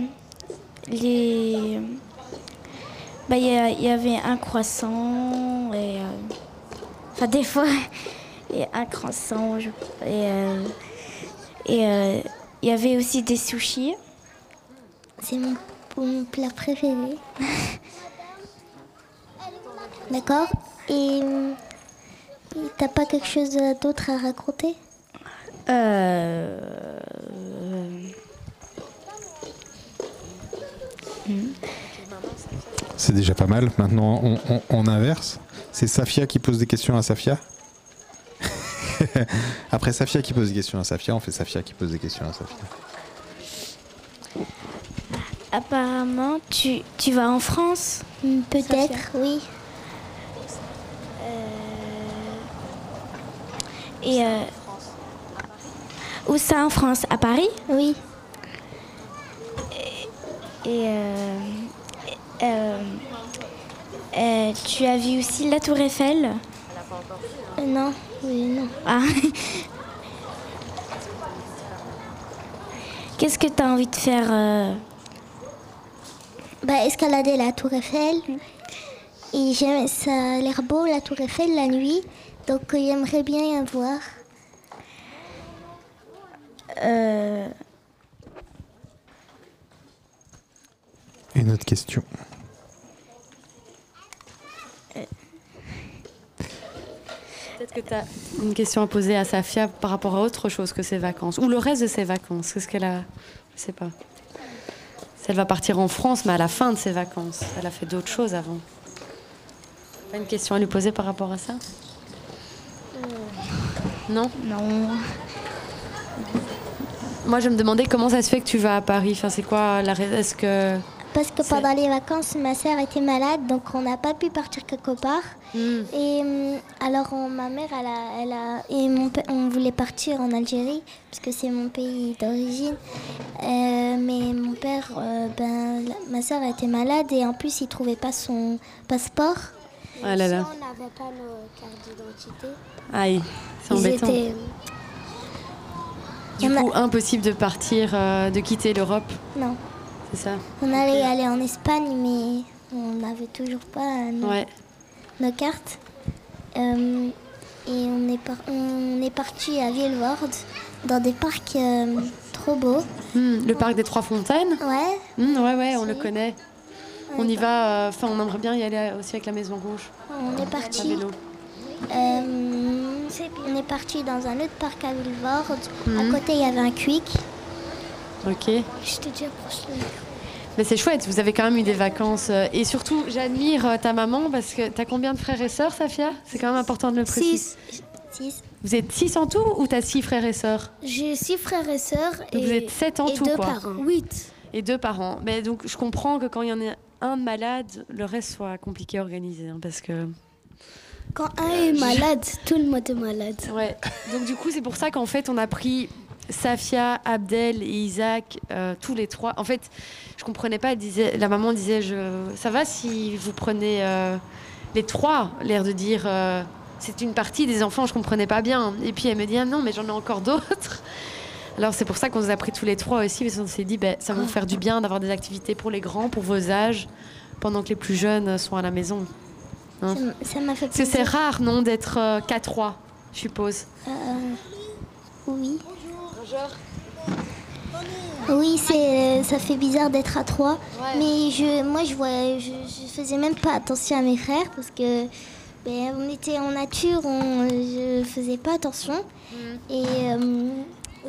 les. Bah il y, avait un croissant et. Enfin des fois il y a un croissant je- et et il y avait aussi des sushis. C'est mon, mon plat préféré. D'accord. Et t'as pas quelque chose d'autre à raconter? Euh... C'est déjà pas mal. Maintenant, on, on- on inverse. C'est Safia qui pose des questions à Safia. Après Safia qui pose des questions à Safia, on fait Safia qui pose des questions à Safia. Apparemment tu, tu vas en France Peut-être, oui. Et euh, où ça en France? À Paris? Oui. Et, et, euh, euh, euh, tu as vu aussi la Tour Eiffel? Euh, Non, oui, non. Ah. Qu'est-ce que tu as envie de faire euh, Bah, escalader la tour Eiffel. Et j'aime, ça a l'air beau, la tour Eiffel, la nuit. Donc, euh, j'aimerais bien y voir. euh, Une autre question. Peut-être que tu as une question à poser à Safia par rapport à autre chose que ses vacances. Ou le reste de ses vacances. Qu'est-ce qu'elle a Je sais pas. Elle va partir en France, mais à la fin de ses vacances. Elle a fait d'autres choses avant. Pas une question à lui poser par rapport à ça? Non? Non. Moi, je me demandais comment ça se fait que tu vas à Paris. Enfin, c'est quoi la raison? Est-ce que. Parce que pendant les vacances, ma sœur était malade, donc on n'a pas pu partir quelque part. Et hum, alors on- ma mère, elle a, elle a, et mon on voulait partir en Algérie parce que c'est mon pays d'origine. Euh, mais mon père, euh, ben, la- ma sœur était malade et en plus il trouvait pas son passeport. Ah là là. On n'avait pas nos cartes d'identité. Aïe, c'est embêtant. étaient- Du coup, impossible de partir, euh, de quitter l'Europe. Non. C'est ça On allait aller en Espagne, mais on n'avait toujours pas euh, nos, Ouais. nos cartes. Euh, et on est, par- on est parti à Villevorde, dans des parcs euh, trop beaux. Hmm, le parc des Trois Fontaines? Ouais. Hmm, ouais, ouais, on le connaît. On y va, euh, enfin, on aimerait bien y aller aussi avec la Maison Rouge. On est parti. Euh, on est parti dans un autre parc à Villevorde. Mhm. À côté, il y avait un quick. Ok. Je le micro. Mais c'est chouette, vous avez quand même eu des vacances. euh, Et surtout, j'admire euh, ta maman parce que t'as combien de frères et sœurs, Safia? C'est quand même important de le préciser. Six. Vous êtes six en tout ou t'as six frères et sœurs? J'ai six frères et sœurs. Et, vous êtes sept en et tout, deux quoi. parents. Huit. Et deux parents. Mais donc je comprends que quand il y en a un de malade, le reste soit compliqué à organiser. hein, parce que. Quand un est malade, tout le monde est malade. Ouais. Donc du coup, c'est pour ça qu'en fait, on a pris Safia, Abdel et Isaac, euh, tous les trois. En fait, je comprenais pas. elle disait, la maman disait, je, ça va si vous prenez euh, les trois, l'air de dire. euh, c'est une partie des enfants, je comprenais pas bien. Et puis elle me dit, ah non, mais j'en ai encore d'autres. Alors c'est pour ça qu'on nous a pris tous les trois aussi, parce qu'on s'est dit, ben, ça va vous faire du bien d'avoir des activités pour les grands, pour vos âges, pendant que les plus jeunes sont à la maison. Hein. Ça m'a fait Parce que c'est rare, non, d'être qu'à trois, je suppose. Euh, oui. Oui, c'est, ça fait bizarre d'être à trois. Mais je, moi, je, vois, je, je faisais même pas attention à mes frères parce que ben, on était en nature, on, je faisais pas attention. Et, euh,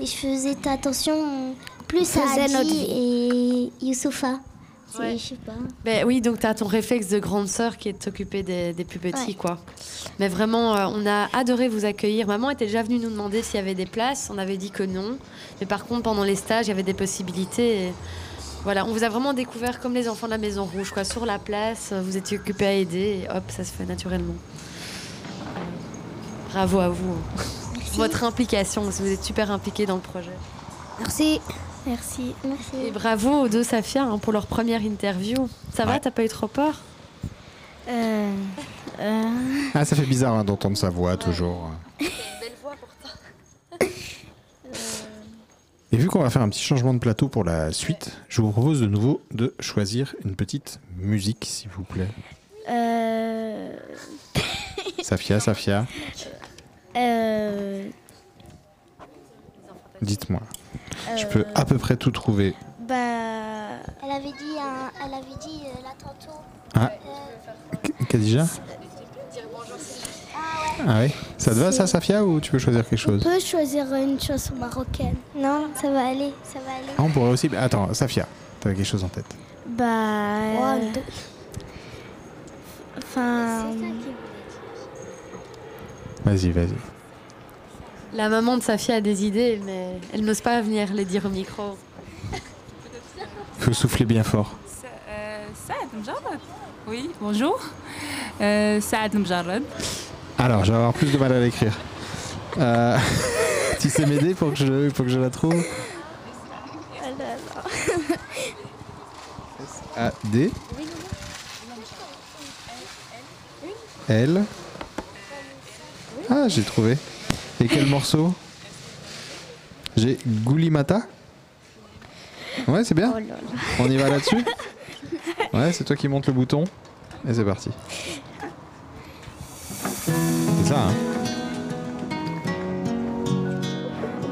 et je faisais attention plus On à notre Adi et Youssoufa. C'est- Ouais. Je sais pas. Ben oui, donc tu as ton réflexe de grande sœur qui est de t'occuper des, des plus petits, Ouais. quoi. Mais vraiment, euh, on a adoré vous accueillir. Maman était déjà venue nous demander s'il y avait des places. On avait dit que non. Mais par contre, pendant les stages, il y avait des possibilités. et Voilà, on vous a vraiment découvert comme les enfants de la Maison Rouge, quoi. Sur la place, euh, vous étiez occupés à aider et hop, ça se fait naturellement. Bravo à vous. hein. Votre implication, vous êtes super impliqués dans le projet. Merci. Merci. Merci. Et bravo aux deux Safia hein, pour leur première interview. Ça va, t'as pas eu trop peur? Euh, Ah, ça fait bizarre hein, d'entendre sa voix toujours. Belle voix pourtant. Et vu qu'on va faire un petit changement de plateau pour la suite, je vous propose de nouveau de choisir une petite musique, s'il vous plaît. Euh, Safia, Safia, euh, dites-moi. Je Euh, peux à peu près tout trouver. bah, elle avait dit, un- elle avait dit euh, là tantôt. Ah, K- Khadija Ah oui Ça te va ça, Safia, ou tu veux choisir quelque chose? On peut choisir une chanson marocaine. Non, ça va aller, ça va aller. Ah, on pourrait aussi. Attends, Safia, t'avais quelque chose en tête Bah. euh, Enfin. Vas-y, vas-y. La maman de Safia a des idées, mais elle n'ose pas venir les dire au micro. Faut souffler bien fort. Euh, Oui, bonjour. Euh, Saad Mjarrad. Alors, je vais avoir plus de mal à l'écrire. Euh, tu sais m'aider pour que je, pour que je la trouve? A D L Ah, j'ai trouvé. Et quel morceau J'ai Goulimata Ouais, c'est bien. On y va là-dessus Ouais, c'est toi qui montes le bouton. Et c'est parti. C'est ça, hein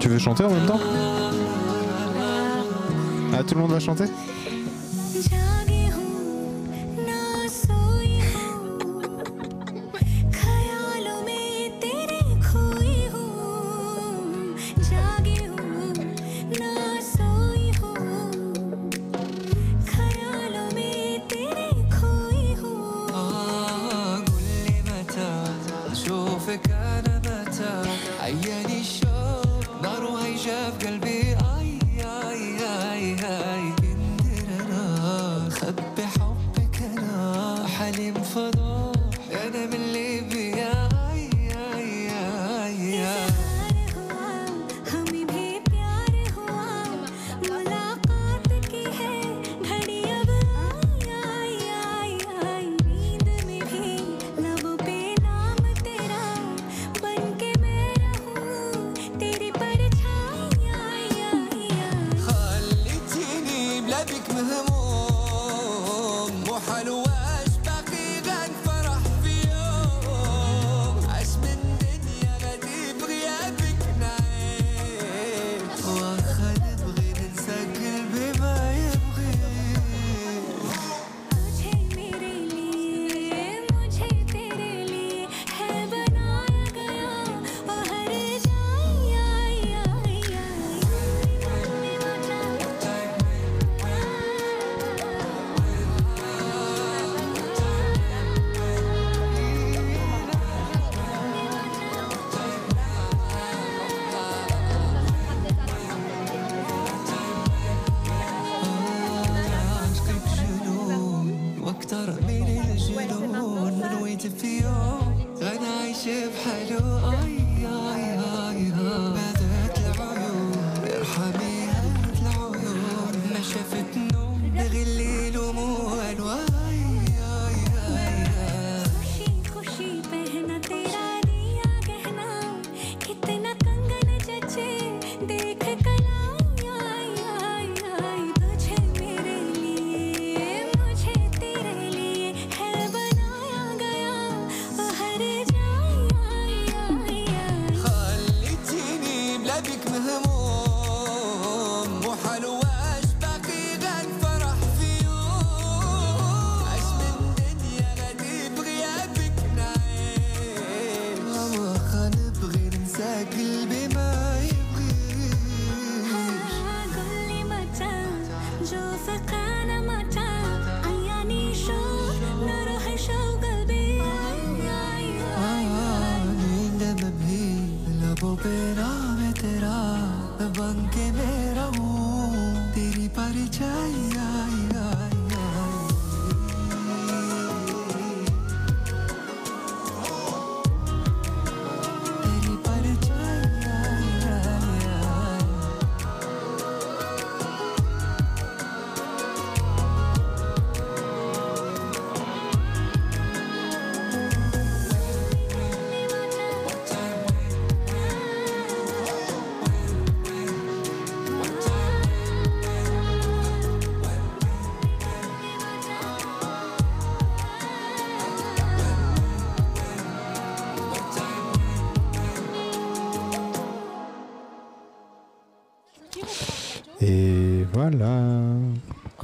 Tu veux chanter en même temps? Ah, tout le monde va chanter?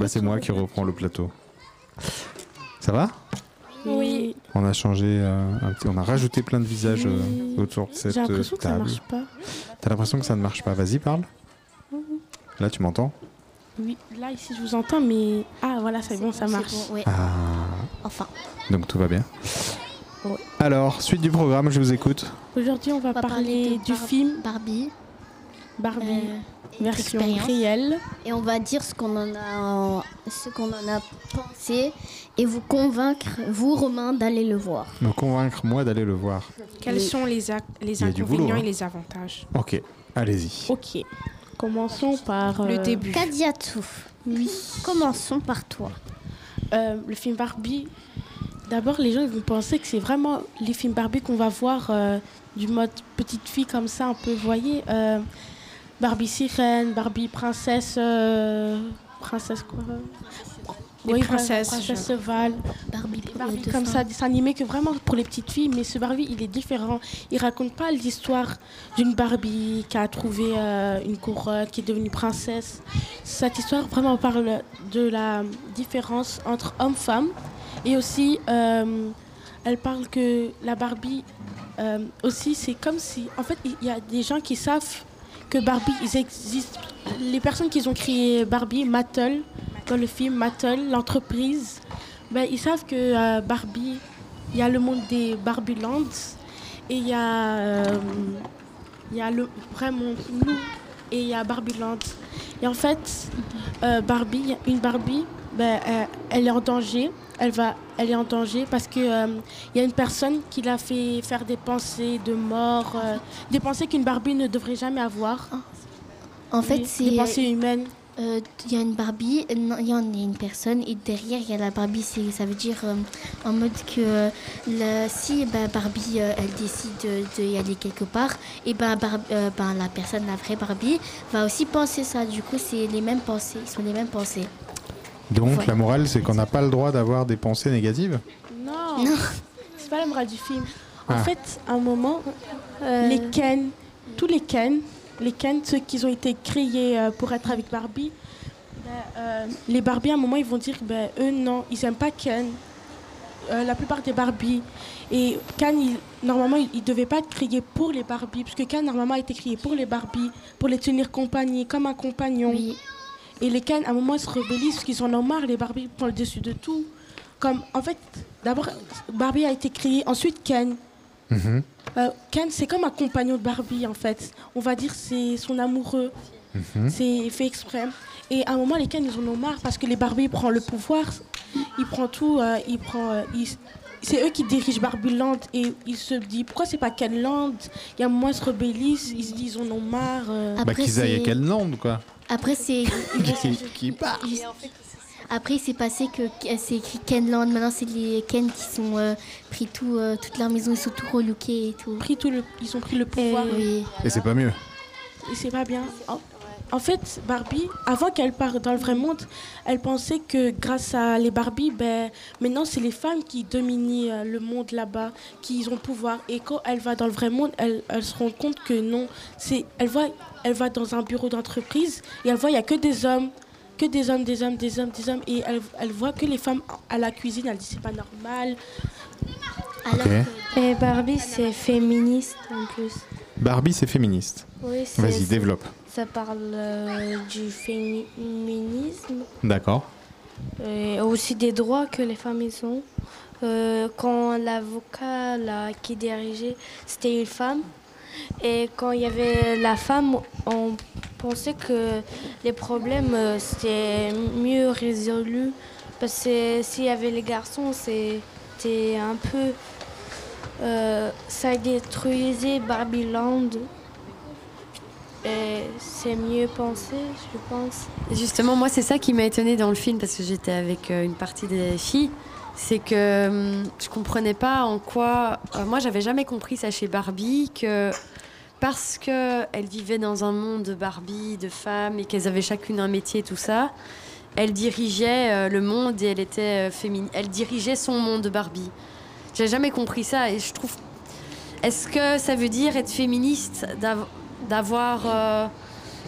Bah, c'est moi qui reprends le plateau. Ça va? Oui. On a changé, euh, un petit- on a rajouté plein de visages euh, autour de cette J'ai euh, l'impression que ça table. marche pas. T'as l'impression que ça ne marche pas Vas-y, parle. Là, tu m'entends? Oui, là ici je vous entends, mais ah voilà, c'est bon, ça marche. Ah. Enfin. Donc tout va bien. Ouais. Alors, suite du programme, je vous écoute. Aujourd'hui, on va, parler, du film Barbie. Barbie, version expérience. réelle. Et on va dire ce qu'on en a, ce qu'on en a pensé et vous convaincre, vous Romain, d'aller le voir. Me convaincre, moi, d'aller le voir. Quels sont les, les inconvénients boulot, hein. et les avantages Ok, allez-y. Ok. Commençons par Le euh, début. Kadiatou. Oui. Commençons par toi. Euh, le film Barbie. D'abord, les gens ils vont penser que c'est vraiment les films Barbie qu'on va voir euh, du mode petite fille comme ça, un peu, vous voyez. Barbie sirène, Barbie princesse. euh, princesse quoi? Les Oui, princesses, Princesse Val. Barbie, Barbie comme ça, dessin animé que vraiment pour les petites filles. Mais ce Barbie, il est différent. Il raconte pas l'histoire d'une Barbie qui a trouvé euh, une couronne, qui est devenue princesse. Cette histoire vraiment parle de la différence entre homme-femme. Et aussi, euh, elle parle que la Barbie, euh, aussi, c'est comme si... En fait, il y a des gens qui savent que Barbie, ils existent. Les personnes qui ont créé Barbie, Mattel, dans le film Mattel, l'entreprise, ben, ils savent que euh, Barbie, il y a le monde des Barbielands et il y a, euh, y a le vrai monde, nous, et il y a Barbieland. Et en fait, euh, Barbie, une Barbie, ben, elle est en danger. Elle, va, elle est en danger parce qu'il il y a une personne qui l'a fait faire des pensées de mort, euh, des pensées qu'une Barbie ne devrait jamais avoir. En fait, Oui, c'est des pensées humaines. euh, Il y a une Barbie, euh, il y en a une personne, et derrière il y a la Barbie. c'est- Ça veut dire euh, en mode que euh, le- si bah, Barbie euh, elle décide de, de y aller quelque part, et ben euh, la personne, la vraie Barbie, va aussi penser ça. Du coup, c'est les mêmes pensées, ils sont les mêmes pensées. Donc, Voilà. la morale, c'est qu'on n'a pas le droit d'avoir des pensées négatives Non, c'est pas la morale du film. En Ah. fait, à un moment, les Ken, tous les Ken, les Ken, ceux qui ont été créés euh, pour être avec Barbie, ben, euh, les Barbie, à un moment, ils vont dire, ben, eux, non, ils aiment pas Ken. Euh, la plupart des Barbie. Et Ken, il- normalement, il ne devait pas être créé pour les Barbie, puisque Ken, normalement, a été créé pour les Barbie, pour les tenir compagnie, comme un compagnon. Et les Ken, à un moment, ils se rebellissent parce qu'ils en ont marre, les Barbie prennent le dessus de tout. Comme, en fait, d'abord, Barbie a été créée, ensuite Ken. Mhm. Euh, Ken, c'est comme un compagnon de Barbie, en fait. On va dire c'est son amoureux. Mhm. C'est fait exprès. Et à un moment, les Ken, ils en ont marre parce que les Barbie prennent le pouvoir. Ils prennent tout. euh, ils prennent, euh, ils- c'est eux qui dirigent Barbie Land. Et ils se disent pourquoi c'est pas Ken Land? Il y a un moment, ils se rebellissent. Ils se disent ils en ont marre. euh. Bah, qu'ils aillent à quelle lande, quoi Après, c'est. Qui, qui part Après, il s'est passé que c'est écrit Kenland. Maintenant, c'est les Ken qui sont euh, pris tout, euh, toute leur maison, ils sont tout relookés et tout. Pris tout le, ils ont pris le pouvoir. Oui. Et c'est pas mieux. Et c'est pas bien. En, en fait, Barbie, avant qu'elle parte dans le vrai monde, elle pensait que grâce à les Barbie, ben, maintenant c'est les femmes qui dominent euh, le monde là-bas, qui ont le pouvoir. Et quand elle va dans le vrai monde, elle, elle se rend compte que non. C'est, elle, voit, elle va dans un bureau d'entreprise et elle voit il n'y a que des hommes. Que des hommes, des hommes, des hommes, des hommes. Et elle, elle voit que les femmes à la cuisine, elle dit c'est pas normal. Et Barbie, c'est féministe en plus. Barbie, c'est féministe. Oui, c'est- Vas-y, c'est- développe. Ça parle euh, du féminisme D'accord. et aussi des droits que les femmes ont. Euh, quand l'avocat là, qui dirigeait, c'était une femme. Et quand il y avait la femme, on pensait que les problèmes euh, c'était mieux résolu. Parce que s'il y avait les garçons, c'était un peu. euh, ça détruisait Barbieland. Et c'est mieux pensé, je pense. Justement, moi, c'est ça qui m'a étonnée dans le film parce que j'étais avec euh, une partie des filles. C'est que hum, je comprenais pas en quoi. euh, moi, j'avais jamais compris ça chez Barbie que parce que elles vivaient dans un monde de Barbie, de femmes et qu'elles avaient chacune un métier, tout ça, elle dirigeait euh, le monde et elle était féminine. Elle dirigeait son monde de Barbie. J'ai jamais compris ça et je trouve. Est-ce que ça veut dire être féministe, d'avoir euh,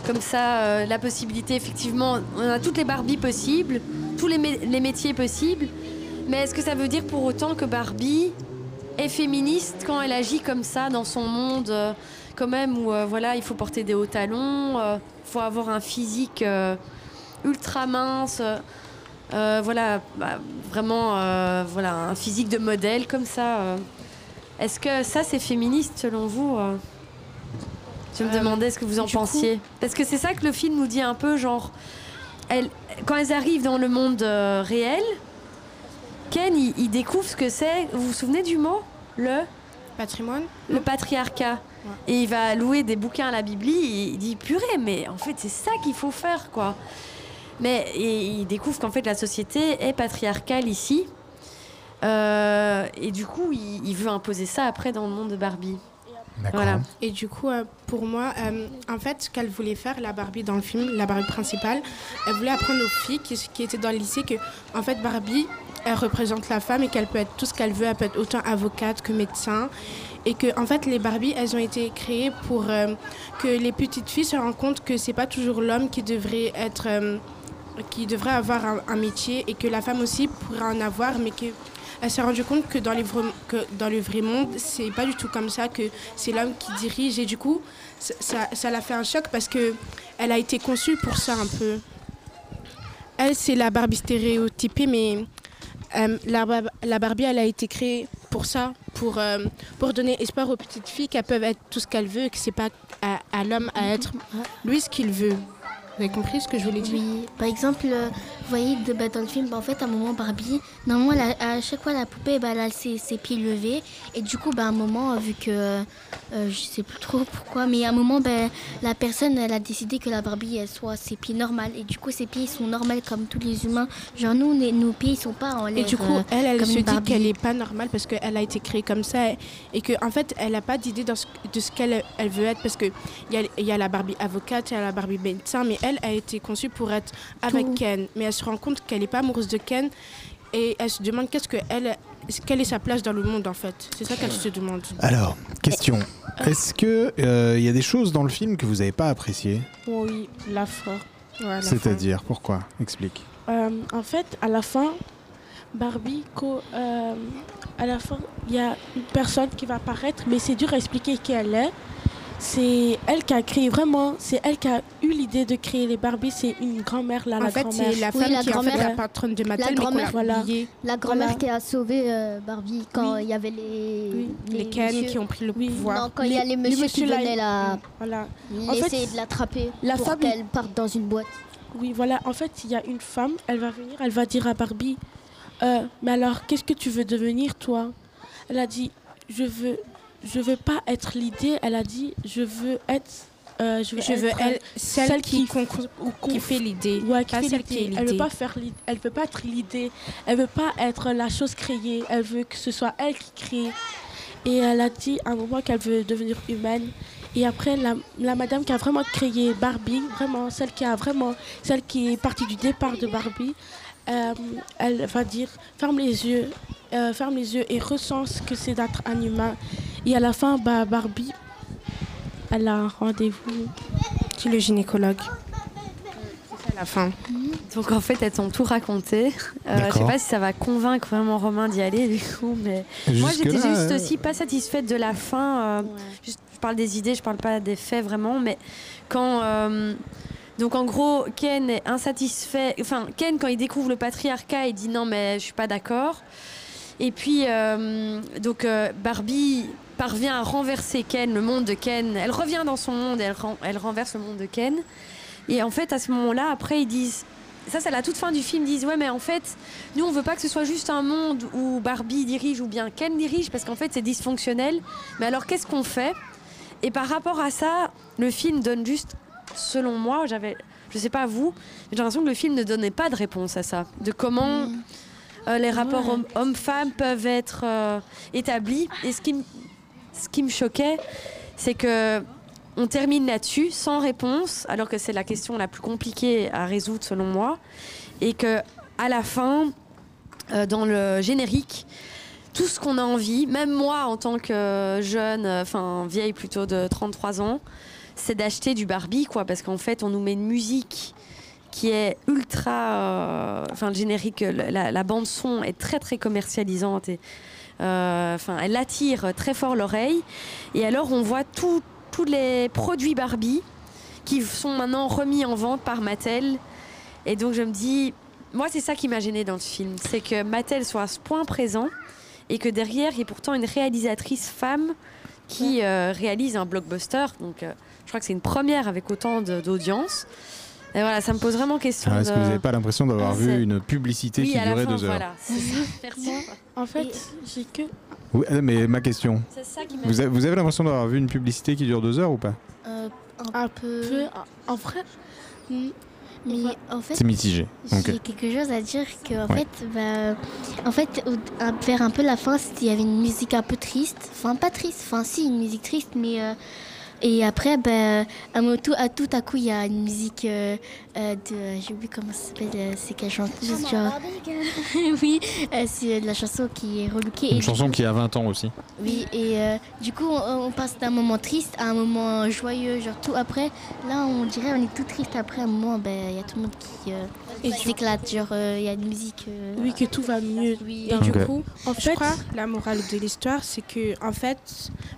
comme ça euh, la possibilité, effectivement, on a toutes les Barbies possibles, tous les, mé- les métiers possibles. Mais est-ce que ça veut dire pour autant que Barbie est féministe quand elle agit comme ça dans son monde, euh, quand même, où voilà, il faut porter des hauts talons, il faut avoir un physique ultra mince, voilà, bah, vraiment, voilà, un physique de modèle comme ça. Est-ce que ça, c'est féministe selon vous Je me Euh, demandais ce que vous en coup- pensiez. Parce que c'est ça que le film nous dit un peu, genre, elles- quand elles arrivent dans le monde euh, réel, Ken, il, il découvre ce que c'est. Vous vous souvenez du mot? Le Patrimoine? Le patriarcat. Et il va louer des bouquins à la Bibli. Et il dit purée, mais en fait, c'est ça qu'il faut faire, quoi. Mais et il découvre qu'en fait, la société est patriarcale ici. Euh, et du coup, il, il veut imposer ça après dans le monde de Barbie. Voilà. Et du coup, euh, pour moi, euh, en fait, ce qu'elle voulait faire, la Barbie dans le film, la Barbie principale, elle voulait apprendre aux filles qui, étaient dans le lycée que, en fait, Barbie, elle représente la femme et qu'elle peut être tout ce qu'elle veut. Elle peut être autant avocate que médecin. Et que, en fait, les Barbies, elles ont été créées pour euh, que les petites filles se rendent compte que c'est pas toujours l'homme qui devrait être. qui devrait avoir un, un métier et que la femme aussi pourrait en avoir, mais que elle s'est rendue compte que dans, les vrais- que dans le vrai monde, c'est pas du tout comme ça, que c'est l'homme qui dirige. Et du coup, ça- l'a fait un choc parce que elle a été conçue pour ça un peu. Elle, c'est la Barbie stéréotypée, mais euh, la, Bar- la Barbie, elle a été créée pour ça, pour, euh, pour donner espoir aux petites filles qu'elles peuvent être tout ce qu'elles veulent et que c'est pas à, à l'homme à être lui ce qu'il veut. Vous avez compris ce que je voulais dire? Oui, par exemple, euh, vous voyez de, bah, dans le film, bah, en fait, à un moment, Barbie, normalement, à chaque fois, la poupée, bah, elle a ses, ses pieds levés. Et du coup, bah, à un moment, euh, vu que euh, euh, je sais plus trop pourquoi, mais à un moment, bah, la personne, elle a décidé que la Barbie, elle soit ses pieds normaux. Et du coup, ses pieds ils sont normaux comme tous les humains. Genre, nous, les- nos pieds, ils sont pas en l'air. Et du coup, euh, elle, elle se dit qu'elle n'est pas normale parce qu'elle a été créée comme ça et, et qu'en en fait, elle n'a pas d'idée ce- de ce qu'elle elle veut être parce qu'il y a, y a la Barbie avocate, il y a la Barbie médecin, mais elle a été conçue pour être avec Tout. Ken. Mais elle se rend compte qu'elle n'est pas amoureuse de Ken et elle se demande qu'est-ce que elle, quelle est sa place dans le monde en fait. C'est ça qu'elle se demande. Alors, question. Est-ce que euh, il y a des choses dans le film que vous n'avez pas appréciées? Oui, la fin. C'est-à-dire, pourquoi? Explique. Euh, en fait, à la fin, Barbie, co- euh, à la fin, il y a une personne qui va apparaître, mais c'est dur à expliquer qui elle est. C'est elle qui a créé vraiment, c'est elle qui a eu l'idée de créer les Barbies. C'est une grand-mère là, En la fait, grand-mère. c'est la femme qui est en fait la patronne de Mattel, mais qu'on grand-mère- l'a Voilà. La grand-mère Voilà. qui a sauvé euh, Barbie quand il y avait les, Les Ken messieurs. qui ont pris le pouvoir. Non, quand il y a les messieurs qui là, venaient la, Voilà. ils En fait, essayaient de l'attraper la pour femme- qu'elle parte dans une boîte. Oui, voilà. En fait, il y a une femme, elle va venir, elle va dire à Barbie Euh, Mais alors, qu'est-ce que tu veux devenir, toi? Elle a dit Je veux, je veux pas être l'idée. Elle a dit Je veux être. euh, je veux, Je veux être, elle- celle qui fait l'idée, Ouais, pas fait celle qui est l'idée. Elle veut pas faire Elle veut pas être l'idée. Elle veut pas être la chose créée. Elle veut que ce soit elle qui crée. Et elle a dit à un moment qu'elle veut devenir humaine. Et après, la, la madame qui a vraiment créé Barbie, vraiment, celle qui a vraiment, celle qui est partie du départ de Barbie, euh, elle va dire ferme les yeux, euh, ferme les yeux et ressens ce que c'est d'être un humain. Et à la fin, bah, Barbie, elle a un rendez-vous. Qui est le gynécologue C'est ça la fin. Donc en fait, elles t'ont tout raconté. Euh, je sais pas si ça va convaincre vraiment Romain d'y aller du coup, mais moi j'étais juste euh, aussi pas satisfaite de la fin. euh, juste- je parle des idées, je parle pas des faits vraiment, mais quand euh, donc en gros Ken est insatisfait. Enfin Ken quand il découvre le patriarcat, il dit non mais je suis pas d'accord. Et puis euh, donc euh, Barbie parvient à renverser Ken, le monde de Ken. Elle revient dans son monde, et elle, ren- elle renverse le monde de Ken. Et en fait, à ce moment-là, après, ils disent. Ça, c'est à la toute fin du film. Ils disent Ouais, mais en fait, nous, on veut pas que ce soit juste un monde où Barbie dirige ou bien Ken dirige, parce qu'en fait, c'est dysfonctionnel. Mais alors, qu'est-ce qu'on fait? Et par rapport à ça, le film donne juste, selon moi, j'avais. Je sais pas vous, j'ai l'impression que le film ne donnait pas de réponse à ça. De comment euh, les rapports Ouais. hommes-femmes peuvent être euh, établis. Et ce qui, me- ce qui me choquait, c'est que on termine là-dessus sans réponse, alors que c'est la question la plus compliquée à résoudre selon moi, et que à la fin, euh, dans le générique, tout ce qu'on a envie, même moi en tant que jeune, euh, enfin vieille plutôt de 33 ans, c'est d'acheter du Barbie, quoi, parce qu'en fait, on nous met une musique qui est ultra. euh, Enfin, le générique, la, bande son est très très commercialisante. Euh, Enfin, elle attire très fort l'oreille. Et alors, on voit tous les produits Barbie qui sont maintenant remis en vente par Mattel. Et donc, je me dis, moi, c'est ça qui m'a gêné dans le film, c'est que Mattel soit à ce point présent et que derrière, il y ait pourtant une réalisatrice femme qui euh, réalise un blockbuster. Donc, euh, je crois que c'est une première avec autant d'audience. Et voilà, ça me pose vraiment question. Ah, Est-ce de- que vous n'avez pas l'impression d'avoir Ah, vu une publicité Oui, qui durait fin, deux heures Voilà, c'est ça. Merci. En fait, j'ai que. Oui, euh, mais ma question. C'est ça qui m'a- Vous avez, vous avez l'impression d'avoir vu une publicité qui dure deux heures ou pas Euh, un, peu. En vrai. Mm. Mais en fait, C'est mitigé. J'ai Ok. quelque chose à dire que en Ouais. fait, bah, en fait, vers un peu la fin, il y avait une musique un peu triste. Enfin, pas triste. Enfin, si, une musique triste, mais euh, et après, bah, à, mo- tout, à tout à coup, il y a une musique euh, euh, de, j'ai oublié comment ça s'appelle, euh, c'est quelle chanson juste genre- Oui, euh, c'est de la chanson qui est relookée. Une et- chanson qui a 20 ans aussi. oui, et euh, du coup, on, on passe d'un moment triste à un moment joyeux, genre tout après. Là, on dirait on est tout triste après un moment, ben il y a tout le monde qui, euh, Et s'éclate, genre euh, il y a de musique. euh, Oui, que tout va mieux. Oui. Et du coup, En je fait- crois la morale de l'histoire, c'est que en fait,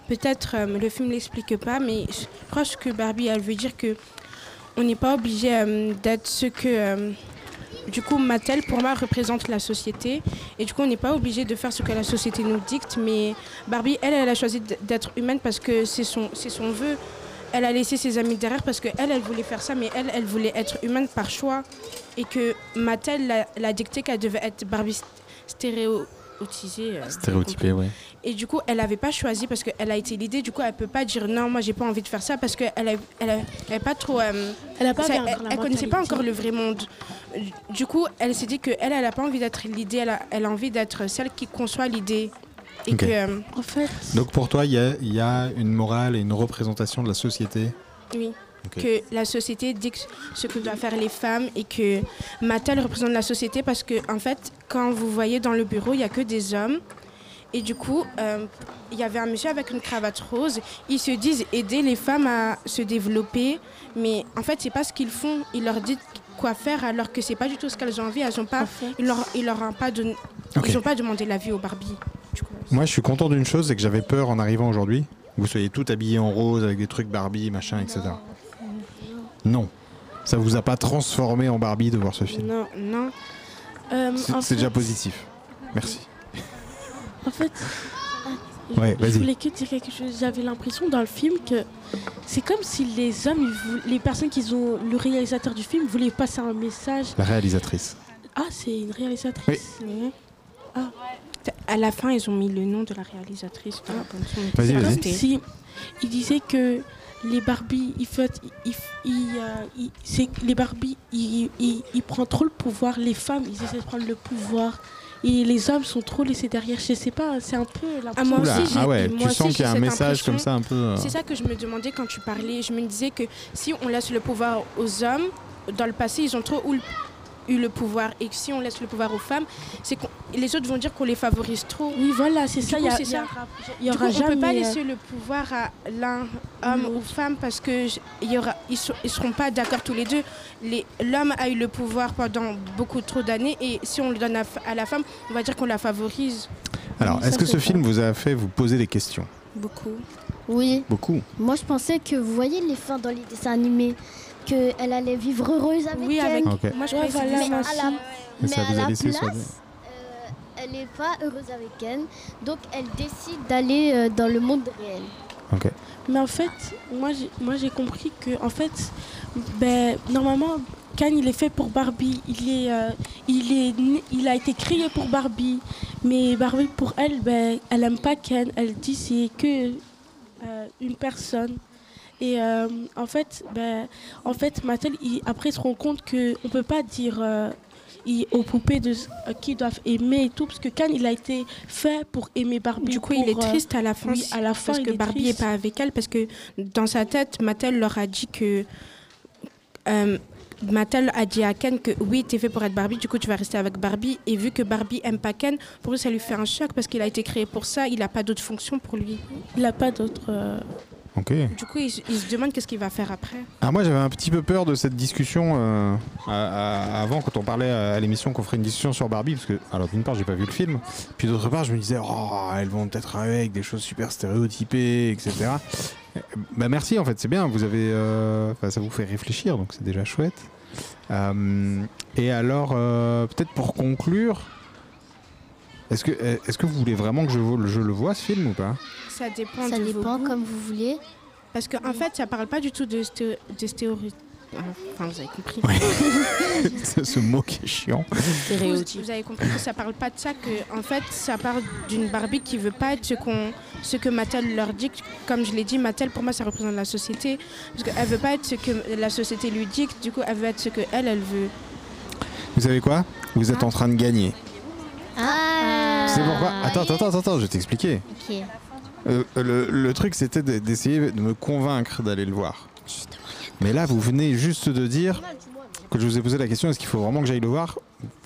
peut-être euh, le film l'explique pas, mais je crois que Barbie, elle veut dire que on n'est pas obligé euh, d'être ce que euh, du coup Mattel pour moi représente la société et du coup on n'est pas obligé de faire ce que la société nous dicte, mais Barbie, elle, elle a choisi d'être humaine parce que c'est son, c'est son vœu. Elle a laissé ses amis derrière parce qu'elle, elle voulait faire ça, mais elle, elle voulait être humaine par choix. Et que Mattel l'a- dicté qu'elle devait être Barbie st- stéréotisée. euh, ouais. et du coup, elle n'avait pas choisi parce qu'elle a été l'idée. Du coup, elle peut pas dire non, moi j'ai pas envie de faire ça parce qu'elle a, elle a, elle a pas trop. euh, Elle a pas ça- bien elle, connaissait pas encore le vrai monde. Du coup, elle s'est dit que elle, elle a pas envie d'être l'idée. Elle a, elle a envie d'être celle qui conçoit l'idée. Et que, euh, en fait, Donc pour toi, il y a, il y a une morale et une représentation de la société. oui. Que la société dicte ce que doivent faire les femmes et que Mattel représente la société parce que, en fait, quand vous voyez dans le bureau, il n'y a que des hommes. Et du coup, euh, il y avait un monsieur avec une cravate rose. Ils se disent aider les femmes à se développer. Mais en fait, c'est pas ce qu'ils font. Ils leur disent quoi faire alors que c'est pas du tout ce qu'elles ont envie. Elles ont pas, ils leur, ils leur ont pas donné, Ok. ils ont pas demandé l'avis aux Barbie. Moi, je suis content d'une chose, c'est que j'avais peur en arrivant aujourd'hui. que Vous soyez tout habillés en rose avec des trucs Barbie, machin, etc. Non. Ça vous a pas transformé en Barbie de voir ce film. Non, non. euh, C'est en déjà positif. Merci. En fait, Ouais, je voulais que dire quelque chose. J'avais l'impression dans le film que c'est comme si les hommes, voulaient- les personnes qui ont, le réalisateur du film voulait passer un message. La réalisatrice. Ah, c'est une réalisatrice. Oui. Ah. À la fin, ils ont mis le nom de la réalisatrice. dans la bande son. Vas-y, C'est vas-y. comme si il disait que les Barbie, il fait, il, il, euh, c'est les Barbie, il, il, il prend trop le pouvoir. Les femmes, ils essaient de prendre le pouvoir. Et les hommes sont trop laissés derrière. Je sais pas, c'est un peu Ah, moi Oula, aussi, j'ai ah ouais, moi tu aussi, sens qu'il y a un message comme ça un peu. euh, C'est ça que je me demandais quand tu parlais. Je me disais que si on laisse le pouvoir aux hommes, dans le passé, ils ont trop le- eu le pouvoir. Et que si on laisse le pouvoir aux femmes, c'est que les autres vont dire qu'on les favorise trop. Oui, voilà, c'est ça. coup, Il y a- y ça. aura- y coup, on peut pas laisser euh, le pouvoir à l'un homme ou femme parce que y aura, ils, ils seront pas d'accord tous les deux. Les- L'homme a eu le pouvoir pendant beaucoup trop d'années et si on le donne à, à la femme, on va dire qu'on la favorise. Alors, est-ce que ce film vous a fait vous poser des questions? Beaucoup. Oui. Beaucoup. Moi, je pensais que vous voyez les fins dans les dessins animés, qu'elle allait vivre heureuse avec Oui, avec- elle. Ok. moi je Ouais, voilà, moi à la, mais ça à la place, euh, elle n'est pas heureuse avec elle, donc elle décide d'aller euh, dans le monde réel. Ok. Mais en fait, moi j'ai, moi j'ai compris que en fait, ben, normalement, Ken il est fait pour Barbie. Il est, euh, il est, il a été créé pour Barbie. Mais Barbie pour elle, ben, elle aime pas Ken. Elle dit c'est que euh, une personne. Et euh, en fait, ben, en fait, Mattel, il- après, il se rend compte que on peut pas dire euh, aux poupées de euh, qui doivent aimer et tout, parce que Ken, il a été fait pour aimer Barbie. Du coup, il est euh, triste à la fin. oui, à la fin, parce que est Barbie n'est pas avec elle parce que dans sa tête, Mattel leur a dit que euh, Mattel a dit à Ken que oui, t'es fait pour être Barbie, du coup tu vas rester avec Barbie. Et vu que Barbie aime pas Ken, pour lui ça lui fait un choc parce qu'il a été créé pour ça, il n'a pas d'autre fonction pour lui. Il n'a pas d'autre. euh, Du coup, il, se- il se demande qu'est-ce qu'il va faire après. Ah, moi j'avais un petit peu peur de cette discussion euh, à- à- avant quand on parlait à, à l'émission qu'on ferait une discussion sur Barbie parce que alors d'une part j'ai pas vu le film puis d'autre part je me disais oh elles vont peut-être avec des choses super stéréotypées etc. Euh, Bah merci en fait c'est bien vous avez euh, ça vous fait réfléchir donc c'est déjà chouette. Euh, et alors peut-être pour conclure est-ce que est-ce que vous voulez vraiment que je, je le vois ce film ou pas? Ça dépend Ça de vos dépend goûts. comme vous voulez. Parce qu'en en fait, ça parle pas du tout de, sté- de stéréotypes. Enfin, vous avez compris. C'est ce mot qui est chiant. Vous, vous avez compris que ça parle pas de ça, que en fait, ça parle d'une Barbie qui veut pas être ce, qu'on, ce que Mattel leur dicte. Comme je l'ai dit, Mattel, pour moi, ça représente la société. Parce qu'elle veut pas être ce que la société lui dicte, du coup, elle veut être ce que elle, elle veut. Vous savez quoi? Vous êtes en train de gagner. Ah C'est pourquoi? Attends, attends, attends, attends, je vais t'expliquer. Ok. Euh, le, le truc, c'était de- d'essayer de me convaincre d'aller le voir. Mais là, vous venez juste de dire que je vous ai posé la question est-ce qu'il faut vraiment que j'aille le voir?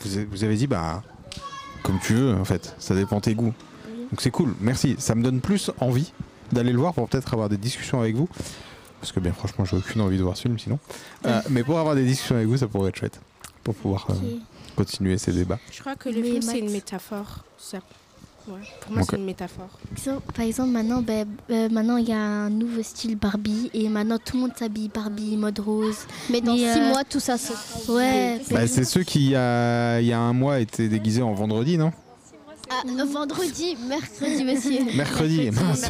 Vous, avez- dit bah comme tu veux en fait, ça dépend tes goûts. Donc c'est cool, merci. Ça me donne plus envie d'aller le voir pour peut-être avoir des discussions avec vous. Parce que bien franchement, j'ai aucune envie de voir ce film sinon. Euh, mais pour avoir des discussions avec vous, ça pourrait être chouette. Pour pouvoir euh, continuer ces débats. Je crois que le Mais film, c'est une métaphore. Ça- ouais, Pour moi, c'est une métaphore. Par exemple, maintenant, ben, euh, maintenant il y a un nouveau style Barbie et maintenant tout le monde s'habille Barbie mode rose. Mais dans Mais, six euh, mois, tout ça se. Ouais. Bah, c'est ceux qui, il y a, il y a un mois, étaient déguisés en vendredi, non? Ah, euh, vendredi, mercredi, monsieur. Mercredi, mince.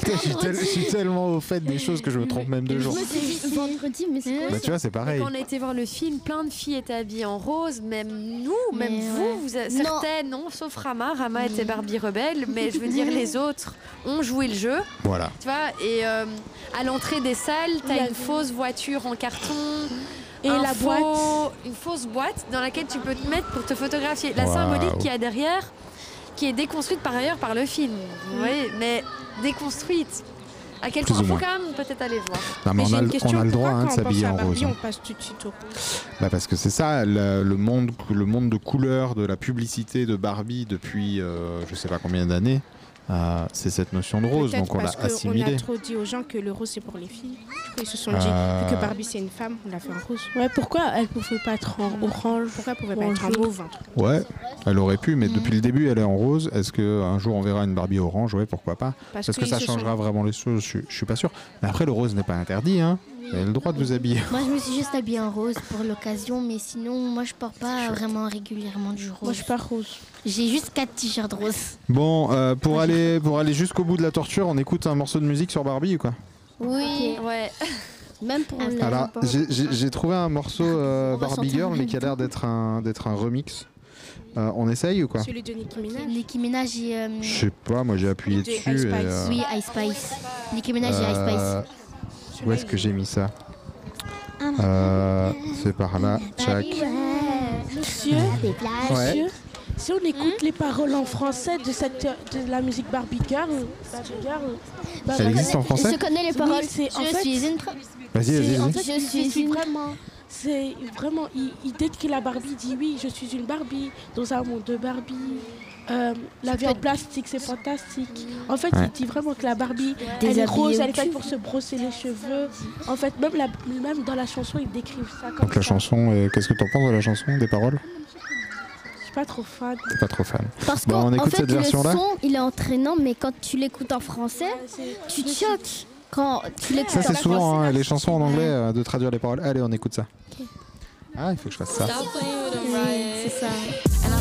Putain, je, suis tel- je suis tellement au fait des choses que je me trompe même de Je jour. me suis dit vendredi, mais c'est quoi Bah, tu vois, c'est pareil. Quand on a été voir le film, plein de filles étaient habillées en rose, même nous, même Mais vous, ouais. vous a- Non. certaines, non, sauf Rama. Rama était Barbie rebelle, mais je veux dire, les autres ont joué le jeu. Voilà. Tu vois, et euh, à l'entrée des salles, t'as une fausse voiture en carton. Et un la faux- boîte. Une fausse boîte dans laquelle tu peux te mettre pour te photographier. La symbolique qu'il y a derrière, qui est déconstruite par ailleurs par le film. Vous voyez, mais déconstruite. À quel point ou faut quand même peut-être aller voir. Non, mais on a, une le- question. on a le droit hein, de s'habiller en Barbie, rose. hein. On passe tout de suite au rose. Bah, parce que c'est ça, le, le monde, le monde de couleurs de la publicité de Barbie depuis euh, je sais pas combien d'années, euh, c'est cette notion de rose, donc on l'a assimilé. a trop dit aux gens que le rose c'est pour les filles. Du coup, ils se sont dit, Euh. vu que Barbie c'est une femme, on l'a fait en rose. Ouais, pourquoi elle pouvait pas être en orange Pourquoi elle pouvait ou pas être en mauve Ouais, elle aurait pu, mais depuis le début, elle est en rose. Est-ce qu'un jour on verra une Barbie orange? Ouais, pourquoi pas Parce Parce, que ça changera sont- vraiment les choses, je, je suis pas sûr. Mais après, le rose n'est pas interdit, hein. Vous avez le droit de vous habiller. Moi, je me suis juste habillée en rose pour l'occasion, mais sinon, moi, je porte pas vraiment régulièrement du rose. Moi, je pas rose. J'ai juste quatre t-shirts roses. Bon, euh, pour, aller, pour aller jusqu'au bout de la torture, on écoute un morceau de musique sur Barbie ou quoi? Oui, Ouais. même pour le. Alors, j'ai- trouvé un morceau euh, Barbie Girl, mais qui a l'air d'être un, d'être un remix. Euh, on essaye ou quoi? Celui de Nicki Minaj. Nicki Minaj et... euh, Je sais pas, moi j'ai appuyé De dessus. Ice et, euh, Oui, Ice Spice. Nicki Minaj et Ice euh, Spice. Où est-ce que j'ai mis ça Euh, C'est par là, Jack. Monsieur, Ouais. monsieur, si on écoute les paroles en français de, cette, de la musique Barbie Girl, Barbie Girl Barbie Elle existe en français Je connais les Oui, paroles. c'est en je fait- suis une. Vas-y, c'est- vas-y, En vas-y. fait, Je je suis suis une- vraiment. C'est vraiment. Il, il décrit la Barbie, dit oui, je suis une Barbie dans un monde de Barbie. Euh, la vie en plastique, c'est fantastique. En fait, Ouais. il dit vraiment que la Barbie, elle est rose, elle est faite pour se brosser les cheveux. En fait, même, la, même dans la chanson, ils décrivent ça comme Donc la ça. chanson, euh, qu'est-ce que t'en penses de la chanson, des paroles? Je suis pas trop fan. T'es pas trop fan. Parce Bon, on qu'en écoute fait, cette le version-là son, il est entraînant, mais quand tu l'écoutes en français, tu te choques. Quand tu l'écoutes Ça, en c'est souvent hein, les chansons en anglais euh, de traduire les paroles. Allez, on écoute ça. Ah, il faut que je fasse ça. C'est ça.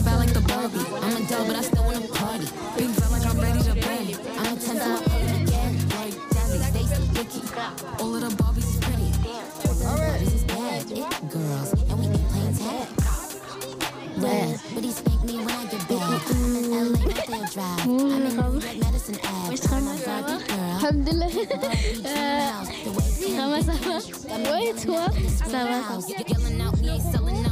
Bad like the Barbie. I'm a doll, but I still wanna party. Big like I'm ready to bend. I'm a 10 to my again. Like Stacy, Vicky. All of the Barbies is pretty. Barbies is bad. It girls, and we be playing tag. Yeah, but he me when I get back. I'm in LA, Drive. I'm in New York, Madison Ave. I'm a Barbie girl. Alhamdulillah. Euh, Rama, ça va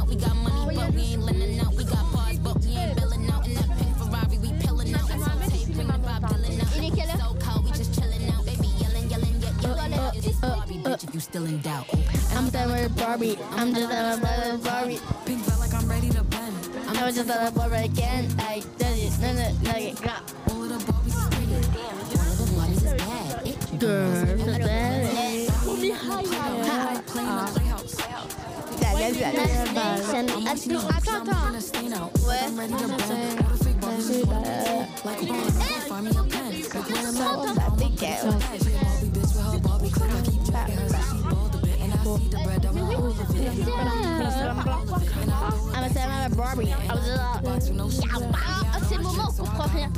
bitch if you still in doubt. I'm done with Barbie. I'm just done with Barbie. Pink felt like I'm ready to bend. I'm just done with Barbie again. Like, does it? No, no, no, yeah. All of the Barbies is pretty. All of the Barbies is bad. Girl, girls are bad. We'll be high now. Play in the playhouse. That's it. What? That's it. Ah, mais c'est la Barbie. Ah, c'est le moment où on comprend rien.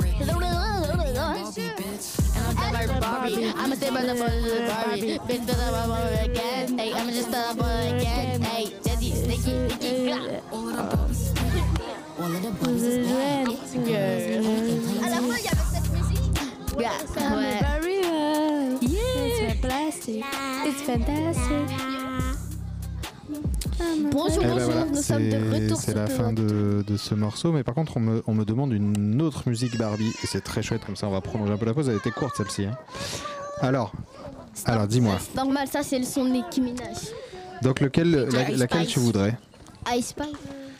I'ma say my Barbie. Bitch, better Barbie again. Hey, I'ma just tell her again. Hey, Desi, Nicky, Nicky, À la fin, il y avait cette musique. Ouais. It's fantastic. It's fantastic. Bonjour, Eh ben bonjour, voilà, nous sommes de retour C'est la fin de, de ce morceau, mais par contre, on me, on me demande une autre musique Barbie, et c'est très chouette, comme ça on va prolonger un peu la pause. Elle était courte celle-ci. hein. Alors, alors dis-moi, C'est normal, ça c'est le son de Nicki Minaj. donc lequel, la- laquelle tu voudrais? Ice Spice.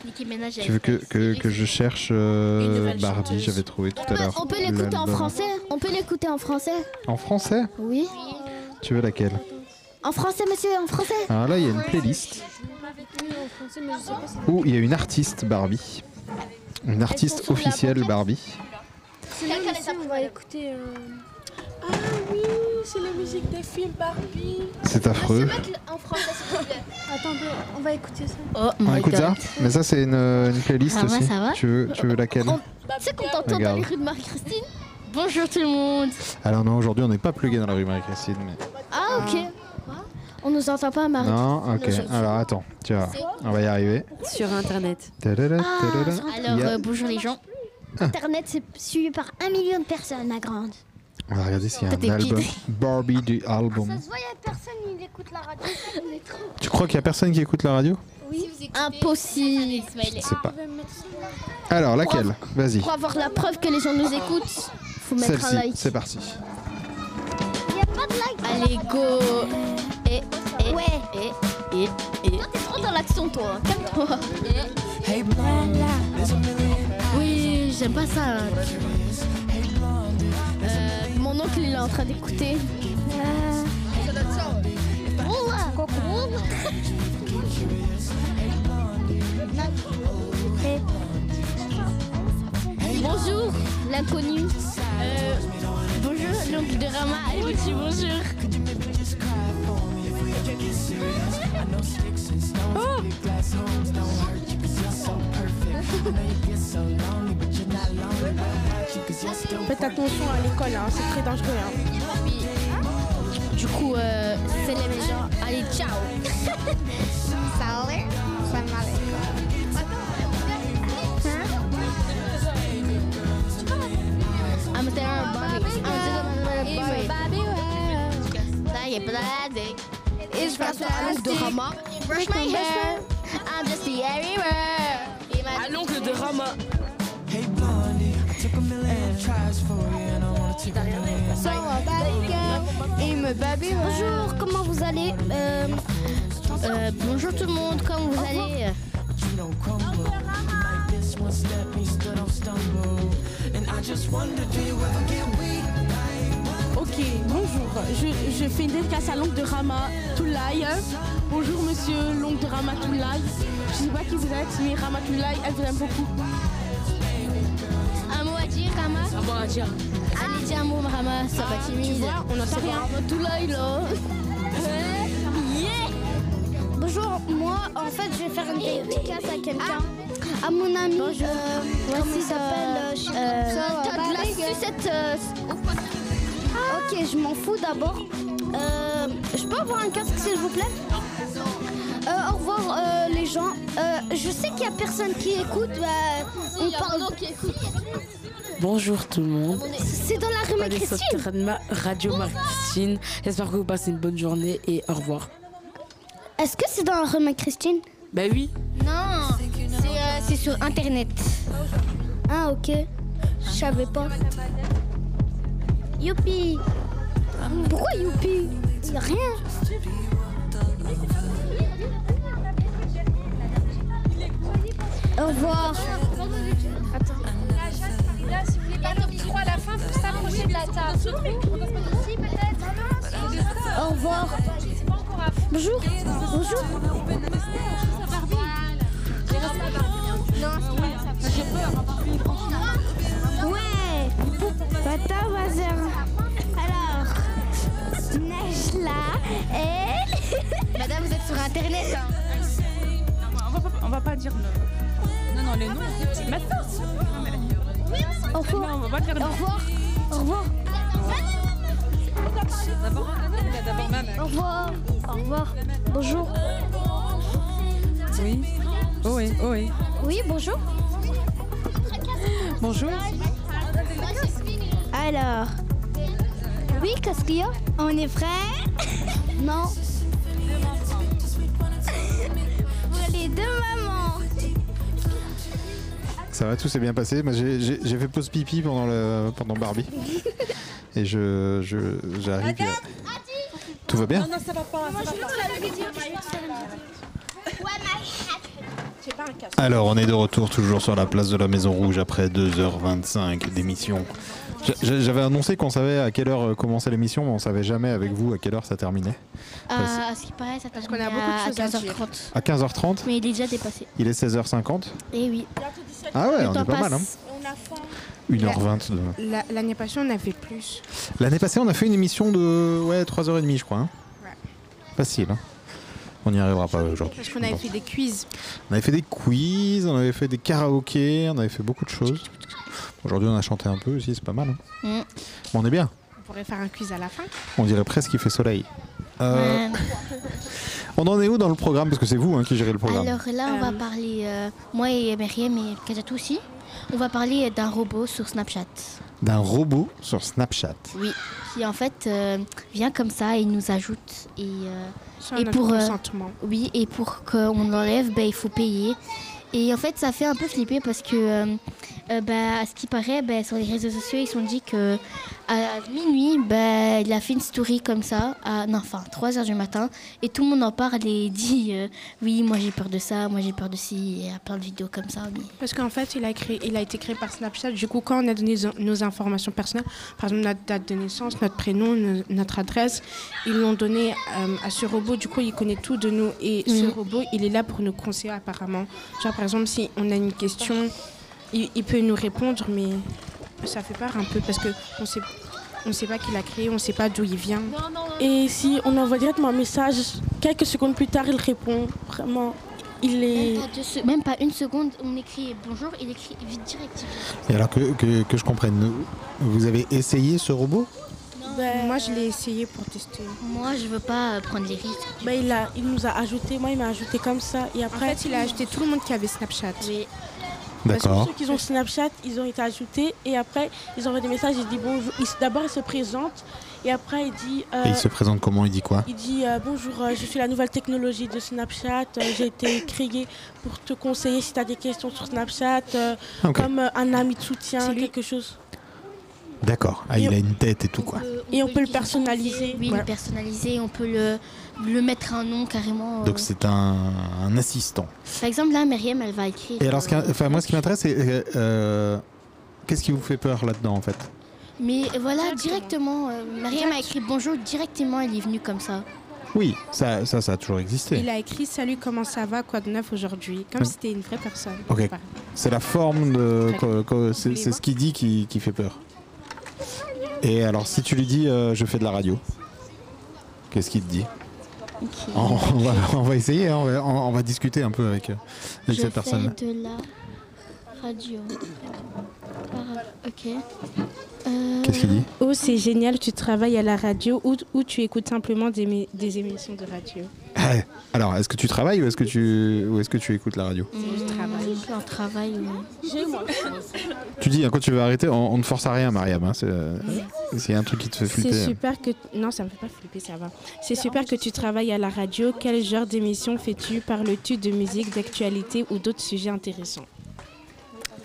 Nicki Minaj. Tu veux que, que, que je cherche euh, Barbie J'avais trouvé tout à l'heure. On peut l'écouter en français On peut l'écouter en français En français? Oui. Tu veux laquelle En français, monsieur, en français Alors là, il y a une playlist où il y a une artiste Barbie. Une artiste officielle Barbie. C'est là aussi, on va écouter. euh, Ah oui, c'est la musique des films Barbie. C'est affreux. En français, s'il vous plaît. Attendez, on va écouter ça. Oh On écoute ça Mais ça, c'est une, une playlist va, aussi. ça va Tu veux, tu veux laquelle Tu sais qu'on t'entend dans les rues de Marie-Christine Bonjour tout le monde. Alors non, aujourd'hui, on n'est pas plugué dans la rue Marie-Christine. Mais... Ah, ok. On nous entend pas, Marie Non, ok. Alors attends, tu vois, on va y arriver. Sur Internet. Tadada, Ah, alors, euh, bonjour les gens. Internet, c'est suivi par un million de personnes, ma grande. On va regarder s'il y a un album. Barbie du album. Ça se voit, il y a personne, il écoute la radio. Tu crois qu'il y a personne qui écoute la radio? Oui, impossible. C'est pas. Alors, laquelle? Vas-y. Pour avoir la preuve que les gens nous écoutent, faut mettre un like. c'est parti. Il y a pas de like. Allez, go. Et, et, ouais. et, et, et. T'es trop dans l'action, toi. Calme-toi. Hey Oui, j'aime pas ça. Euh, mon oncle, il est en train d'écouter. Euh... Bonjour, l'inconnu. Euh, bonjour, l'oncle de Rama. Elle vous dit bonjour. Oh Faites attention à l'école, hein, c'est très dangereux. hein. Du coup, euh, c'est les méchants. Allez, ciao. Salut. Salam I'm. I'm is plastic. It's fantastic. de Rama. Brush my hair. I'm just the everywhere. À l'oncle de Rama. Hey blondie, I took a million tries for you and I wanna take a million. So, Barbie girl, et me Barbie. Bonjour, comment vous allez? Euh, Euh, bonjour tout le monde, comment vous allez? Ok, bonjour. Je, je fais une dédicace à l'oncle de Rama Toulaye. Bonjour monsieur l'oncle de Rama Toulaye. Je sais pas qui vous êtes, mais Rama Toulaye, elle vous aime beaucoup. Un mot à dire, Rama? Un mot à dire. Allez, dis un mot, Rama, ça va timide. tu vois, on n'entend rien. Rama Toulaye, là. Yeah Bonjour, moi en fait je vais faire une dédicace à quelqu'un. À mon ami, euh, comment il s'appelle euh, je- euh, T'as de la sucette. euh, Ok, je m'en fous d'abord. Euh, je peux avoir un casque s'il vous plaît Euh, Au revoir euh, les gens. Euh, je sais qu'il y a personne qui écoute. bah, on parle. Bonjour tout le monde. C'est dans la rue Marie-Christine. Ma- Radio Marie-Christine. J'espère que vous passez une bonne journée et au revoir. Est-ce que c'est dans la rue Marie-Christine Bah oui. Non, c'est euh, c'est sur internet. Ah ok, je savais pas. Youpi Pourquoi youpi? Y'a rien. Au revoir. Là, si vous voulez pas top 3 à la fin, faut s'approcher de la table. Au revoir. Bonjour. Bonjour. Attends, Bazar. Alors, là et. Madame, vous êtes sur Internet. hein. On va pas, on va pas dire le... Non, non, les noms, maintenant. Au revoir. Non, on va pas dire Au revoir. Au revoir. Au revoir. Au revoir. Bonjour. Oui. Oh oui, oh oui. Oui, bonjour. Bonjour. Alors. Oui, qu'est-ce qu'il y a? On est prêts? Non. Pour les deux mamans. Ça va, tout s'est bien passé. Moi, j'ai- fait pause pipi pendant, le, pendant Barbie. Et je, je, j'arrive. Tout va bien? Non, ça va pas. ça va pas. Alors, on est de retour toujours sur la place de la Maison Rouge après 2h25 d'émission. J'a- J'avais annoncé qu'on savait à quelle heure euh, commençait l'émission, mais on savait jamais avec vous à quelle heure ça terminait. À, à ce qui paraît, ça Parce qu'on a beaucoup de choses à dire. 15h30. À 15h30 Mais il est déjà dépassé. Il est 16h50 Eh oui. Ah ouais, Le on est pas mal. Hein. passe. 1h20. de- La- L'année passée, on avait plus. L'année passée, on a fait une émission de ouais, 3h30, je crois. hein. Ouais. Facile. hein. On n'y arrivera pas aujourd'hui. Parce qu'on avait fait des quiz. On avait fait des quiz, on avait fait des karaokés, on avait fait beaucoup de choses. Aujourd'hui, on a chanté un peu aussi, c'est pas mal. hein. Mm. Bon, on est bien. On pourrait faire un quiz à la fin. On dirait presque qu'il fait soleil. Euh, on en est où dans le programme? Parce que c'est vous hein, qui gérez le programme. Alors là, on va parler, euh, moi et Myriam et Kajatou aussi, on va parler d'un robot sur Snapchat. D'un robot sur Snapchat. Oui. Qui en fait euh, vient comme ça et nous ajoute. Et, euh, Sans et notre pour, euh, oui, et pour qu'on l'enlève, ben, il faut payer. Et en fait, ça fait un peu flipper parce que, euh, bah, à ce qui paraît, ben, sur les réseaux sociaux, ils se sont dit que à minuit, ben, il a fait une story comme ça, à, non, enfin, 3 heures du matin, et tout le monde en parle et dit euh, Oui, moi j'ai peur de ça, moi j'ai peur de ci, et a plein de vidéos comme ça. mais- Parce qu'en fait, il a, créé, il a été créé par Snapchat. Du coup, quand on a donné nos informations personnelles, par exemple notre date de naissance, notre prénom, no- notre adresse, ils l'ont donné euh, à ce robot. Du coup, il connaît tout de nous. Et ce Mhm. robot, il est là pour nous conseiller apparemment. Genre, par exemple, si on a une question, il, il peut nous répondre, mais ça fait peur un peu parce qu'on ne sait, on sait pas qui l'a créé, on ne sait pas d'où il vient. Et si on envoie directement un message, quelques secondes plus tard, il répond. Vraiment, il est. Même pas, se- même pas une seconde, on écrit bonjour, il écrit vite direct. Et alors que, que, que je comprenne, vous avez essayé ce robot? Moi, je l'ai essayé pour tester. Moi, je veux pas prendre les risques. Ben, il, a, il nous a ajouté, moi il m'a ajouté comme ça. Et après, En fait, il a ajouté tout le monde qui avait Snapchat. Oui. Parce que D'accord. ceux qui ont Snapchat, ils ont été ajoutés et après ils envoient des messages, ils disent bonjour. Il- D'abord il se présente et après il dit. euh, Et il se présente comment Il dit quoi il dit euh, bonjour, euh, je suis la nouvelle technologie de Snapchat. euh, J'ai été créé pour te conseiller si tu as des questions sur Snapchat, euh, Ok. comme euh, un ami de soutien, quelque chose. D'accord. Ah, il a une tête et tout quoi. Et on peut le personnaliser. Oui, Ouais. le personnaliser, on peut le, le mettre un nom carrément. euh. Donc c'est un, un assistant. Par exemple, là, Myriam, elle va écrire. Et alors, ce qui- enfin, moi, ce qui m'intéresse, c'est euh, euh, qu'est-ce qui vous fait peur là-dedans en fait? Mais voilà, directement, euh, Myriam a écrit bonjour, directement, elle est venue comme ça. Oui, ça, ça, ça a toujours existé. Il a écrit Salut, comment ça va Quoi de neuf aujourd'hui? Comme si c'était une vraie personne. Ok. C'est la forme de. C'est c'est ce qu'il dit qui, qui fait peur. Et alors, si tu lui dis euh, je fais de la radio, qu'est-ce qu'il te dit? On, on va, on va essayer, hein, on, va, on va discuter un peu avec, cette personne. de la radio. Ok. Euh, Qu'est-ce qu'il dit Oh, c'est génial, tu travailles à la radio ou, ou tu écoutes simplement des, émissions de radio. Ah, Alors, est-ce que tu travailles ou est-ce que tu, ou est-ce que tu écoutes la radio? Je travaille. Un travail. oui. J'ai moi. Tu dis, hein, quand tu veux arrêter, on, on ne force à rien, Mariam. hein, c'est euh, a un truc qui te fait flipper. C'est hein. super que. Non, ça me fait pas flipper, ça va. C'est super que tu travailles à la radio. Quel genre d'émission fais-tu Parles-tu de musique, d'actualité ou d'autres sujets intéressants?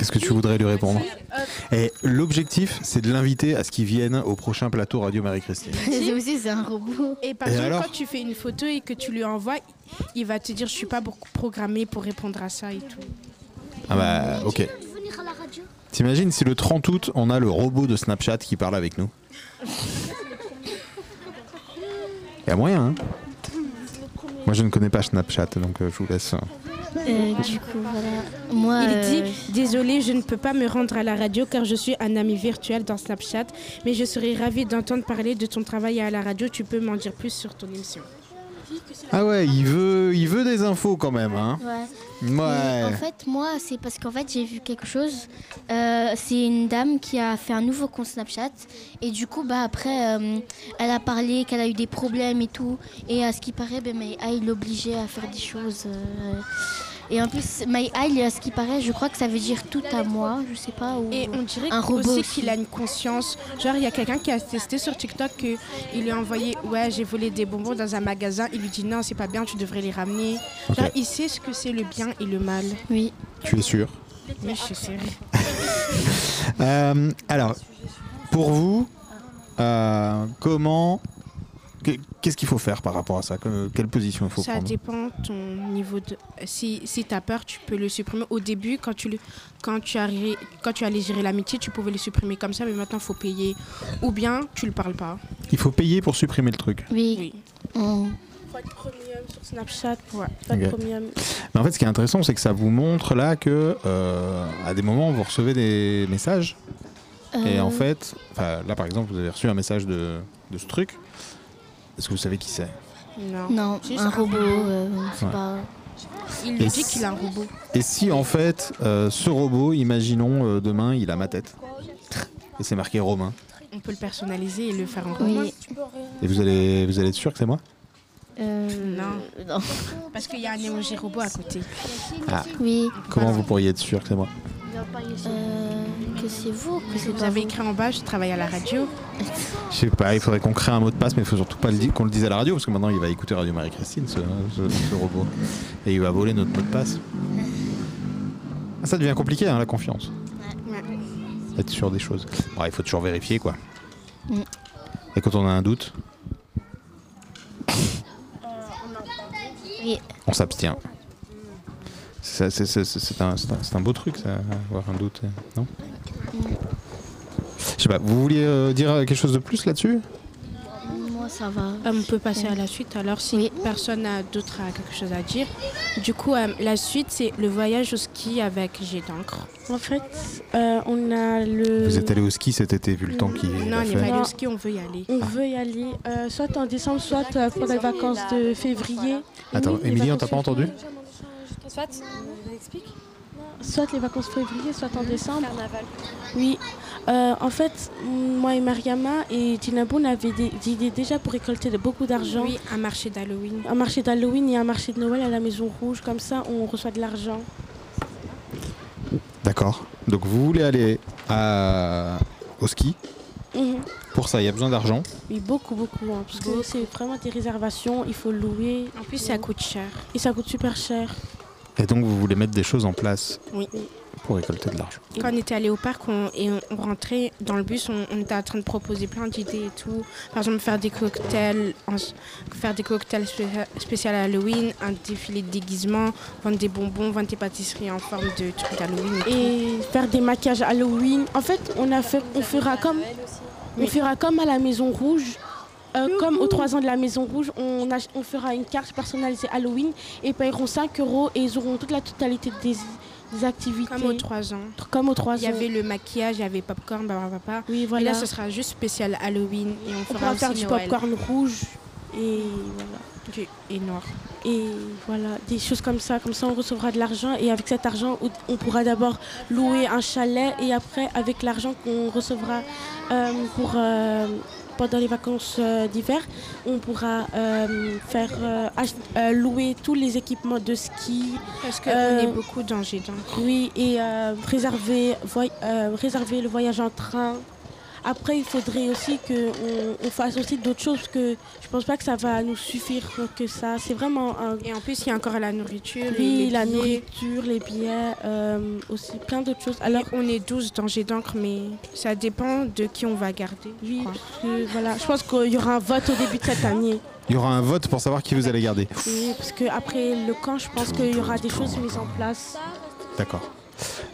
Qu'est-ce que tu voudrais lui répondre Et l'objectif, c'est de l'inviter à ce qu'il vienne au prochain plateau Radio Marie-Christine. C'est aussi c'est un robot. Et par alors quand tu fais une photo et que tu lui envoies, il va te dire Je suis pas beaucoup programmé pour répondre à ça et tout. Ah bah, ok. T'imagines si le 30 août, on a le robot de Snapchat qui parle avec nous? Il y a moyen, hein? Moi, je ne connais pas Snapchat, donc euh, je vous laisse. Euh. Euh, du coup, voilà. Moi, Il euh, dit Désolé, je ne peux pas me rendre à la radio car je suis un ami virtuel dans Snapchat, mais je serais ravie d'entendre parler de ton travail à la radio. Tu peux m'en dire plus sur ton émission Ah ouais, il veut, il veut des infos quand même. Hein. Ouais. Ouais. En fait, moi, c'est parce qu'en fait, j'ai vu quelque chose. Euh, c'est une dame qui a fait un nouveau compte Snapchat. Et du coup, bah, après, euh, elle a parlé qu'elle a eu des problèmes et tout. Et à ce qui paraît, ben, My Eye l'obligeait à faire des choses. euh, et en plus, My Eye, à ce qui paraît, je crois que ça veut dire tout à moi. Je sais pas. Ou Et on dirait un robot aussi qu'il a une conscience. Genre, il y a quelqu'un qui a testé sur TikTok qu'il lui a envoyé Ouais, j'ai volé des bonbons dans un magasin. Il lui dit Non, c'est pas bien, tu devrais les ramener. Genre, il sait ce que c'est le bien et le mal. Oui. Tu es sûr? Oui, je suis sûre. Euh, alors, pour vous, euh, comment. Que- Qu'est-ce qu'il faut faire par rapport à ça Que- Quelle position il faut Ça prendre dépend ton niveau de. Si, si tu as peur, tu peux le supprimer. Au début, quand tu, le... quand tu, arri- quand tu allais gérer l'amitié, tu pouvais le supprimer comme ça, mais maintenant, il faut payer. Ou bien, tu le parles pas. Il faut payer pour supprimer le truc. Oui. Faut être premium sur Snapchat. Ouais. Faut être Ok. premium. Mais en fait, ce qui est intéressant, c'est que ça vous montre là que, euh, à des moments, vous recevez des messages. Et Euh. en fait, enfin, là par exemple, vous avez reçu un message de, de ce truc. Est-ce que vous savez qui c'est Non. Non, un robot, euh, c'est Ouais. pas. Il lui dit qu'il a un robot. Et si en fait, euh, ce robot, imaginons euh, demain, il a ma tête. Et c'est marqué Romain. On peut le personnaliser et le faire en Oui. robot. Et vous allez, vous allez être sûr que c'est moi Euh, Non. non. Parce qu'il y a un emoji robot à côté. Ah. Oui. Comment vous pourriez être sûr que c'est moi Euh, que c'est vous, que c'est Vous avez écrit en bas, je travaille à la radio. Je sais pas, il faudrait qu'on crée un mot de passe, mais il faut surtout pas qu'on le dise à la radio, parce que maintenant il va écouter Radio Marie-Christine, ce, ce- ce robot. Et il va voler notre mot de passe. Ah, ça devient compliqué, hein, la confiance. Être sûr des choses. Bon, il faut toujours vérifier, quoi. Mm. Et quand on a un doute, Oui. on s'abstient. C'est un, beau truc, ça, avoir un doute, euh, non? Je sais pas, vous vouliez euh, dire quelque chose de plus là-dessus? Moi, ça va. Euh, on peut passer à la suite alors si personne n'a d'autre a quelque chose à dire. Du coup, euh, la suite c'est le voyage au ski avec Jet d'encre. En fait, euh, on a le. Vous êtes allé au ski cet été, vu le temps qui Non, on n'est pas allé au ski, on veut y aller. On veut y aller, euh, soit en décembre, soit euh, pendant les vacances de février. Attends, Émilie, on t'a pas entendu? Soit, soit les vacances février, soit en décembre. Oui. Euh, en fait, moi et Mariama et Tinabou, on avait des idées déjà pour récolter de- beaucoup d'argent. Oui, un marché d'Halloween. Un marché d'Halloween et un marché de Noël à la Maison Rouge. Comme ça, on reçoit de l'argent. D'accord. Donc vous voulez aller à- au ski. Mhm. Pour ça, il y a besoin d'argent. Oui, beaucoup, beaucoup. hein, parce que c'est vraiment des réservations, il faut louer. En plus, ça coûte cher. Et ça coûte super cher. Et donc vous voulez mettre des choses en place Oui. pour récolter de l'argent. Quand on était allé au parc on- et on, on rentrait dans le bus, on, on était en train de proposer plein d'idées et tout. Par exemple, faire des cocktails, en- faire des cocktails spécia- spéciaux à Halloween, un défilé de déguisement, vendre des bonbons, vendre des pâtisseries en forme de trucs d'Halloween. Et faire des maquillages Halloween. En fait, on, a fait, on fera comme, on fera comme à la Maison Rouge. Euh, comme aux 3 ans de la Maison Rouge, on, fera une carte personnalisée Halloween et ils paieront 5 euros et ils auront toute la totalité des, des activités. Comme aux 3 ans. Comme aux 3 ans. Il y avait le maquillage, il y avait popcorn, papa. Oui, Et voilà. là, ce sera juste spécial Halloween et on On fera pourra faire du Noël. popcorn rouge et voilà. Et noir. Et voilà, des choses comme ça. Comme ça, on recevra de l'argent et avec cet argent, on- on pourra d'abord louer un chalet et après, avec l'argent qu'on recevra euh, pour, euh, pendant les vacances euh, d'hiver, on pourra euh, faire euh, louer tous les équipements de ski. Parce qu'on est beaucoup dans. Oui, et réserver, réserver le voyage en train. Après, il faudrait aussi qu'on on fasse aussi d'autres choses parce que je pense pas que ça va nous suffire que ça. C'est vraiment un. Et en plus, il y a encore la nourriture. Oui, les la billets. nourriture, les billets, euh, aussi plein d'autres choses. Alors, on est 12 dans Jet d'encre, mais ça dépend de qui on va garder. Oui, parce que, voilà, je pense qu'il y aura un vote au début de cette année. Il y aura un vote pour savoir qui vous allez garder. Oui, parce qu'après le camp, je pense qu'il y aura des choses mises en place. D'accord.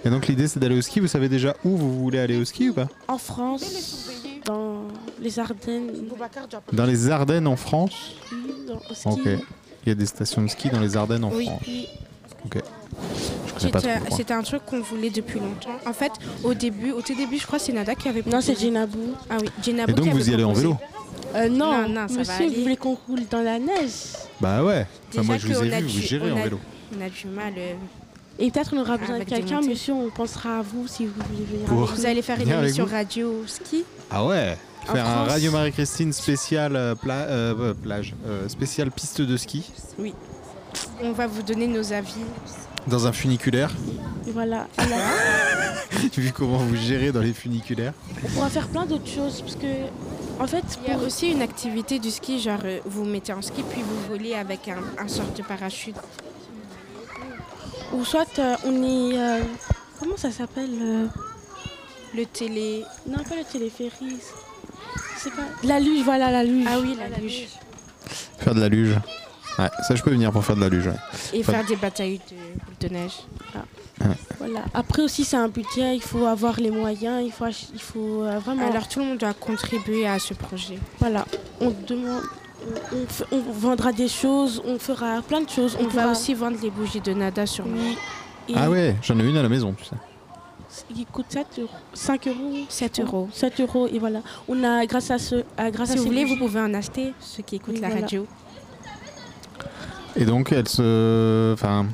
Et donc l'idée c'est d'aller au ski. Vous savez déjà où vous voulez aller au ski ou pas? En France, dans les Ardennes. Dans les Ardennes en France? Oui, dans- au ski. Ok. Il y a des stations de ski dans les Ardennes en Oui, France. oui. Ok. Je connais pas trop. C'était un truc qu'on voulait depuis longtemps. En fait, au début, au tout début, je crois que c'est Nada qui avait Non, c'est. Jenabou. Ah oui, Jenabou Et donc qui avait vous y allez en vélo Euh, non, Non, non, ça monsieur, vous voulez qu'on roule dans la neige? Bah ouais. Enfin, moi je vous ai vu, vous gérez en vélo. On a du mal. euh, Et peut-être on aura besoin de quelqu'un, monsieur, on pensera à vous si vous voulez venir. Pour. Vous allez faire une émission radio ski Ah ouais En Faire un France. Radio Marie-Christine spécial euh, pla- euh, euh, plage, euh, spécial piste de ski Oui. On va vous donner nos avis. dans un funiculaire. Voilà. Vu comment vous gérez dans les funiculaires. on pourra faire plein d'autres choses parce que, en fait, Il y a pour- aussi une activité du ski, genre vous vous mettez en ski puis vous volez avec un, un sorte de parachute. Ou soit euh, on est, euh, comment ça s'appelle euh, Le télé. Non, pas le téléphérique. C'est pas la luge, voilà la luge. Ah oui, la luge. Faire de la luge. Ouais, ça je peux venir pour faire de la luge. ouais. Et Enfin, faire des batailles de neige. Voilà. Après aussi, c'est un budget. Il faut avoir les moyens. Il faut, il faut euh, vraiment. Alors tout le monde doit contribuer à ce projet. Voilà. On demande. On, vendra des choses, on fera plein de choses. On, va pourra- aussi vendre les bougies de Nada sur Oui. Et Ah ouais, j'en ai une à la maison, tu sais. Il coûte 7 euros. 5 euros 7 euros. 7 euros, et voilà. On a, grâce à ce. à- grâce à Si vous ces voulez, vous pouvez en acheter, ceux qui écoutent la voilà. radio. Et donc elle se. Enfin.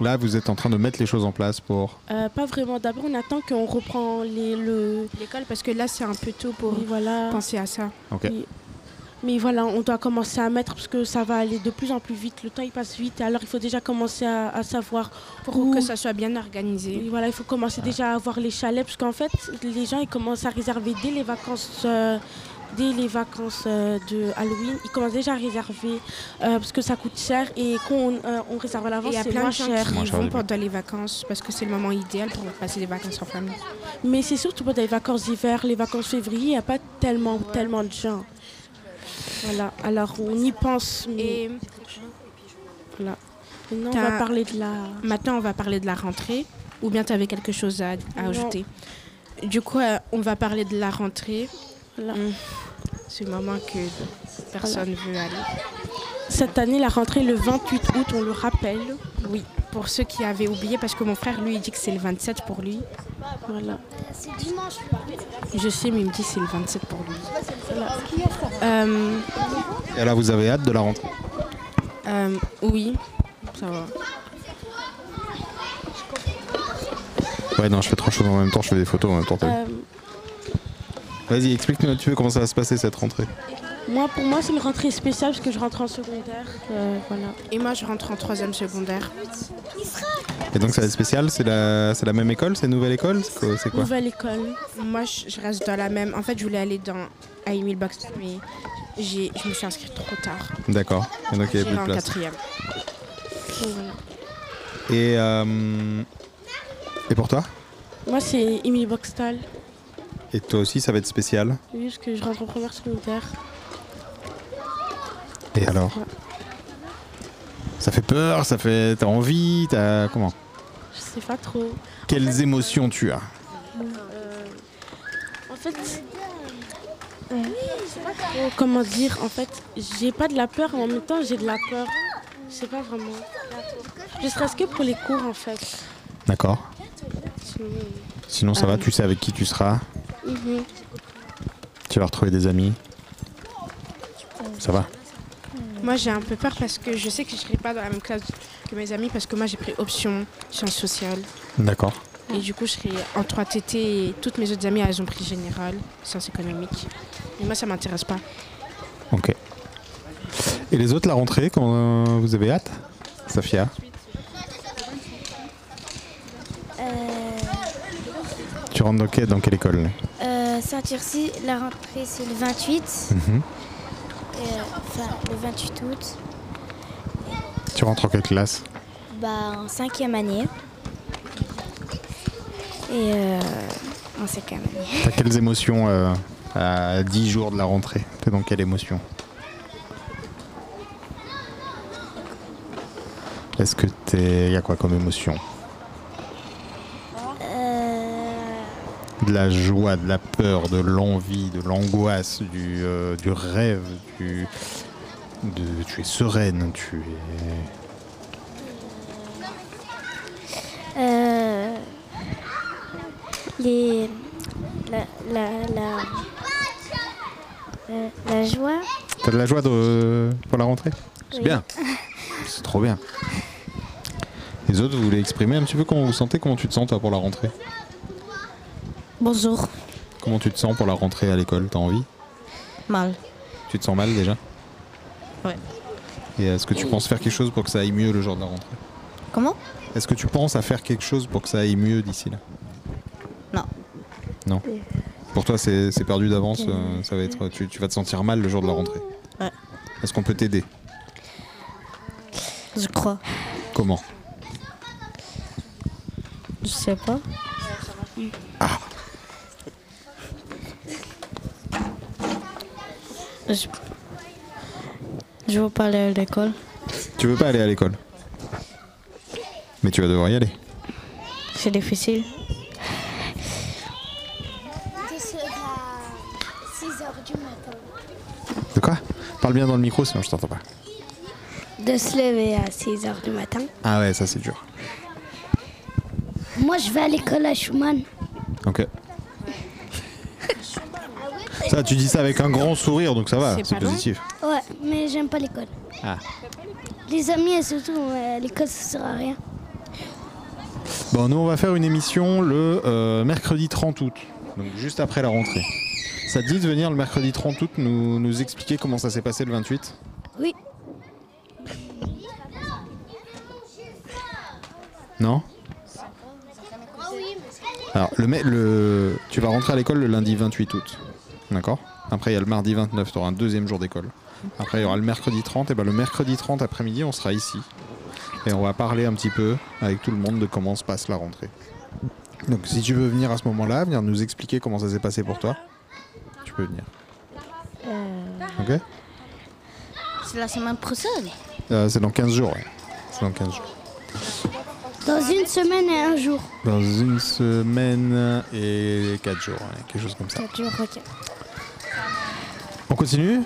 Là vous êtes en train de mettre les choses en place pour. Euh, pas vraiment. D'abord, on attend qu'on reprend les, le. L'école, parce que là, c'est un peu tôt pour Oui, voilà. penser à ça. Oui. Mais voilà, on doit commencer à mettre parce que ça va aller de plus en plus vite. Le temps il passe vite. Alors il faut déjà commencer à, à savoir Pour où- que ça soit bien organisé. Oui, voilà, il faut commencer déjà à avoir les chalets parce qu'en fait, les gens ils commencent à réserver dès les vacances. euh, Dès les vacances euh, de Halloween, ils commencent déjà à réserver euh, parce que ça coûte cher et quand on, euh, on réserve à l'avance, il y a plein de gens cher. qui vont pendant les vacances parce que c'est le moment idéal pour passer des vacances en famille. Mais c'est surtout pendant les vacances d'hiver, les vacances février, il n'y a pas tellement, tellement de gens. Voilà, alors on y pense. Mais... Et voilà. Maintenant, on va parler de la. Maintenant, on va parler de la rentrée. Ou bien tu avais quelque chose à, à ajouter? Du coup, euh, on va parler de la rentrée. Voilà. Hum, C'est le moment que personne veut aller. Cette année, la rentrée le 28 août, on le rappelle. Oui, pour ceux qui avaient oublié, parce que mon frère, lui, il dit que c'est le 27 pour lui. Voilà. C'est dimanche. Je sais, mais il me dit que c'est le 27 pour lui. Euh, Et là vous avez hâte de la rentrée? euh, oui, ça va. Ouais non je fais trois choses en même temps, je fais des photos en même temps. Euh, Vas-y explique-nous un petit peu comment ça va se passer cette rentrée. Moi, pour moi, c'est une rentrée spéciale parce que je rentre en secondaire. Euh, voilà. Et moi, je rentre en troisième secondaire. Et donc ça va être spécial, c'est la, c'est la même école, c'est une nouvelle école C'est quoi, Nouvelle école. Moi, je reste dans la même. En fait, je voulais aller dans à Emile Box, mais j'ai, je me suis inscrite trop tard. D'accord, et donc il avait J'irai plus de en place. quatrième. Donc, voilà. Et, euh, et pour toi Moi, c'est Emily Boxtal. Et toi aussi ça va être spécial Oui, parce que je rentre en première secondaire. Et alors Ça fait peur, ça fait. T'as envie, t'as. Comment Je sais pas trop. Quelles émotions tu as Euh, en fait, euh, je sais pas trop comment dire. En fait, j'ai pas de la peur, mais en même temps, j'ai de la peur. Je sais pas vraiment. Je serais que pour les cours, en fait. D'accord. Sinon, Sinon ça va, Euh. tu sais avec qui tu seras, mhm. tu vas retrouver des amis. Ça va Moi, j'ai un peu peur parce que je sais que je ne serai pas dans la même classe que mes amis parce que moi, j'ai pris option sciences sociales. D'accord. Et du coup, je serai en 3 TT et toutes mes autres amies, elles ont pris général, sciences économiques. Et moi, ça m'intéresse pas. Ok. Et les autres, la rentrée, quand euh, vous avez hâte Safia? Tu rentres dans, quelle- dans quelle école? Euh, Saint-Urcy, la rentrée c'est le 28, Mhm. et, euh, enfin le 28 août, Tu rentres en quelle classe bah, en cinquième année. Et euh, en cinquième année. T'as quelles émotions euh, à 10 jours de la rentrée? T'es dans quelle émotion? Est-ce que t'es. Y a quoi comme émotion? de la joie, de la peur, de l'envie, de l'angoisse, du, euh, du, rêve, du, tu es sereine, tu es... Euh, la, la, la, euh, la joie. T'as de la joie pour la rentrée? C'est bien. C'est trop bien. Les autres, vous voulez exprimer un petit peu comment vous sentez, comment tu te sens toi pour la rentrée? Bonjour. Comment tu te sens pour la rentrée à l'école? T'as envie? Mal. Tu te sens mal déjà? Ouais. Et est-ce que tu penses faire quelque chose pour que ça aille mieux le jour de la rentrée? Comment? Est-ce que tu penses à faire quelque chose pour que ça aille mieux d'ici là? Non. Non? Pour toi, c'est perdu d'avance. euh, ça va être, tu, tu vas te sentir mal le jour de la rentrée? Ouais. Est-ce qu'on peut t'aider? Je crois. Comment? Je sais pas. Je... je veux pas aller à l'école. Tu veux pas aller à l'école Mais tu vas devoir y aller. C'est difficile. De ce à 6 heures du matin. De quoi? Parle bien dans le micro, sinon je t'entends pas. De se lever à 6 heures du matin. Ah ouais, ça c'est dur. Moi, je vais à l'école à Schumann. Ok. Ça, tu dis ça avec un grand sourire, donc ça va, C'est positif. Ouais, mais j'aime pas l'école. Ah. Les amis et surtout, l'école, ça sert à rien. Bon, nous on va faire une émission le euh, mercredi 30 août, donc juste après la rentrée. Ça te dit de venir le mercredi 30 août nous, nous expliquer comment ça s'est passé le 28 Oui. Non? Alors, le, le, tu vas rentrer à l'école le lundi 28 août. D'accord Après, il y a le mardi 29, tu auras un deuxième jour d'école. Après, il y aura le mercredi 30. Et ben, le mercredi 30 après-midi, on sera ici. Et on va parler un petit peu avec tout le monde de comment se passe la rentrée. Donc, si tu veux venir à ce moment-là, venir nous expliquer comment ça s'est passé pour toi, tu peux venir. Ok C'est la semaine prochaine. Euh, C'est dans 15 jours, ouais. C'est dans 15 jours. Dans une semaine et un jour. Dans une semaine et 4 jours, ouais, quelque chose comme ça. 4 jours, ok. On continue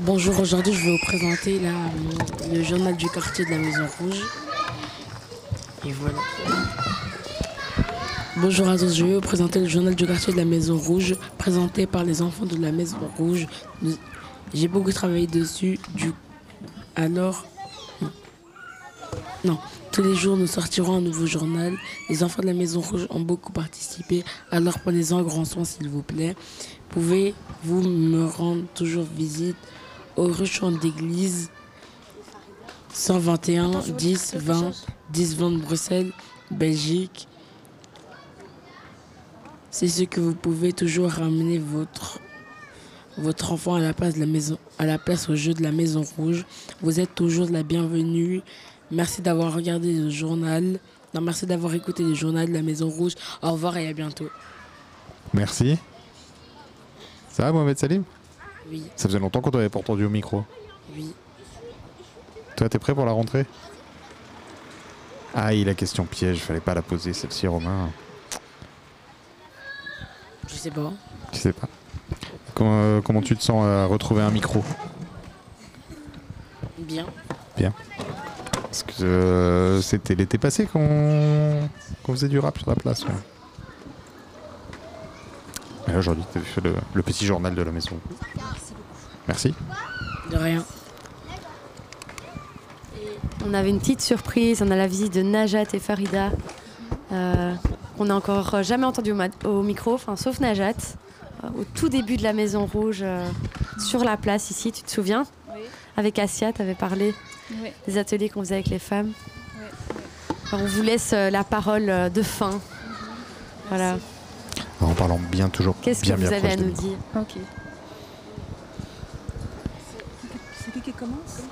Bonjour, aujourd'hui je vais vous présenter la- le journal du quartier de la Maison Rouge. Et voilà. Bonjour à tous, je vais vous présenter le journal du quartier de la Maison Rouge, présenté par les enfants de la Maison Rouge. J'ai beaucoup travaillé dessus, du... alors... Non. Tous les jours nous sortirons un nouveau journal. Les enfants de la Maison Rouge ont beaucoup participé, alors prenez-en grand soin s'il vous plaît. Pouvez-vous me rendre toujours visite au rue Champ d'église 121 10 20 10 20 de Bruxelles, Belgique? C'est ce que vous pouvez toujours ramener votre votre enfant à la place de la maison à la place au jeu de la Maison Rouge. Vous êtes toujours la bienvenue. Merci d'avoir regardé le journal. Non, merci d'avoir écouté le journal de la Maison Rouge. Au revoir et à bientôt. Merci. Ça va, Mohamed Salim? Oui. Ça faisait longtemps qu'on t'avait pas entendu au micro. Oui. Toi, t'es prêt pour la rentrée? Aïe, la question piège, fallait pas la poser celle-ci, Romain. Je sais pas. Tu sais pas. Comment, euh, comment tu te sens à retrouver un micro? Bien. Bien. Parce que euh, c'était l'été passé qu'on faisait du rap sur la place. ouais. Et là, aujourd'hui, tu fait le, le petit journal de la maison. Merci. De rien. On avait une petite surprise, on a la visite de Najat et Farida. Euh, on n'a encore jamais entendu au, micro, enfin, sauf Najat, euh, au tout début de la Maison Rouge, euh, sur la place ici, tu te souviens? Avec Asia, tu avais parlé Oui. des ateliers qu'on faisait avec les femmes. On vous laisse euh, la parole euh, de fin. Voilà. En parlant bien toujours Qu'est-ce que vous bien avez à nous dire Ok. C'est qui qui commence?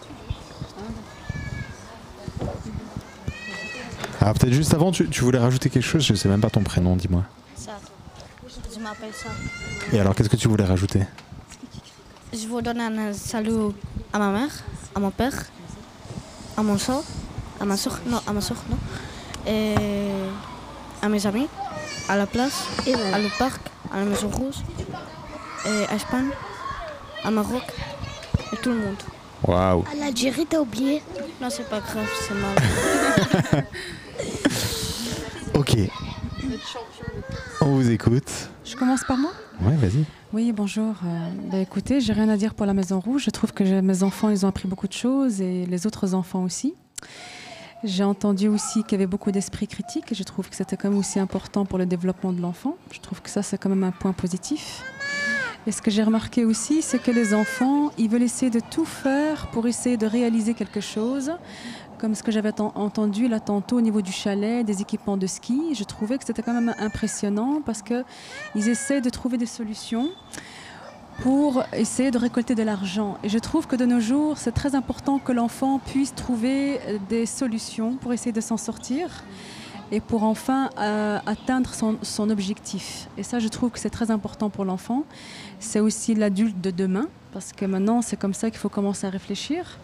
Ah, peut-être juste avant, tu, tu voulais rajouter quelque chose? Je sais même pas ton prénom, dis-moi. Ça. Je m'appelle ça. Et alors, qu'est-ce que tu voulais rajouter? Je vous donne un salut à ma mère, à mon père, à mon soeur, à ma soeur, non, à ma soeur, non. Et à mes amis, à la place, à le parc, à la Maison Rouge, et à Espagne, à Maroc, et tout le monde. Waouh À l'Algérie, t'as oublié? Non, c'est pas grave, c'est mal. ok, on vous écoute. Je commence par moi Ouais, vas-y. Oui, bonjour. Euh, bah, écoutez, j'ai rien à dire pour la Maison Rouge. Je trouve que mes enfants, ils ont appris beaucoup de choses et les autres enfants aussi. J'ai entendu aussi qu'il y avait beaucoup d'esprit critique et je trouve que c'était quand même aussi important pour le développement de l'enfant. Je trouve que ça, c'est quand même un point positif. Et ce que j'ai remarqué aussi, c'est que les enfants, ils veulent essayer de tout faire pour essayer de réaliser quelque chose. Comme ce que j'avais ten- entendu là tantôt au niveau du chalet, des équipements de ski, je trouvais que c'était quand même impressionnant parce qu'ils essaient de trouver des solutions pour essayer de récolter de l'argent. Et je trouve que de nos jours, c'est très important que l'enfant puisse trouver euh, des solutions pour essayer de s'en sortir et pour enfin euh, atteindre son objectif. Et ça, je trouve que c'est très important pour l'enfant. C'est aussi l'adulte de demain, parce que maintenant, c'est comme ça qu'il faut commencer à réfléchir.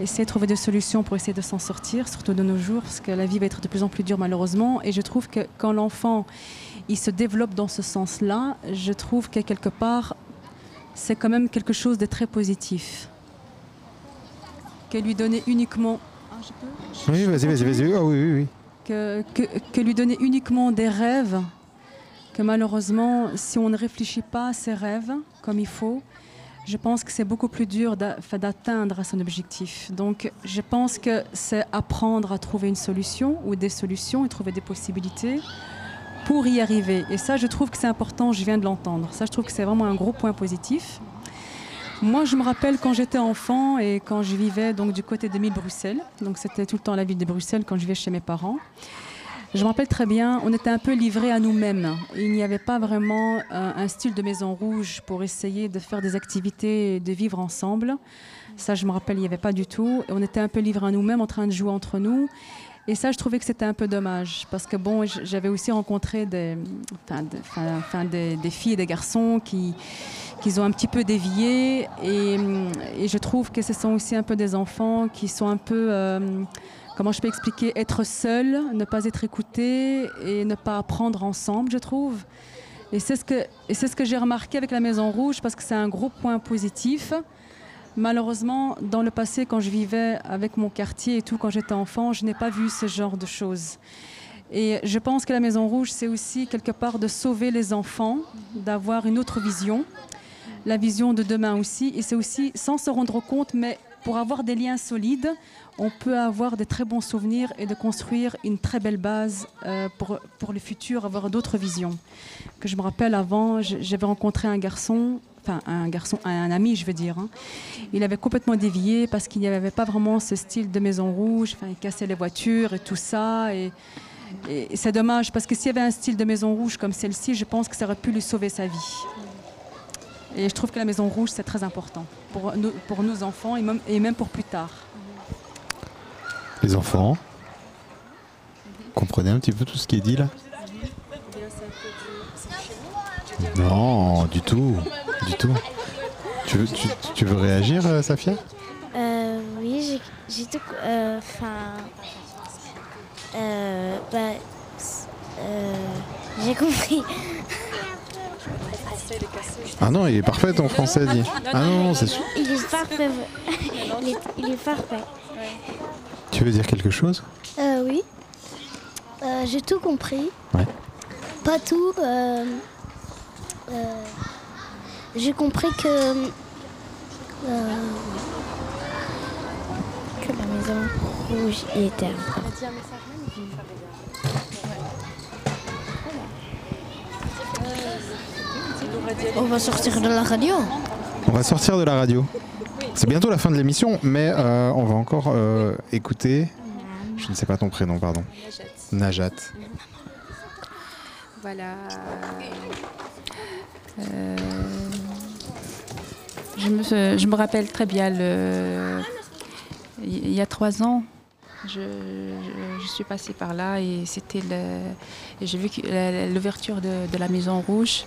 Essayer de trouver des solutions pour essayer de s'en sortir, surtout de nos jours, parce que la vie va être de plus en plus dure malheureusement. Et je trouve que quand l'enfant il se développe dans ce sens-là, je trouve que quelque part, c'est quand même quelque chose de très positif. Que lui donner uniquement Oui, vas-y, vas-y, vas-y. Ah oui, oui, oui. que, que, que lui donner uniquement des rêves, que malheureusement, si on ne réfléchit pas à ses rêves comme il faut, je pense que c'est beaucoup plus dur d'atteindre son objectif. Donc, je pense que c'est apprendre à trouver une solution ou des solutions et trouver des possibilités pour y arriver. Et ça, je trouve que c'est important, je viens de l'entendre. Ça, je trouve que c'est vraiment un gros point positif. Moi, je me rappelle quand j'étais enfant et quand je vivais donc du côté de Bruxelles. Donc, c'était tout le temps la ville de Bruxelles quand je vivais chez mes parents. Je me rappelle très bien, on était un peu livrés à nous-mêmes. Il n'y avait pas vraiment euh, un style de maison rouge pour essayer de faire des activités de vivre ensemble. Ça, je me rappelle, il n'y avait pas du tout. On était un peu livrés à nous-mêmes, en train de jouer entre nous. Et ça, je trouvais que c'était un peu dommage. Parce que, bon, j'avais aussi rencontré des, filles et des garçons qui, qui ont un petit peu dévié. Et, et je trouve que ce sont aussi un peu des enfants qui sont un peu. euh, comment je peux expliquer Être seul, ne pas être écouté et ne pas apprendre ensemble, je trouve. Et c'est ce que, et c'est ce que j'ai remarqué avec la Maison Rouge parce que c'est un gros point positif. Malheureusement, dans le passé, quand je vivais avec mon quartier et tout, quand j'étais enfant, je n'ai pas vu ce genre de choses. Et je pense que la Maison Rouge, c'est aussi quelque part de sauver les enfants, d'avoir une autre vision, la vision de demain aussi. Et c'est aussi, sans se rendre compte, mais pour avoir des liens solides, on peut avoir des très bons souvenirs et de construire une très belle base euh, pour, pour le futur, avoir d'autres visions. Que je me rappelle avant, j'avais rencontré un garçon, enfin un garçon, un, ami, je veux dire. hein. Il avait complètement dévié parce qu'il n'y avait pas vraiment ce style de maison rouge. Enfin, il cassait les voitures et tout ça. Et, c'est dommage parce que s'il y avait un style de maison rouge comme celle-ci, je pense que ça aurait pu lui sauver sa vie. Et je trouve que la maison rouge, c'est très important pour, pour nos enfants et même pour plus tard. Les enfants, comprenez un petit peu tout ce qui est dit là Non, du tout, du tout. Tu veux, tu, tu veux réagir, euh, Safia? Euh, oui, j'ai- tout. euh, Enfin. euh, bah, euh, j'ai compris. Ah non, il est parfait ton français, dit. Ah non, non, c'est sûr. Il est parfait. Il est, il est parfait. Tu veux dire quelque chose? Euh, oui. Euh, j'ai tout compris. Ouais. Pas tout. euh, euh, j'ai compris que. euh, que la maison rouge y était encore. On va sortir de la radio. On va sortir de la radio. C'est bientôt la fin de l'émission, mais euh, on va encore euh, écouter. Je ne sais pas ton prénom, pardon. Najat. Voilà. Euh, je, me, rappelle très bien, le, il y a trois ans, je, suis passée par là et c'était j'ai vu l'ouverture de, la Maison Rouge.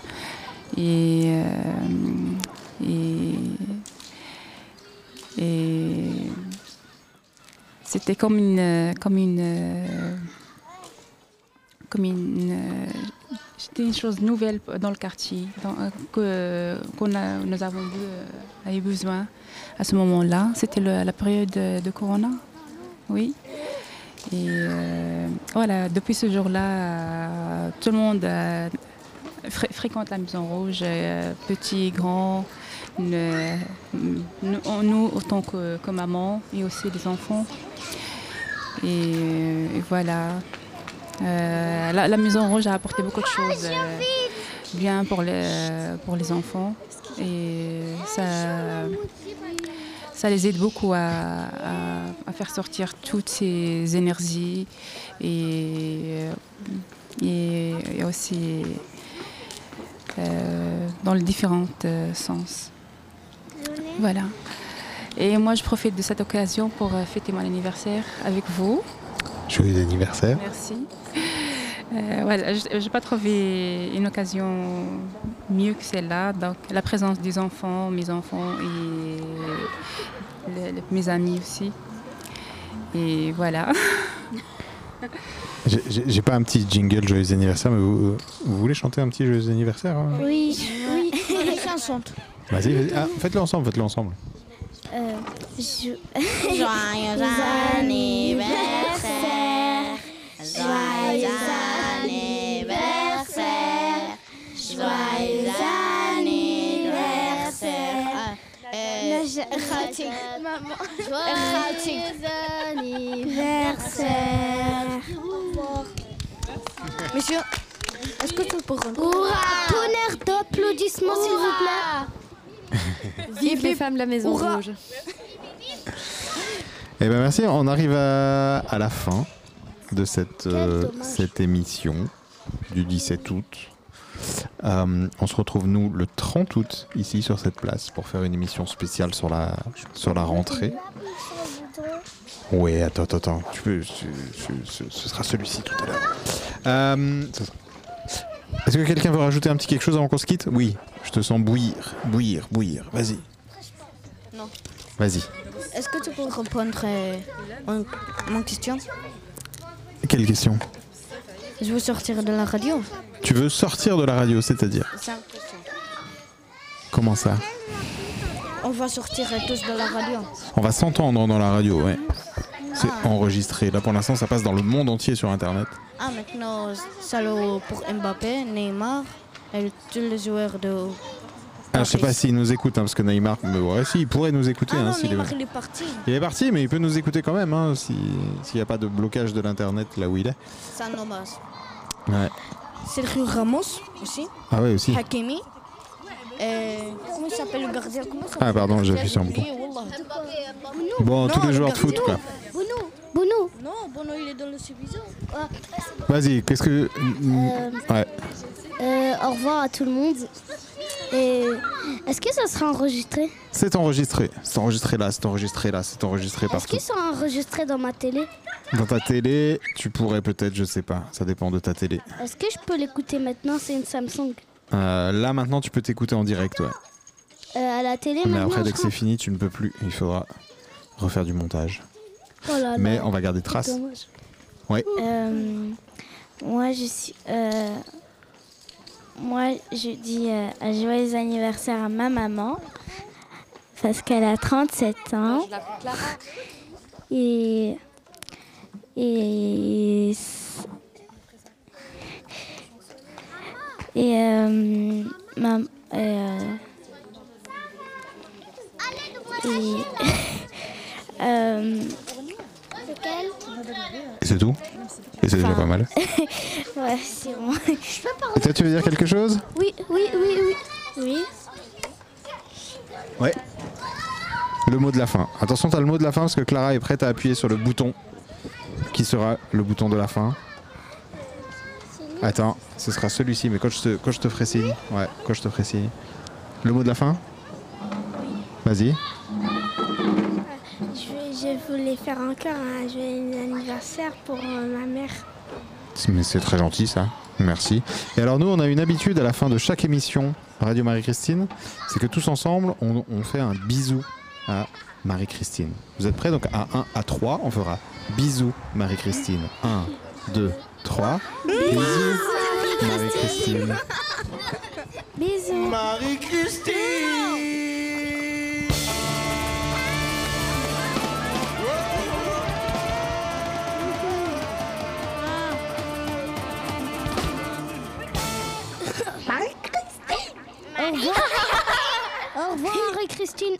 Et, et c'était comme une, comme une, euh, comme une, euh, c'était une chose nouvelle dans le quartier euh, que qu'on a, nous avons eu, euh, besoin à ce moment-là. C'était la période de, Corona, oui. Et euh, voilà, depuis ce jour-là, euh, tout le monde euh, fré- fréquente la Maison Rouge, euh, petits, grands, nous, autant que, que maman et aussi les enfants. Et, euh, et voilà. Euh, la, la Maison Rouge a apporté beaucoup de choses euh, bien pour les, pour les enfants. Et ça, ça les aide beaucoup à, à- à faire sortir toutes ces énergies et, et, et aussi euh, dans les différents sens. Voilà. Et moi, je profite de cette occasion pour euh, fêter mon anniversaire avec vous. Joyeux anniversaire. Merci. Euh, voilà, je n'ai pas trouvé une occasion mieux que celle-là. Donc, la présence des enfants, mes enfants et le- le- mes amis aussi. Et voilà. J'ai- pas un petit jingle joyeux anniversaire, mais vous, vous voulez chanter un petit joyeux anniversaire hein? Oui, oui. chanson. Vas-y, vas-y. Ah, faites-le ensemble, faites-le ensemble. Euh, je- Joyeux anniversaire, joyeux anniversaire, joyeux anniversaire. Maman. anniversaire. Monsieur, est-ce que tu peux Hurrah Tonnerre d'applaudissements, s'il vous plaît. Vive les femmes de la Maison. Rouge. Eh ben merci, on arrive à, à la fin de cette, euh, cette émission du 17 août. Euh, on se retrouve nous le 30 août ici sur cette place pour faire une émission spéciale sur la, sur la rentrée. Oui, attends, attends, attends. Tu peux, ce, ce- ce- ce sera celui-ci tout à l'heure. Euh, Est-ce que quelqu'un veut rajouter un petit quelque chose avant qu'on se quitte? Oui, je te sens bouillir, bouillir, bouillir. Vas-y, Non. vas-y. Est-ce que tu peux répondre euh, à mon question? Quelle question? Je veux sortir de la radio. Tu veux sortir de la radio, c'est-à-dire? Comment ça? On va sortir tous de la radio. On va s'entendre dans la radio, ouais. C'est enregistré. Là, pour l'instant, ça passe dans le monde entier sur Internet. Ah, maintenant, le- pour Mbappé, Neymar tous les joueurs de. Ah, je sais pas s'il nous écoute, hein, parce que Neymar, mais ouais, si, il pourrait nous écouter. Ah hein, non, s'il est- Neymar, il est parti. Il est parti, mais il peut nous écouter quand même, hein, si- s'il n'y a pas de blocage de l'Internet là où il est. C'est un hommage. Ouais. Sergio Ramos aussi. Ah ouais, aussi. Hakimi. Et comment il s'appelle le gardien? Comment Ah, pardon, j'ai appuyé sur un bouton. Bon, tous les le joueurs de foot, quoi. Bono. Bono. Non, Bono, il est dans le Subizo. Vas-y, qu'est-ce que. Ouais. Euh, au revoir à tout le monde. Et est-ce que ça sera enregistré? C'est enregistré. C'est enregistré là, c'est enregistré là, c'est enregistré Est-ce partout. qu'ils sont enregistrés dans ma télé? Dans ta télé, tu pourrais peut-être, je sais pas, ça dépend de ta télé. Est-ce que je peux l'écouter maintenant? C'est une Samsung. Euh, là maintenant, tu peux t'écouter en direct, ouais. Euh, à la télé Mais maintenant après, dès que c'est fini, tu ne peux plus. Il faudra refaire du montage. Oh là là. Mais on va garder trace. Ouais. Euh, moi, je suis. Moi, je dis euh, un joyeux anniversaire à ma maman parce qu'elle a 37 ans. Et. Et. Et. euh, ma- euh, et. euh, Et c'est tout Et c'est déjà pas mal. ouais, c'est bon. Je peux Et toi, tu veux dire quelque chose? Oui, oui, oui, oui. Oui. Ouais. Le mot de la fin. Attention, t'as le mot de la fin parce que Clara est prête à appuyer sur le bouton qui sera le bouton de la fin. Attends, ce sera celui-ci, mais quand je, te, quand je te ferai signe. Ouais, quand je te ferai signe. Le mot de la fin? Vas-y. Je, voulais faire encore un joyeux anniversaire pour euh, ma mère. Mais c'est très gentil ça. Merci. Et alors nous, on a une habitude à la fin de chaque émission Radio Marie-Christine, c'est que tous ensemble, on, on fait un bisou à Marie-Christine. Vous êtes prêts? Donc à 1, à 3, on fera bisous Marie-Christine. 1, 2, 3. Bisous Marie-Christine. Bisous. Marie-Christine Au revoir. Au Marie-Christine.